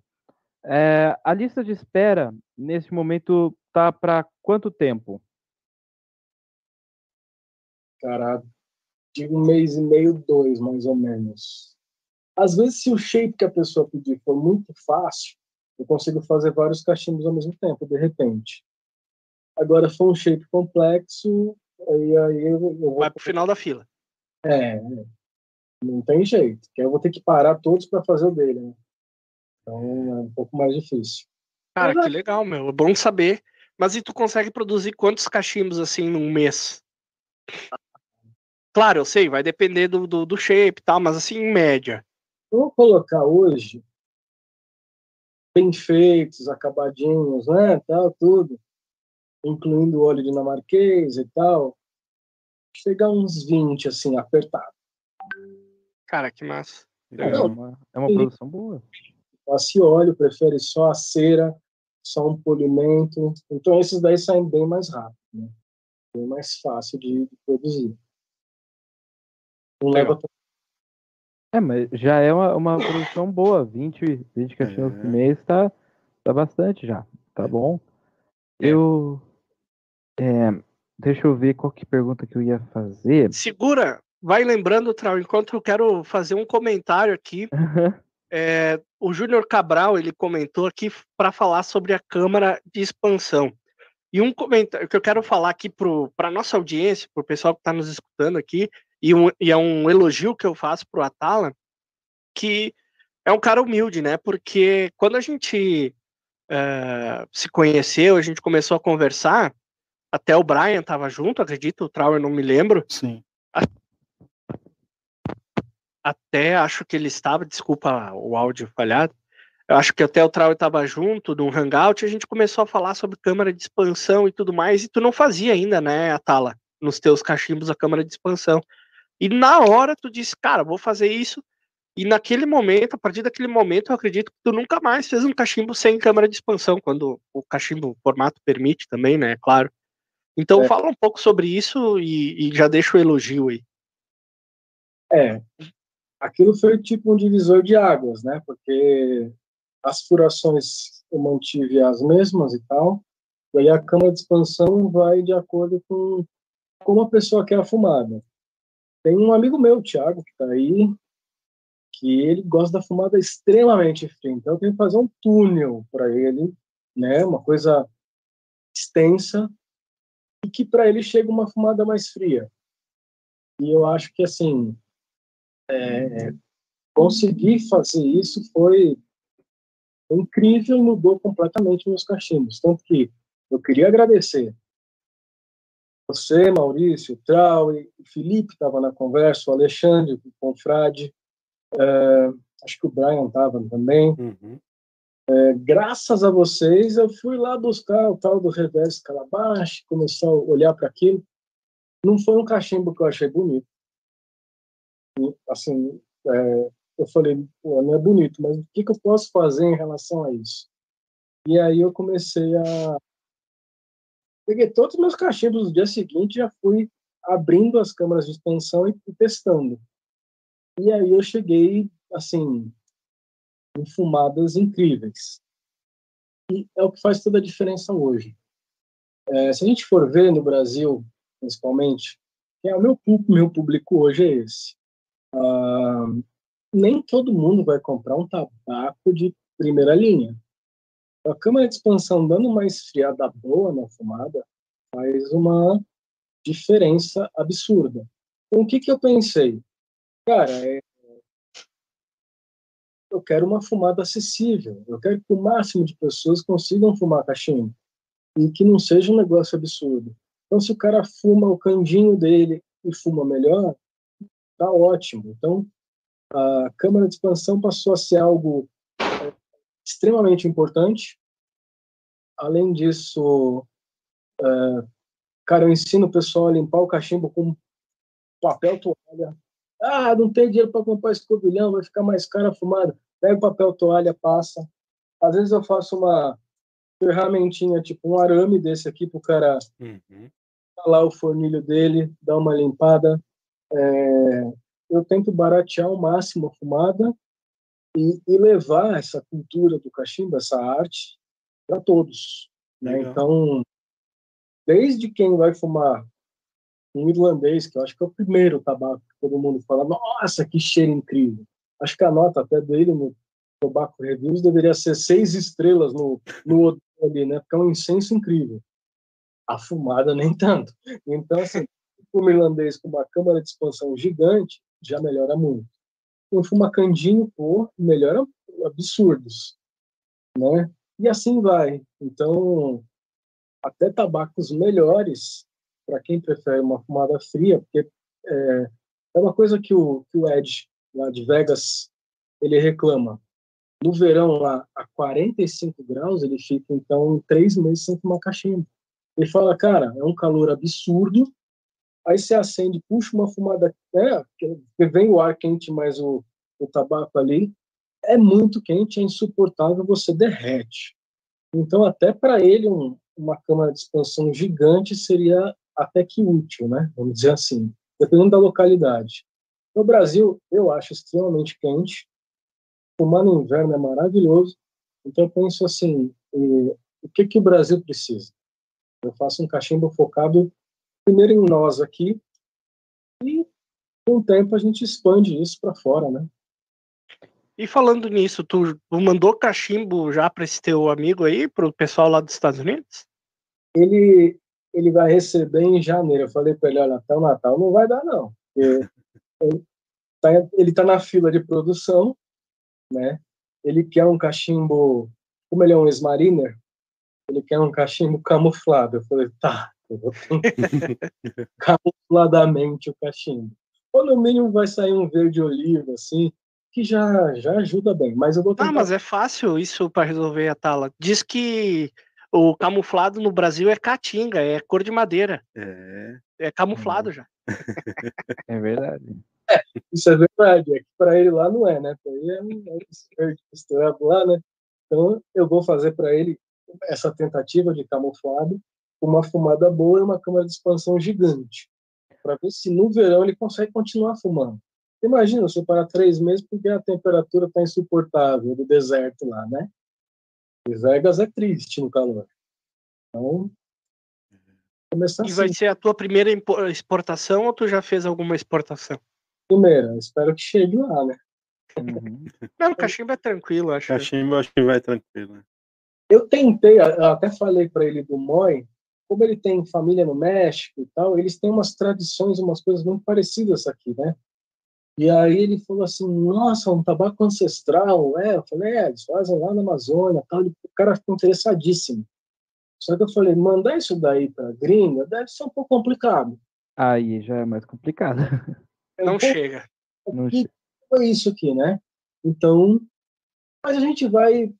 [SPEAKER 3] É, a lista de espera, nesse momento, tá para quanto tempo?
[SPEAKER 6] Cara, de um mês e meio, dois, mais ou menos. Às vezes, se o shape que a pessoa pedir for muito fácil, eu consigo fazer vários cachimbos ao mesmo tempo, de repente. Agora, se for um shape complexo, aí, aí eu, eu vou
[SPEAKER 5] Vai pro final da fila.
[SPEAKER 6] É, é. não tem jeito. Que eu vou ter que parar todos para fazer o dele. Né? Então é um pouco mais difícil.
[SPEAKER 5] Cara,
[SPEAKER 6] Mas
[SPEAKER 5] que legal, meu. É bom saber. Mas e tu consegue produzir quantos cachimbos assim num mês? Claro, eu sei, vai depender do, do, do shape e tal, mas assim, em média.
[SPEAKER 6] Eu vou colocar hoje bem feitos, acabadinhos, né, tal, tudo, incluindo o óleo dinamarquês e tal, chegar uns 20 assim, apertado.
[SPEAKER 5] Cara, que massa.
[SPEAKER 3] É
[SPEAKER 6] Não.
[SPEAKER 3] uma, é uma produção boa.
[SPEAKER 6] Esse óleo prefere só a cera, só um polimento. Então esses daí saem bem mais rápido, né? Bem mais fácil de, de produzir. Não leva
[SPEAKER 3] É, mas já é uma, uma produção boa. 20, 20 caixinhas
[SPEAKER 4] É.
[SPEAKER 3] por mês tá, tá bastante já. Tá bom?
[SPEAKER 4] É.
[SPEAKER 3] Eu. é, deixa eu ver qual que pergunta que eu ia fazer.
[SPEAKER 5] Segura, vai lembrando, Trau, enquanto eu quero fazer um comentário aqui. É, o Júnior Cabral ele comentou aqui para falar sobre a Câmara de Expansão. E um comentário que eu quero falar aqui para a nossa audiência, para o pessoal que está nos escutando aqui, e, um- e é um elogio que eu faço para o Atala, que é um cara humilde, né? Porque quando a gente é, se conheceu, a gente começou a conversar, até o Brian estava junto, acredito, o Trauer não me lembro,
[SPEAKER 7] Sim.
[SPEAKER 5] Até acho que ele estava, desculpa o áudio falhado, eu acho que até o Trau estava junto num hangout a gente começou a falar sobre câmara de expansão e tudo mais, e tu não fazia ainda, né, Atala, nos teus cachimbos a câmara de expansão. E na hora tu disse, cara, vou fazer isso, e naquele momento, a partir daquele momento, eu acredito que tu nunca mais fez um cachimbo sem câmara de expansão, quando o cachimbo o formato permite também, né, claro. Então
[SPEAKER 6] É.
[SPEAKER 5] fala um pouco sobre isso e, e já deixa o elogio aí.
[SPEAKER 6] É, aquilo foi tipo um divisor de águas, né? Porque as furações eu mantive as mesmas e tal, e aí a câmara de expansão vai de acordo com como a pessoa quer a fumada. Tem um amigo meu, o Thiago, que está aí, que ele gosta da fumada extremamente fria, então eu tenho que fazer um túnel para ele, né? Uma coisa extensa e que para ele chega uma fumada mais fria. E eu acho que assim é, conseguir fazer isso foi incrível mudou completamente meus cachimbos. Tanto que eu queria agradecer você, Maurício, Trau, e Felipe estava na conversa, o Alexandre, o Confrade, é, acho que o Brian estava também.
[SPEAKER 4] Uhum.
[SPEAKER 6] É, graças a vocês, eu fui lá buscar o tal do reverso calabash, começar a olhar para aquilo. Não foi um cachimbo que eu achei bonito. Assim, é, eu falei, pô, não é bonito, mas o que, que eu posso fazer em relação a isso? E aí eu comecei a. Peguei todos os meus cachimbos no dia seguinte já fui abrindo as câmaras de expansão e, e testando. E aí eu cheguei, assim, em fumadas incríveis. E é o que faz toda a diferença hoje. É, se a gente for ver no Brasil, principalmente, é o meu público, meu público hoje é esse. Ah, nem todo mundo vai comprar um tabaco de primeira linha. A câmara de expansão dando uma esfriada boa na fumada faz uma diferença absurda. Então, o que, que eu pensei? Cara, é, eu quero uma fumada acessível. Eu quero que o máximo de pessoas consigam fumar cachimbo e que não seja um negócio absurdo. Então, se o cara fuma o candinho dele e fuma melhor, tá ótimo. Então, a câmara de expansão passou a ser algo é, extremamente importante. Além disso, é, cara, eu ensino o pessoal a limpar o cachimbo com papel toalha. Ah, não tem dinheiro para comprar escovilhão, vai ficar mais caro a fumada. Pega o papel toalha, passa. Às vezes eu faço uma ferramentinha, tipo um arame desse aqui, para o cara
[SPEAKER 4] Uhum.
[SPEAKER 6] lá o fornilho dele, dar uma limpada. É, eu tento baratear ao máximo a fumada e, e levar essa cultura do cachimbo, essa arte, para todos. Né? Então, desde quem vai fumar um irlandês, que eu acho que é o primeiro tabaco que todo mundo fala, nossa, que cheiro incrível. Acho que a nota até dele no Tobacco Reviews deveria ser seis estrelas no, no ali, né? Porque é um incenso incrível. A fumada nem tanto. Então, assim, um irlandês com uma câmara de expansão gigante já melhora muito. Um fumacandinho, pô, melhora absurdos, né? E assim vai. Então, até tabacos melhores para quem prefere uma fumada fria, porque é, é uma coisa que o, que o Ed, lá de Vegas, ele reclama. No verão, lá, a 45 graus, ele fica, então, três meses sem fumar cachimbo. Ele fala, cara, é um calor absurdo, aí você acende, puxa uma fumada, é, vem o ar quente mais o, o tabaco ali, é muito quente, é insuportável, você derrete. Então, até para ele, um, uma câmara de expansão gigante seria até que útil, né? Vamos dizer assim, dependendo da localidade. No Brasil, eu acho extremamente quente. Fumar no inverno é maravilhoso. Então, eu penso assim: eh, o que, que o Brasil precisa? Eu faço um cachimbo focado primeiro em nós aqui e, com o tempo, a gente expande isso para fora, né?
[SPEAKER 5] E falando nisso, tu, mandou cachimbo já para esse teu amigo aí, pro pessoal lá dos Estados Unidos?
[SPEAKER 6] Ele, ele vai receber em janeiro. Eu falei para ele: olha, até o Natal não vai dar, não. Ele tá, ele tá na fila de produção, né? Ele quer um cachimbo, como ele é um ex-mariner, ele quer um cachimbo camuflado. Eu falei, tá, camufladamente o cachimbo. Ou no mínimo vai sair um verde oliva, assim, que já, já ajuda bem. Mas eu vou tentar.
[SPEAKER 5] Ah, mas é fácil isso para resolver a tala. Diz que o camuflado no Brasil é caatinga, é cor de madeira.
[SPEAKER 4] É.
[SPEAKER 5] É camuflado já.
[SPEAKER 3] É verdade.
[SPEAKER 6] Isso é verdade, é que para ele lá não é, né? Para ele é um é verde misturado lá, né? Então eu vou fazer para ele essa tentativa de camuflado, uma fumada boa e uma câmara de expansão gigante, para ver se no verão ele consegue continuar fumando. Imagina, você parar três meses porque a temperatura está insuportável do deserto lá, né? E Vegas é triste no calor. Então, começar
[SPEAKER 5] E vai
[SPEAKER 6] assim,
[SPEAKER 5] ser a tua primeira exportação ou tu já fez alguma exportação?
[SPEAKER 6] primeira. Espero que chegue lá, né?
[SPEAKER 3] Uhum.
[SPEAKER 5] Não, o cachimbo é tranquilo, acho.
[SPEAKER 4] Cachimbo eu acho que vai tranquilo.
[SPEAKER 6] Eu tentei, eu até falei para ele do Moi, como ele tem família no México e tal, eles têm umas tradições, umas coisas muito parecidas aqui, né? E aí ele falou assim, nossa, um tabaco ancestral, é, eu falei, é, eles fazem lá na Amazônia, tal, o cara ficou interessadíssimo. Só que eu falei, mandar isso daí para gringa deve ser um pouco complicado.
[SPEAKER 3] Aí já é mais complicado.
[SPEAKER 6] É
[SPEAKER 5] Não
[SPEAKER 6] um pouco
[SPEAKER 5] chega.
[SPEAKER 3] Não che-
[SPEAKER 6] foi isso aqui, né? Então, mas a gente vai,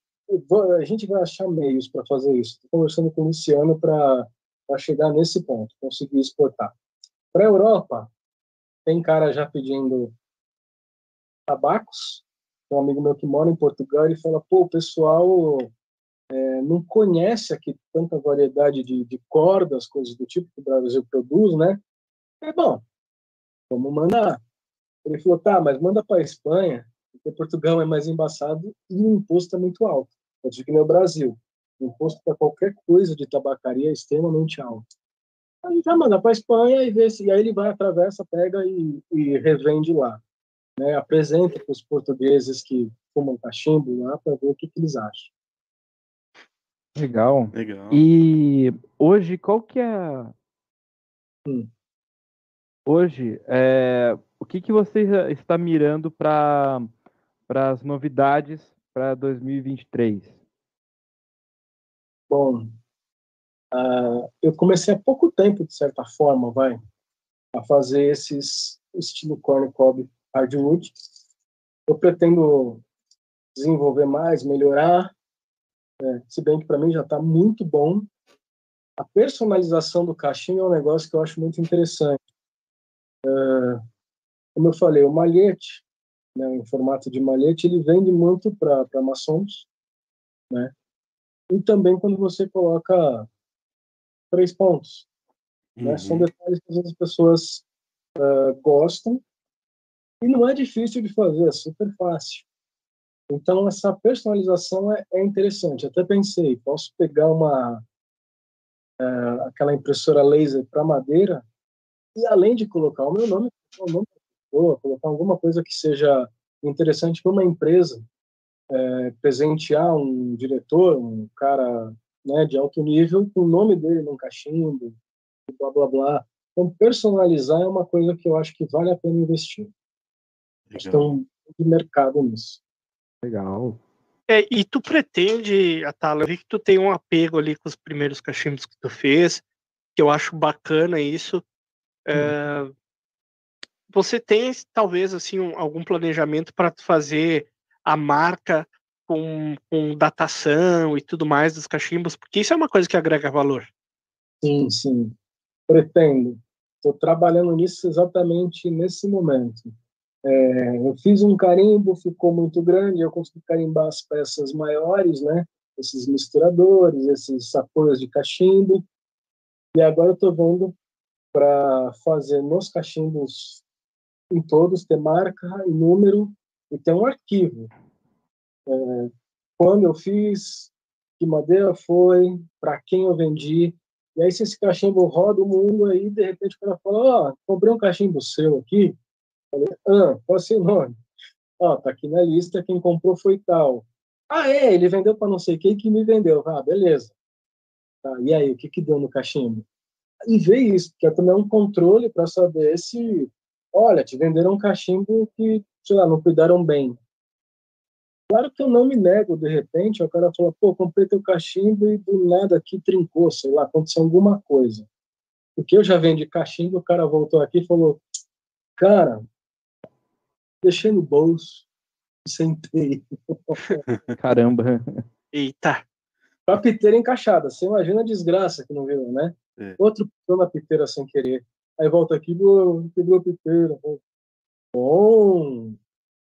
[SPEAKER 6] a gente vai achar meios para fazer isso. Estou conversando com o Luciano para chegar nesse ponto, conseguir exportar. Para a Europa, tem cara já pedindo tabacos. Um amigo meu que mora em Portugal, ele fala, pô, o pessoal é, não conhece aqui tanta variedade de, de cordas, coisas do tipo que o Brasil produz, né? É bom, vamos mandar. Ele falou, tá, mas manda para a Espanha, porque Portugal é mais embaçado e o imposto é muito alto. Eu digo que nem o Brasil. O imposto para qualquer coisa de tabacaria é extremamente alto. Aí vai mandar para a Espanha e, vê se, e aí ele vai, atravessa, pega e, e revende lá. Né? Apresenta para os portugueses que fumam cachimbo lá para ver o que, que eles acham.
[SPEAKER 3] Legal.
[SPEAKER 4] Legal.
[SPEAKER 3] E hoje, qual que é.
[SPEAKER 6] Hum.
[SPEAKER 3] Hoje, é, o que, que você já está mirando para as novidades para 2023?
[SPEAKER 6] Bom, ah, eu comecei há pouco tempo, de certa forma, vai, a fazer esses estilo corn cob hardwood. Eu pretendo desenvolver mais, melhorar, é, se bem que para mim já está muito bom. A personalização do cachimbo é um negócio que eu acho muito interessante. É, como eu falei, o malhete, né, em formato de malhete, ele vende muito para maçons, né? E também quando você coloca três pontos, né? São
[SPEAKER 4] Uhum.
[SPEAKER 6] detalhes que às vezes as pessoas ah, gostam e não é difícil de fazer, é super fácil. Então essa personalização é, é interessante. Até pensei, posso pegar uma ah, aquela impressora laser para madeira e além de colocar o meu nome, o nome da pessoa, colocar alguma coisa que seja interessante para uma empresa, é, presentear um diretor, um cara né, de alto nível, com o nome dele num cachimbo, blá blá blá. Então, personalizar é uma coisa que eu acho que vale a pena investir. Acho que tem
[SPEAKER 4] Legal.
[SPEAKER 6] um de mercado nisso.
[SPEAKER 3] Legal.
[SPEAKER 5] É, e tu pretende, Atala, eu vi que tu tem um apego ali com os primeiros cachimbos que tu fez, que eu acho bacana isso. É, você tem, talvez, assim, um- algum planejamento para fazer a marca com, com datação e tudo mais dos cachimbos? Porque isso é uma coisa que agrega valor.
[SPEAKER 6] Sim, sim. Pretendo. Estou trabalhando nisso exatamente nesse momento. É, eu fiz um carimbo, ficou muito grande, eu consegui carimbar as peças maiores, né? Esses misturadores, esses apoios de cachimbo. E agora eu estou vendo para fazer nos cachimbos em todos ter marca e número e ter um arquivo. É, quando eu fiz, que madeira foi, para quem eu vendi. E aí, se esse cachimbo roda o mundo, aí de repente o cara fala: Ó, comprei um cachimbo seu aqui. Falei: Ah, qual é o seu nome? Ó, tá aqui na lista, quem comprou foi tal. Ah, é, ele vendeu para não sei quem que me vendeu. Ah, beleza. Tá, e aí, o que que deu no cachimbo? E ver isso, porque também é um controle para saber se, olha, te venderam um cachimbo que, sei lá, não cuidaram bem. Claro que eu não me nego, de repente, o cara fala, pô, comprei teu cachimbo e do nada aqui trincou, sei lá, aconteceu alguma coisa. Porque eu já vendi cachimbo, o cara voltou aqui e falou, cara, deixei no bolso, sentei.
[SPEAKER 3] Caramba.
[SPEAKER 5] Eita,
[SPEAKER 6] Com a piteira encaixada, você imagina a desgraça que não viu, né?
[SPEAKER 4] É.
[SPEAKER 6] Outro pisou na piteira sem querer. Aí volta aqui, "Pô, quebrou a piteira. Bom,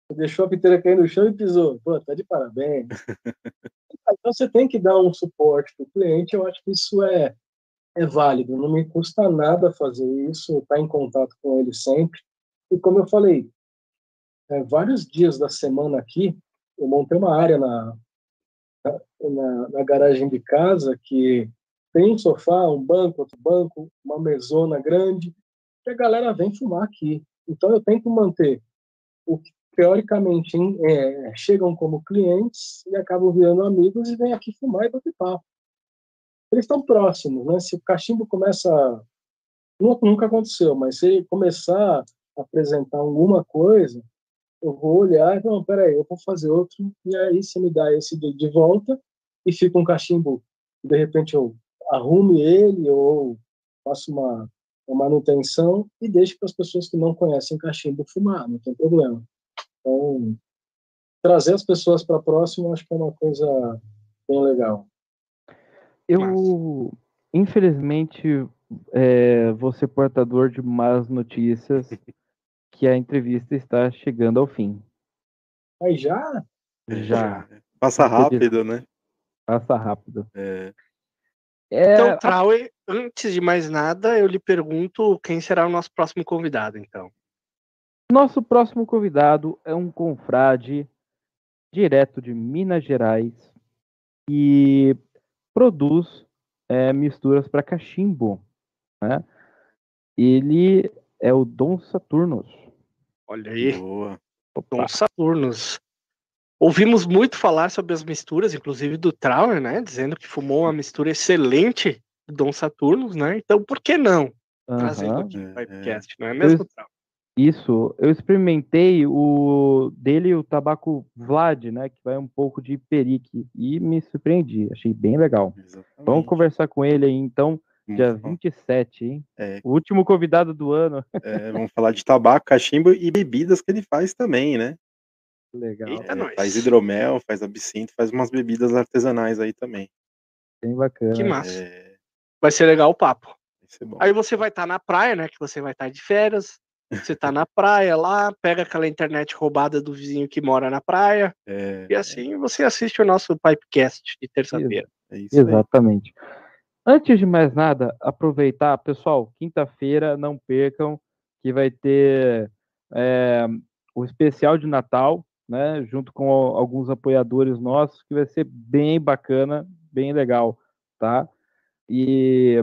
[SPEAKER 6] você deixou a piteira cair no chão e pisou. Pô, tá de parabéns. então você tem que dar um suporte para o cliente. Eu acho que isso é, é válido. Não me custa nada fazer isso, estar em contato com ele sempre. E como eu falei, é, vários dias da semana aqui, eu montei uma área na, na, na garagem de casa que tem um sofá, um banco, outro banco, uma mesona grande, que a galera vem fumar aqui. Então eu tento manter o teoricamente é, chegam como clientes e acabam virando amigos e vêm aqui fumar e bater papo. Eles estão próximos, né? Se o cachimbo começa, nunca aconteceu, mas se ele começar a apresentar alguma coisa, eu vou olhar e não, peraí, eu vou fazer outro e aí você me dá esse de, de volta e fica um cachimbo, de repente eu arrume ele ou faço uma, uma manutenção e deixo para as pessoas que não conhecem cachimbo fumar, não tem problema. Então, trazer as pessoas para próximo, acho que é uma coisa bem legal.
[SPEAKER 3] Eu, infelizmente, é, vou ser portador de más notícias que a entrevista está chegando ao fim.
[SPEAKER 6] Aí já?
[SPEAKER 3] Já.
[SPEAKER 4] Passa rápido, né?
[SPEAKER 3] Passa rápido.
[SPEAKER 4] É.
[SPEAKER 3] É,
[SPEAKER 5] Então, Traue, antes de mais nada, eu lhe pergunto quem será o nosso próximo convidado, então.
[SPEAKER 3] Nosso próximo convidado é um confrade direto de Minas Gerais e produz é, misturas para cachimbo. Né? Ele é o Dom Saturnus.
[SPEAKER 5] Olha aí,
[SPEAKER 4] Boa.
[SPEAKER 5] Dom Saturnus. Ouvimos muito falar sobre as misturas, inclusive do Trauer, né? Dizendo que fumou uma mistura excelente do Dom Saturnus, né? Então, por que não trazer
[SPEAKER 3] Aham.
[SPEAKER 5] aqui no
[SPEAKER 4] É,
[SPEAKER 5] Pipecast, não é mesmo, Trauer?
[SPEAKER 3] Isso, eu experimentei o dele o tabaco Vlad, né, que vai um pouco de perique e me surpreendi, achei bem legal.
[SPEAKER 4] Exatamente.
[SPEAKER 3] Vamos conversar com ele aí então, dia
[SPEAKER 4] Vamos falar-
[SPEAKER 3] 27, hein?
[SPEAKER 4] É.
[SPEAKER 3] O último convidado do ano.
[SPEAKER 4] é, vamos falar de tabaco, cachimbo e bebidas que ele faz também, né?
[SPEAKER 3] Legal,
[SPEAKER 5] Eita,
[SPEAKER 4] É,
[SPEAKER 5] nós.
[SPEAKER 4] faz hidromel, faz absinto, faz umas bebidas artesanais aí também.
[SPEAKER 3] bem bacana.
[SPEAKER 5] Que massa.
[SPEAKER 4] É,
[SPEAKER 5] Vai ser legal o papo.
[SPEAKER 4] vai ser bom.
[SPEAKER 5] Aí você vai estar na praia, né? Que você vai estar de férias. Você tá na praia lá, pega aquela internet roubada do vizinho que mora na praia,
[SPEAKER 4] É,
[SPEAKER 5] e assim você assiste o nosso Pipecast de terça-feira.
[SPEAKER 4] é isso aí.
[SPEAKER 3] Exatamente. Antes de mais nada, aproveitar, pessoal, quinta-feira, não percam, que vai ter é, o especial de Natal, né, junto com al- alguns apoiadores nossos, que vai ser bem bacana, bem legal, tá? E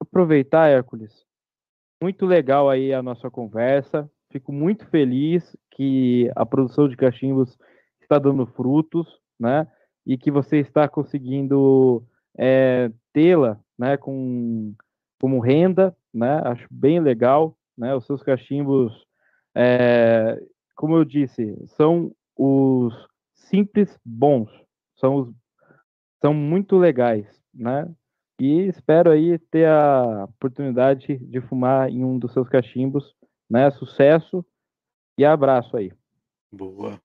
[SPEAKER 3] aproveitar, Hércules, muito legal aí a nossa conversa, fico muito feliz que a produção de cachimbos está dando frutos, né, e que você está conseguindo é, tê-la, né, com, como renda, né, acho bem legal, né, os seus cachimbos, é, como eu disse, são os simples bons, são os, são muito legais, né, e espero aí ter a oportunidade de fumar em um dos seus cachimbos, né, sucesso e abraço aí.
[SPEAKER 4] Boa.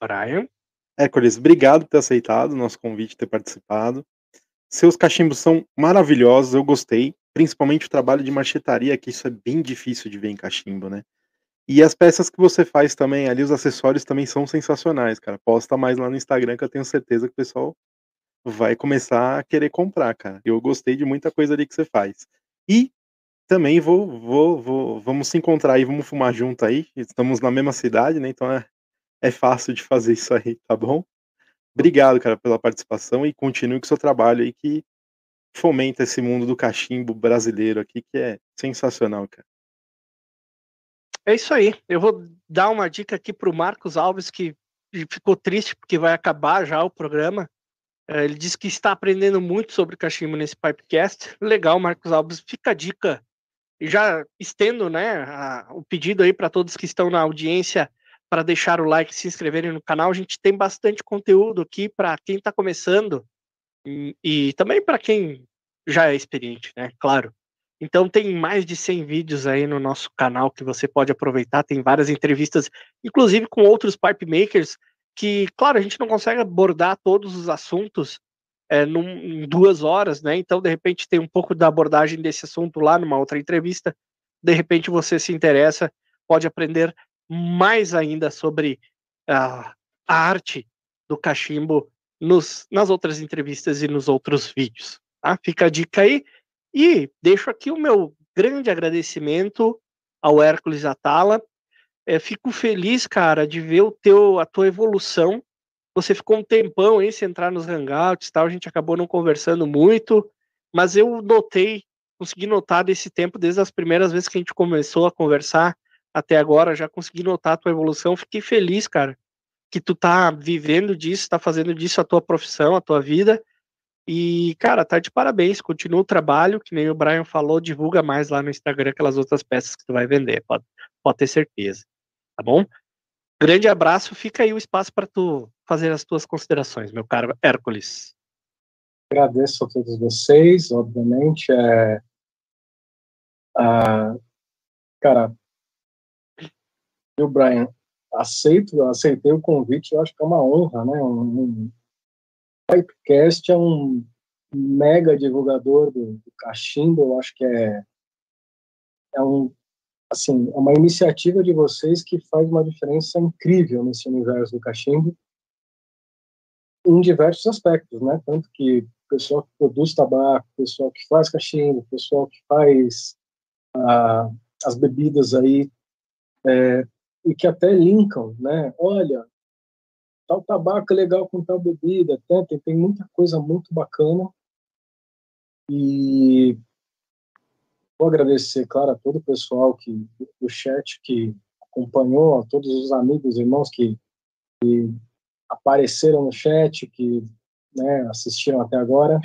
[SPEAKER 5] Brian,
[SPEAKER 4] Hércules, obrigado por ter aceitado o nosso convite, ter participado. Seus cachimbos são maravilhosos, eu gostei. Principalmente o trabalho de marchetaria, que isso é bem difícil de ver em cachimbo, né? E as peças que você faz também, ali os acessórios também são sensacionais, cara. Posta mais lá no Instagram que eu tenho certeza que o pessoal vai começar a querer comprar, cara. Eu gostei de muita coisa ali que você faz. E também vou, vou, vou, vamos se encontrar aí, vamos fumar junto aí. Estamos na mesma cidade, né? Então é, é fácil de fazer isso aí, tá bom? Obrigado, cara, pela participação e continue com o seu trabalho aí que fomenta esse mundo do cachimbo brasileiro aqui, que é sensacional, cara.
[SPEAKER 5] É isso aí. Eu vou dar uma dica aqui pro Marcos Alves, que ficou triste porque vai acabar já o programa. É, Ele disse que está aprendendo muito sobre cachimbo nesse Pipecast. Legal, Marcos Alves. Fica a dica. Já estendo né, a- o pedido aí para todos que estão na audiência para deixar o like e se inscreverem no canal. A gente tem bastante conteúdo aqui para quem está começando e, e também para quem já é experiente, né? Claro. Então tem mais de 100 vídeos aí no nosso canal que você pode aproveitar. Tem várias entrevistas, inclusive com outros pipe makers que, claro, a gente não consegue abordar todos os assuntos é, num, em duas horas, né? Então, de repente, tem um pouco da abordagem desse assunto lá numa outra entrevista. De repente, você se interessa, pode aprender mais ainda sobre a, a arte do cachimbo nos, nas outras entrevistas e nos outros vídeos. Tá? Fica a dica aí. E deixo aqui o meu grande agradecimento ao Hércules Atala. É, fico feliz, cara, de ver o teu, a tua evolução. Você ficou um tempão aí sem entrar nos hangouts tal, a gente acabou não conversando muito, mas eu notei, consegui notar desse tempo, desde as primeiras vezes que a gente começou a conversar, até agora, já consegui notar a tua evolução. Fiquei feliz, cara, que tu tá vivendo disso, tá fazendo disso a tua profissão, a tua vida. E, cara, tá de parabéns. Continua o trabalho, que nem o Brian falou, divulga mais lá no Instagram aquelas outras peças que tu vai vender, pode, pode ter certeza. Tá bom? Grande abraço, fica aí o espaço para tu fazer as tuas considerações, meu caro Hércules.
[SPEAKER 6] Agradeço a todos vocês, obviamente. É, a, cara, eu, Brian, aceito, aceitei o convite, eu acho que é uma honra, né? Um Pipecast é um mega divulgador do, do cachimbo, eu acho que é, é um assim, é uma iniciativa de vocês que faz uma diferença incrível nesse universo do cachimbo em diversos aspectos, né? Tanto que o pessoal que produz tabaco, o pessoal que faz cachimbo, o pessoal que faz ah, as bebidas aí, é, e que até linkam, né? Olha, tal tabaco é legal com tal bebida, tem, tem muita coisa muito bacana. E vou agradecer, claro, a todo o pessoal que, do chat que acompanhou, a todos os amigos, irmãos que, que apareceram no chat, que né, assistiram até agora.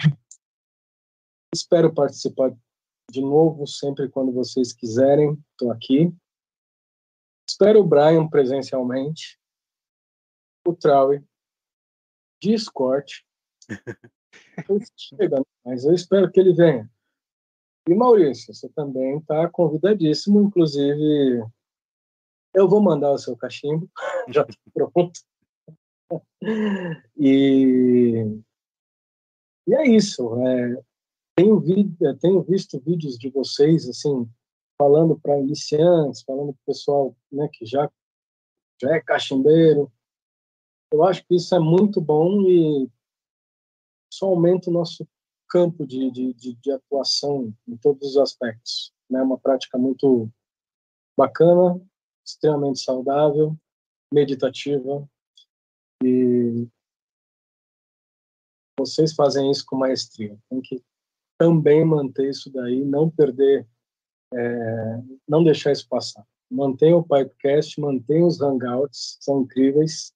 [SPEAKER 6] Espero participar de novo sempre quando vocês quiserem. Estou aqui. Espero o Brian presencialmente, o Traui, Discord. Chega, mas eu espero que ele venha. E Maurício, você também está convidadíssimo, inclusive eu vou mandar o seu cachimbo, já está pronto. e, e é isso. É, tenho, vi, tenho visto vídeos de vocês assim falando para iniciantes, falando para o pessoal né, que já, já é cachimbeiro. Eu acho que isso é muito bom e só aumenta o nosso campo de, de, de, de atuação em todos os aspectos. É né? uma prática muito bacana, extremamente saudável, meditativa e vocês fazem isso com maestria. Tem que também manter isso daí, não perder é, não deixar isso passar. Mantenha o Pipecast, mantenha os Hangouts, são incríveis.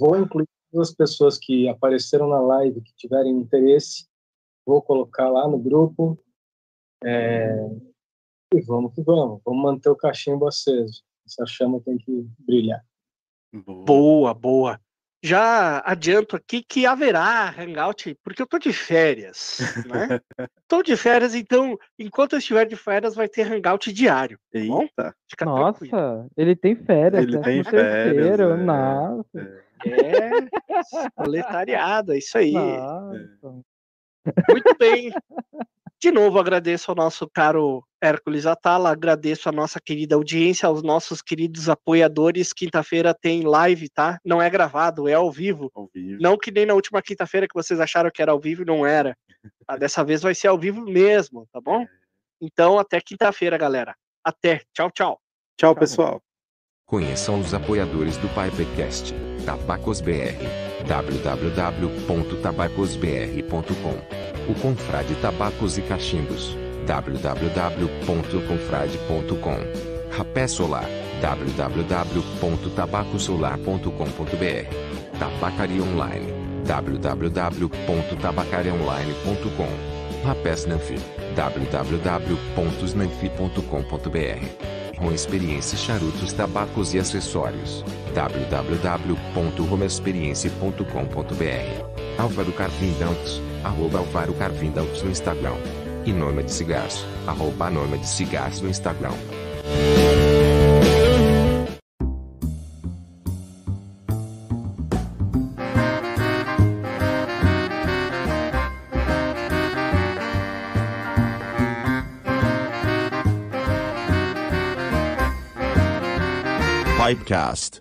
[SPEAKER 6] Vou incluir as pessoas que apareceram na live, que tiverem interesse, vou colocar lá no grupo. É, e vamos que vamos, vamos manter o cachimbo aceso. Essa chama tem que brilhar.
[SPEAKER 5] Boa, boa já adianto aqui que haverá Hangout, porque eu tô de férias, né? tô de férias, então, enquanto eu estiver de férias, vai ter Hangout diário. Tá
[SPEAKER 3] Eita. Fica Nossa, tranquilo. ele tem férias.
[SPEAKER 4] Ele tem férias.
[SPEAKER 3] Terceiro, é. Nossa.
[SPEAKER 5] É, proletariado, é isso aí. Nossa. Muito bem. De novo, agradeço ao nosso caro Hércules Atala, agradeço a nossa querida audiência, aos nossos queridos apoiadores. Quinta-feira tem live, tá? Não é gravado, é ao vivo.
[SPEAKER 4] Ao vivo.
[SPEAKER 5] Não que nem na última quinta-feira que vocês acharam que era ao vivo, não era. Ah, dessa vez vai ser ao vivo mesmo, tá bom? Então, até quinta-feira, galera. Até. Tchau, tchau.
[SPEAKER 4] Tchau, pessoal.
[SPEAKER 2] Conheçam os apoiadores do Pipecast. Tabacos BR. www.tabacosbr.com O Confrade Tabacos e Cachimbos www.confrade.com Rapé Solar www.tabacosolar.com.br Tabacaria Online www.tabacariaonline.com Rapés Nanfi www.snanfi.com.br Rom Experiência Charutos Tabacos e Acessórios. www.romexperiência.com.br Álvaro Carvindaltos arroba Álvaro Carvindaltos no Instagram. E Norma de Cigarros, arroba Norma de Cigarros no Instagram.
[SPEAKER 1] Pipecast.